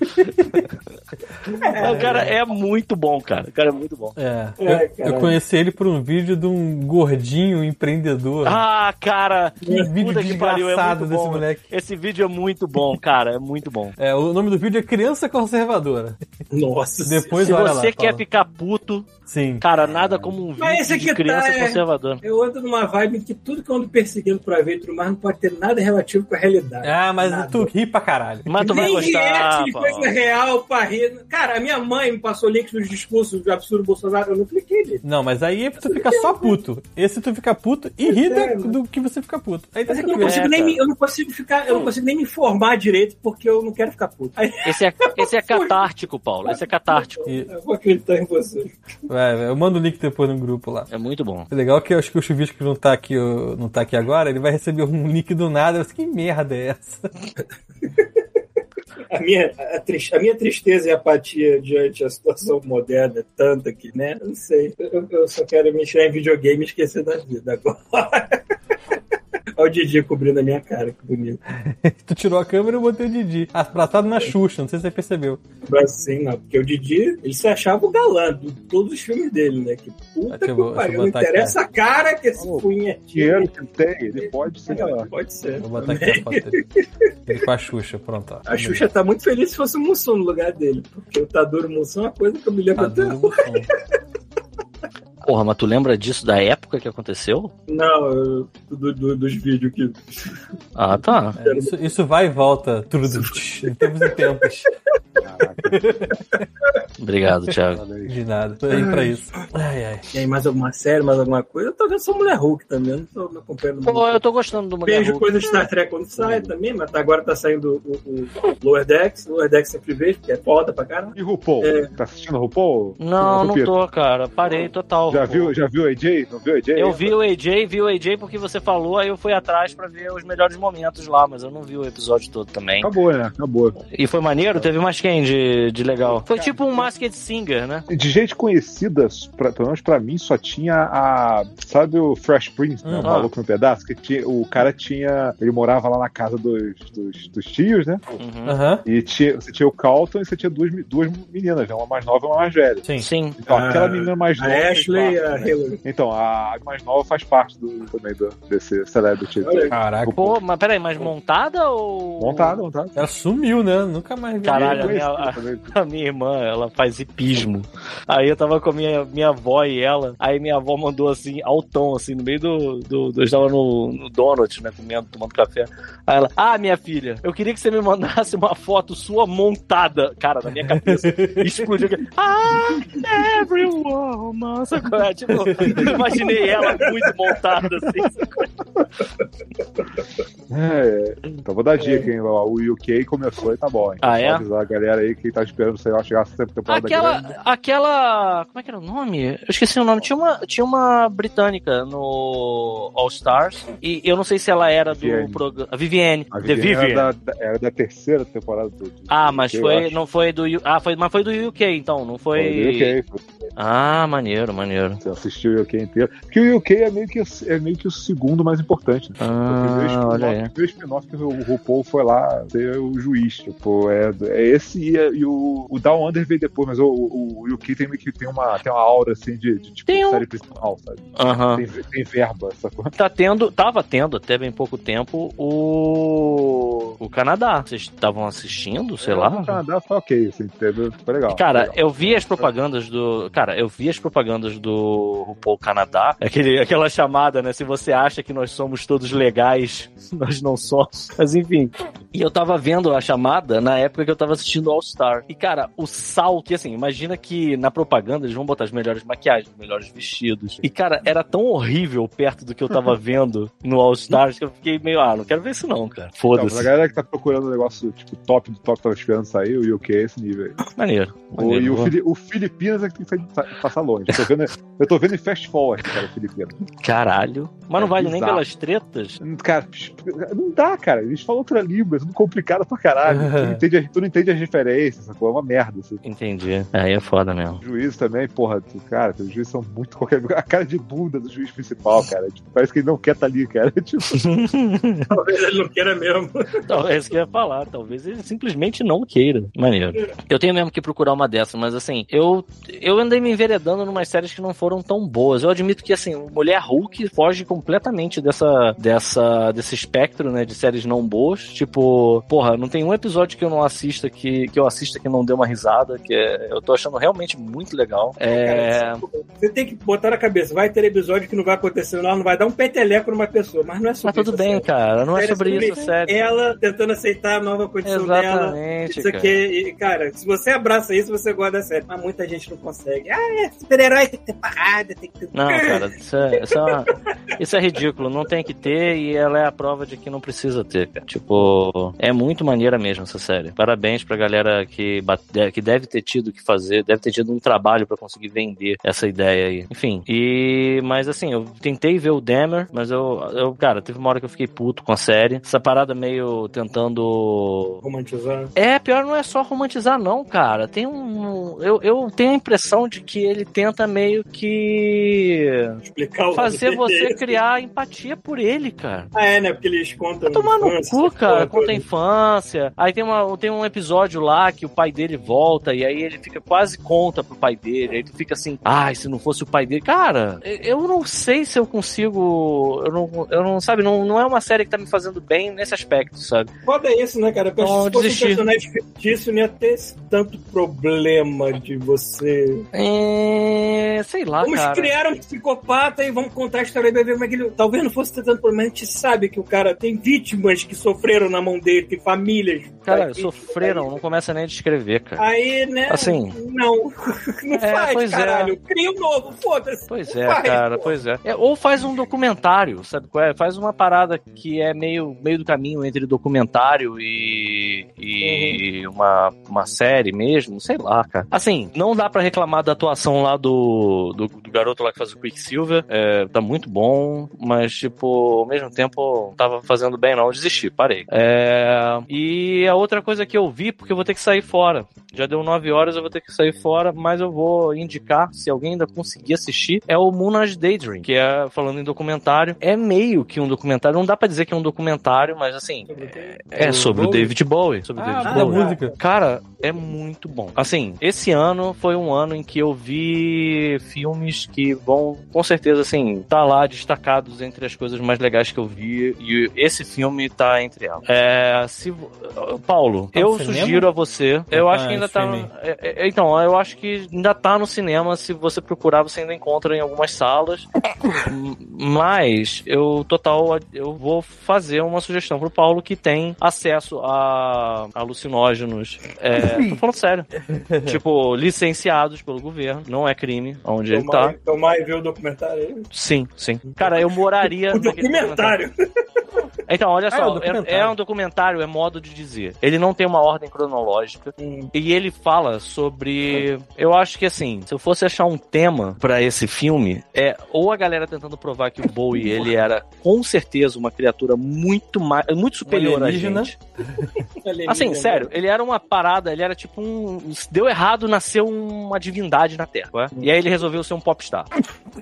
o cara é muito bom, cara. O cara é muito bom. É, É, eu, eu conheci ele por um vídeo de um gordinho empreendedor. Ah, cara, que vídeo que pariu, é desgraçado muito desse bom. moleque. Esse vídeo é muito bom, cara, é muito bom. É, o nome do vídeo é Criança Conservadora. Nossa. Depois Se olha você lá. quer Paulo. ficar puto, Sim. cara, nada como um Mas esse vídeo aqui de criança tá, é- conservadora. Eu ando numa vibe que tudo que eu ando perseguindo pra ver e tudo mais não pode ter nada relativo com a realidade. Ah, mas Nada. tu ri pra caralho. Mas tu vai Nem gostar, de coisa real pra rir. Cara, a minha mãe me passou links dos discursos do absurdo Bolsonaro, eu não cliquei nele. Não, mas aí tu fica só puto. Esse tu fica puto e ri É, do que você fica puto. Aí tá Mas é que eu não consigo É, nem cara. me, eu não consigo ficar, eu não consigo nem me informar direito porque eu não quero ficar puto. Aí Esse é, esse é catártico, Paulo. Esse é catártico. E- eu vou acreditar em você. Vai, vai, eu mando o link depois no grupo lá. É muito bom. É legal que eu acho que o Chuvisco não tá aqui, não tá aqui agora, ele vai receber um link do nada. Eu sei, que merda é essa? A minha, a, a minha tristeza e apatia diante da situação moderna é tanta que, né? Eu não sei. Eu, eu só quero me tirar em videogame e esquecer da vida agora. Olha o Didi cobrindo a minha cara, que bonito. tu tirou a câmera e eu botei o Didi. Abraçado na Xuxa, não sei se você percebeu. Assim, não. Porque o Didi, ele se achava o galã de todos os filmes dele, né? Que puta que pariu. Não botar aqui, interessa a cara que esse Ô, punhetinho. Dinheiro que ele tem, ele pode ser galã. Pode ser. Vou botar aqui a foto dele. Ele com a Xuxa, pronto. ó. A Xuxa tá muito feliz se fosse o Mussum no lugar dele. Porque o Taduro Mussum é uma coisa que eu me lembro Tá até fundo. Porra, mas tu lembra disso da época que aconteceu? Não, eu- do, do- dos vídeos que. Ah, tá. É, isso, isso vai e volta, tudo em tempos e tempos. Obrigado, Thiago. De nada. Tô aí pra isso. Ai, ai. E aí, mais alguma série, mais alguma coisa? Eu tô vendo só Mulher Hulk também, eu não tô me acompanhando Pô, muito. eu tô gostando do Mulher Vejo Hulk. coisa de Star Trek quando sai também, mas tá- agora tá saindo o, o Lower Decks. Lower Decks sempre vejo, porque é foda pra caramba. E RuPaul? É. Tá assistindo RuPaul? Não, não tô, cara. Parei total. Já viu, já viu o AJ? Não viu o AJ? Eu vi o AJ, vi o AJ porque você falou, aí eu fui atrás pra ver os melhores momentos lá, mas eu não vi o episódio todo também. Acabou, né? Acabou. E foi maneiro? Teve mais quem de, de legal? Foi tipo um Masked Singer, né? De gente conhecida, pra, pelo menos pra mim, só tinha a. Sabe o Fresh Prince, né? O maluco no pedaço? Que tinha, o cara tinha. Ele morava lá na casa dos, dos, dos tios, né? Uhum. Aham. E tinha, você tinha o Calton e você tinha duas, duas meninas, né? Uma mais nova e uma mais velha. Sim. Sim. Então, Ah, aquela menina mais nova. Ashley e parte, a né? Hillary. Então, a mais nova faz parte do, também do, desse celebrity. Caraca. Pô, mas peraí, mas montada ou. Montada, montada. Ela sumiu, né? Nunca mais vi. Caralho, a minha, também. a minha irmã, ela faz hipismo. Aí eu tava com a minha, minha avó e ela. Aí minha avó mandou assim, altão, assim, no meio do. do, do eu estava no, no Donut, né? Comendo, tomando café. Aí ela, ah, minha filha, eu queria que você me mandasse uma foto sua montada. Cara, na minha cabeça. explodiu. Ah, every woman. Sacou? É, Tipo, eu imaginei ela muito montada, assim. É, então vou dar dica, hein? O UK começou e tá bom, hein? Ah, é? Só avisar a galera aí que tá esperando, sei lá, chegar essa temporada grande. Aquela, aquela. Como é que era o nome? Eu esqueci o nome. Tinha uma, tinha uma britânica no All Stars. E eu não sei se ela era do Vivienne. programa. A Vivienne. A The Vivienne Vivienne. Era, da, era da terceira temporada do. do Ah, mas UK, foi, não foi do. Ah, foi, mas foi do UK, então. Não foi. Foi do UK. foi- Ah, maneiro, maneiro. Você assistiu o UK inteiro. Porque o UK é meio que, é meio que o segundo mais importante. Né? Ah, olha aí. o primeiro spin-off que o RuPaul foi lá ser o juiz. Tipo, é, é esse e, e o, o Down Under veio depois, mas o, o, o UK tem meio que tem uma, tem uma aura assim de, de tipo Tem um- série principal, sabe? Aham. Tem, tem verba, sacou? Tá tendo, tava tendo até bem pouco tempo o. O Canadá. Vocês estavam assistindo, sei lá? No Canadá foi ok, assim, teve, foi legal. Cara, Legal. eu vi as propagandas do. Cara, cara, eu vi as propagandas do RuPaul Canadá, aquele, aquela chamada, né? Se você acha que nós somos todos legais, nós não somos. Mas enfim. E eu tava vendo a chamada na época que eu tava assistindo All Star. E, cara, o salto, e assim, imagina que na propaganda eles vão botar as melhores maquiagens, os melhores vestidos. E, cara, era tão horrível perto do que eu tava vendo no All Stars que eu fiquei meio, ah, não quero ver isso não, cara. Então, Foda-se. pra galera que tá procurando um negócio, tipo, top do top que tava esperando sair, o UK é esse nível aí. Maneiro. O, maneiro. e o, Fili- o Filipinas é que tem que sair- passar longe. Tô vendo, eu tô vendo em fast forward, cara, o Filipinas. Caralho. Mas não É vale nem bizarro. pelas tretas? Cara, não dá, cara. Eles falam outra língua, é tudo complicado pra caralho. Tu não entende, tu não entende as referências, sacou? É uma merda. Assim. Entendi. Aí é foda mesmo. O juiz também, porra, tu- cara, os juízes são muito qualquer. A cara de bunda do juiz principal, cara. Tipo, parece que ele não quer estar ali, cara. Tipo, Talvez ele não queira mesmo. Talvez isso que eu ia falar. Talvez ele simplesmente não queira. Maneiro. Eu tenho mesmo que procurar uma dessas, mas assim, eu, eu andei me enveredando numas séries que não foram tão boas. Eu admito que, assim, Mulher Hulk foge completamente dessa, dessa, desse espectro, né, de séries não boas. Tipo, porra, não tem um episódio que eu não assista que, que eu assista que não dê uma risada, que é, eu tô achando realmente muito legal. É. Cara, Você tem que botar na cabeça, vai ter episódio que não vai acontecer nada, não vai dar um peteleco numa pessoa, mas não é Mas sobre tudo isso, bem, cara. Não é Sério, sobre isso, sério. Ela tentando aceitar a nova condição dela. Exatamente, Isso cara. aqui, e, cara, se você abraça isso, você gosta da série. Mas muita gente não consegue. Ah, é, super-herói tem que ter parada, tem que ter. Não, cara, isso é, isso, é uma- isso é ridículo. Não tem que ter e ela é a prova de que não precisa ter, cara. Tipo, é muito maneira mesmo essa série. Parabéns pra galera que, bate- que deve ter tido que fazer, deve ter tido um trabalho pra conseguir vender essa ideia aí. Enfim, e. Mas assim, eu tentei ver o Demer, mas eu, eu, cara, teve uma hora que eu fiquei puto com a série. Essa parada meio tentando Romantizando. é, pior não é só romantizar, não, cara. Tem um. Eu, eu tenho a impressão de que ele tenta meio que. Explicar o fazer você criar empatia por ele, cara. Ah, é, né? Porque eles contam. Tomar no infância, cu, cara, conta a infância. Aí tem, uma, tem um episódio lá que o pai dele volta e aí ele fica quase conta pro pai dele. Aí tu fica assim, ai, se não fosse o pai dele. Cara, eu não sei se eu consigo. Eu não, eu não sabe, não, não é uma série que tá me fazendo bem nesse aspecto, sabe? Foda é isso, né, cara? Porque Não, se fosse desisti. um personagem fictício, não ia ter esse tanto problema de você. É. Sei lá, Vamos cara. criar um psicopata e vamos contar a história dele, ver como é que ele. Talvez não fosse tanto problema. A gente sabe que o cara tem vítimas que sofreram na mão dele, tem famílias. Cara, Aí- sofreram, não começa nem a descrever, cara. Aí, né? Assim. Não. Não É, faz, pois é. caralho. Cria um novo, foda-se. Pois é, faz, cara, pô. pois é. É, Ou faz um documentário, sabe qual é? Faz uma parada que é meio, meio do caminho entre documentário e, e Uhum. uma, uma série mesmo, sei lá, cara. Assim, não dá pra reclamar da atuação lá do, do, do garoto lá que faz o Quicksilver, é, tá muito bom, mas, tipo, ao mesmo tempo, não tava fazendo bem não, desisti, parei. É, e a outra coisa que eu vi, porque eu vou ter que sair fora, já deu 9 horas, eu vou ter que sair fora, mas eu vou indicar, se alguém ainda conseguir assistir, é o Moonage Daydream, que é, falando em documentário, é meio que um documentário, não dá pra dizer que é um documentário, mas assim, é sobre o? David Bowie, sobre o Ah, David da Bowie. música. Cara, é muito bom. Assim, esse ano foi um ano em que eu vi filmes que vão, com certeza, assim, tá lá destacados entre as coisas mais legais que eu vi. E esse filme tá entre elas. É, se, Paulo, Tá no eu cinema? sugiro a você. Eu tá acho que ainda tá. streaming? é, é, então, eu acho que ainda tá no cinema. Se você procurar, você ainda encontra em algumas salas. Mas eu total eu vou fazer uma sugestão pro Paulo que tem acesso a alucinógenos. É, tô falando sério. tipo, licenciados pelo governo. Não é crime onde ele tá. Tomar e ver o documentário aí. Sim, sim. Cara, eu moraria. O documentário. Então, olha Ah, é só, um é, é um documentário, é modo de dizer. Ele não tem uma ordem cronológica Hum. e ele fala sobre. Eu acho que assim, se eu fosse achar um tema pra esse filme, é ou a galera tentando provar que o Bowie ele era com certeza uma criatura muito mais, muito superior a gente. Assim, sério, ele era uma parada, ele era tipo um. Deu errado, nasceu uma divindade na Terra. E aí ele resolveu ser um popstar.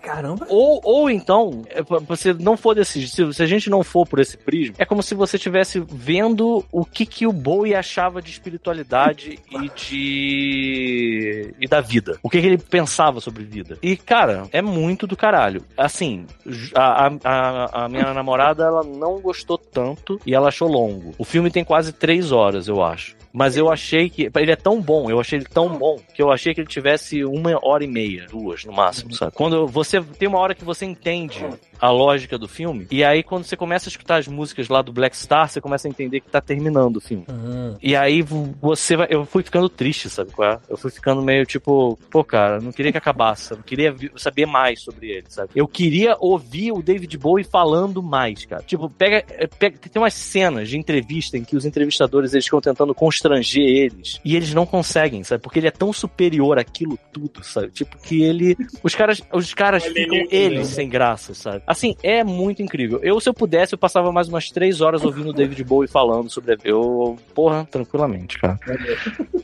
Caramba. Ou, ou então, é, pra você não for desse. Se, se a gente não for por esse prisma, é como se você estivesse vendo o que, que o Bowie achava de espiritualidade e de. e da vida. O que, que ele pensava sobre vida. E, cara, é muito do caralho. Assim, a, a, a- minha namorada, ela não gostou tanto e ela achou longo. O filme tem quase três horas, eu acho. Mas eu achei que. Ele é tão bom, eu achei ele tão bom, que eu achei que ele tivesse uma hora e meia, duas no máximo, sabe? Quando você. Tem uma hora que você entende a lógica do filme, e aí quando você começa a escutar as músicas lá do Black Star, você começa a entender que tá terminando o filme. Uhum. E aí você vai. Eu fui ficando triste, sabe qual é? Eu fui ficando meio tipo, pô, cara, não queria que acabasse, eu queria saber mais sobre ele, sabe? Eu queria ouvir o David Bowie falando mais, cara. Tipo, pega, é, pega tem umas cenas de entrevista em que os entrevistadores eles ficam tentando constranger eles e eles não conseguem, sabe? Porque ele é tão superior àquilo tudo, sabe? Tipo que ele os caras os caras ficam eles sem graça, sabe? Assim, é muito incrível. Eu se eu pudesse eu passava mais umas três horas ouvindo o David Bowie falando sobre a... eu, porra, tranquilamente, cara.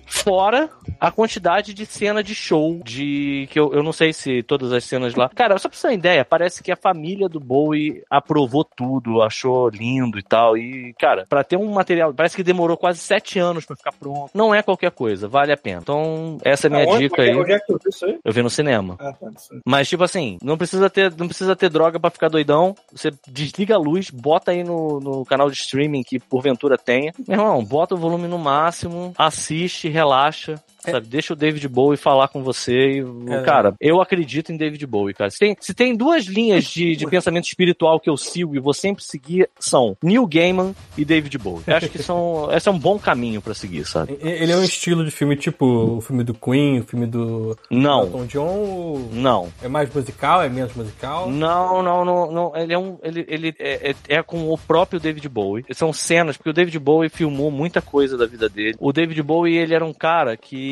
Fora a quantidade de cena de show, de. que eu, eu não sei se todas as cenas lá. Cara, só pra você ter uma ideia, parece que a família do Bowie aprovou tudo, achou lindo e tal. E, cara, pra ter um material, parece que demorou quase sete anos pra ficar pronto. Não é qualquer coisa, vale a pena. Então, essa é a minha Aonde? dica aí. Onde é que tu viu isso aí? Eu vi no cinema. Ah, tá. aí. Mas, tipo assim, não precisa ter, não precisa ter droga pra ficar doidão. Você desliga a luz, bota aí no, no canal de streaming que porventura tenha. Meu irmão, bota o volume no máximo, assiste, relaxa. Sabe? Deixa o David Bowie falar com você e, É. cara, eu acredito em David Bowie, cara. Se tem, se tem duas linhas de, de pensamento espiritual que eu sigo e vou sempre seguir, são Neil Gaiman e David Bowie. Eu acho que são, esse é um bom caminho pra seguir, sabe? Ele é um estilo de filme tipo o filme do Queen, o filme do Não, Elton John. não. É mais musical, é menos musical? Não, não, não, não. Ele é um. Ele, ele é, é- é com o próprio David Bowie. São cenas, porque o David Bowie filmou muita coisa da vida dele. O David Bowie, ele era um cara que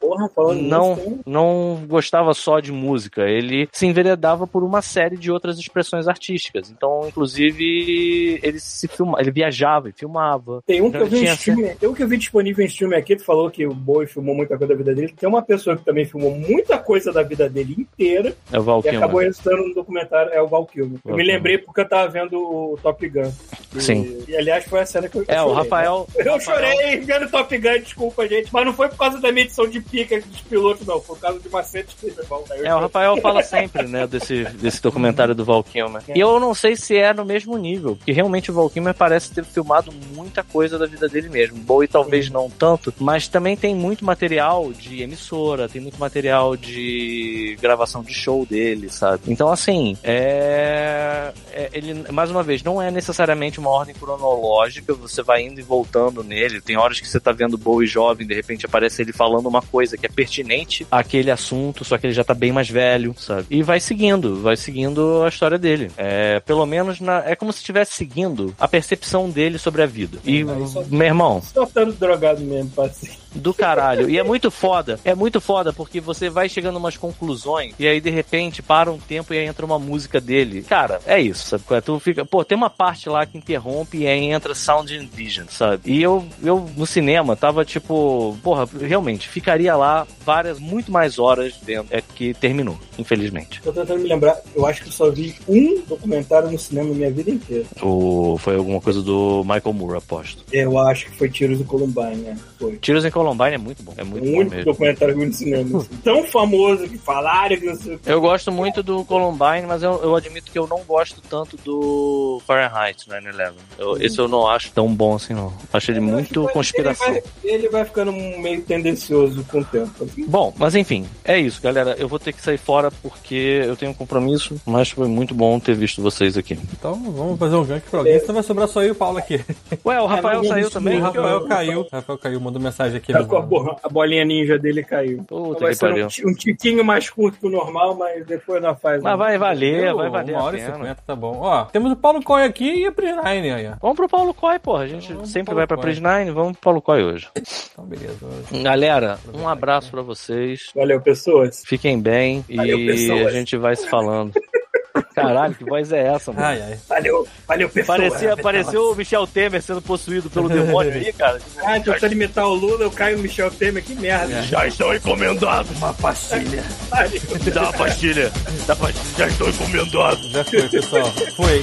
Porra, falando não, hein? não gostava só de música, ele se enveredava por uma série de outras expressões artísticas. Então, inclusive, ele se filma, ele viajava e filmava. Tem um que eu vi Tinha tem um que eu vi disponível em stream aqui, tu falou que o Bowie filmou muita coisa da vida dele. Tem uma pessoa que também filmou muita coisa da vida dele inteira É o Val e acabou resultando no documentário, é o Val Kilmer. Eu me lembrei porque eu tava vendo o Top Gun. E, Sim. E aliás foi a cena que eu É, o chorei, Rafael. né? Eu Rafael- chorei vendo Top Gun, desculpa, gente. Mas não foi por causa da minha edição de pica dos pilotos, não. Foi por causa de macete que teve É, o Rafael fala sempre, né, desse, desse documentário do Val Kilmer. E eu não sei se é no mesmo nível, porque realmente o Val Kilmer parece ter filmado muita coisa da vida dele mesmo. Bowie talvez não tanto, mas também tem muito material de emissora, tem muito material de gravação de show dele, sabe? Então, assim, é... é- Ele, mais uma vez, não é necessariamente uma ordem cronológica, você vai indo e voltando nele. Tem horas que você tá vendo Bowie jovem, de repente aparece ele falando uma coisa que é pertinente àquele assunto, só que ele já tá bem mais velho, sabe? E vai seguindo, vai seguindo a história dele. É, pelo menos na, é como se estivesse seguindo a percepção dele sobre a vida. E, Ah, isso- meu irmão, Só estando drogado mesmo, parceiro. Do caralho. E é muito foda. É muito foda porque você vai chegando a umas conclusões e aí de repente para um tempo e aí entra uma música dele. Cara, é isso, sabe? é? Tu fica, pô, tem uma parte lá que interrompe e aí entra Sound and Vision, sabe? E eu, eu no cinema tava tipo, porra, realmente, ficaria lá várias, muito mais horas dentro. É que terminou, infelizmente. Tô tentando me lembrar, eu acho que eu só vi um documentário no cinema na minha vida inteira. O, foi alguma coisa do Michael Moore, aposto. Eu acho que foi Tiros do Columbine, né? Foi. Tiros em Columbine é muito bom. É muito o bom único documentário eu vi no cinema. assim. Tão famoso que falaram que não sei o que. Eu gosto muito do Columbine, mas eu, eu admito que eu não gosto tanto do Fahrenheit 9-11. Eu- Esse eu não acho tão bom assim, não. Acho ele muito conspiração. Ele vai, ele vai ficando meio tendencioso com o tempo. assim. Bom, mas enfim, é isso, galera. Eu vou ter que sair fora porque eu tenho um compromisso, mas foi muito bom ter visto vocês aqui. Então vamos fazer um gank pra alguém, senão vai sobrar só eu e o Paulo aqui. Ué, o Rafael não, saiu também? o Rafael eu- caiu. O Rafael caiu, mandou mensagem aqui. Tá com a, bo- a bolinha ninja dele caiu. Puta vai que ser um, um tiquinho mais curto que o normal, mas depois nós faz. Mas vai valer, Eu, vai valer Uma hora e cinquenta, tá bom. Ó, temos o Paulo Coy aqui e a Prisnine aí, ó. Vamos pro Paulo Coy, porra. A gente Vamos sempre vai pra. Prisnine, vamos pro Paulo Coy hoje. Então, beleza. Galera, um abraço pra vocês. Valeu, pessoas. Fiquem bem Valeu, e pessoas. a gente vai se falando. Caralho, que voz é essa, mano? Ai, ai. Valeu, valeu, pessoas. Parecia, pareceu o Michel Temer sendo possuído pelo demônio aí, cara. Ah, tentando imitar o Lula, eu caio no Michel Temer, que merda. Já estão encomendados. Uma pastilha. Dá a pastilha. Dá pastilha. Já estão encomendados. Já foi, pessoal. Foi.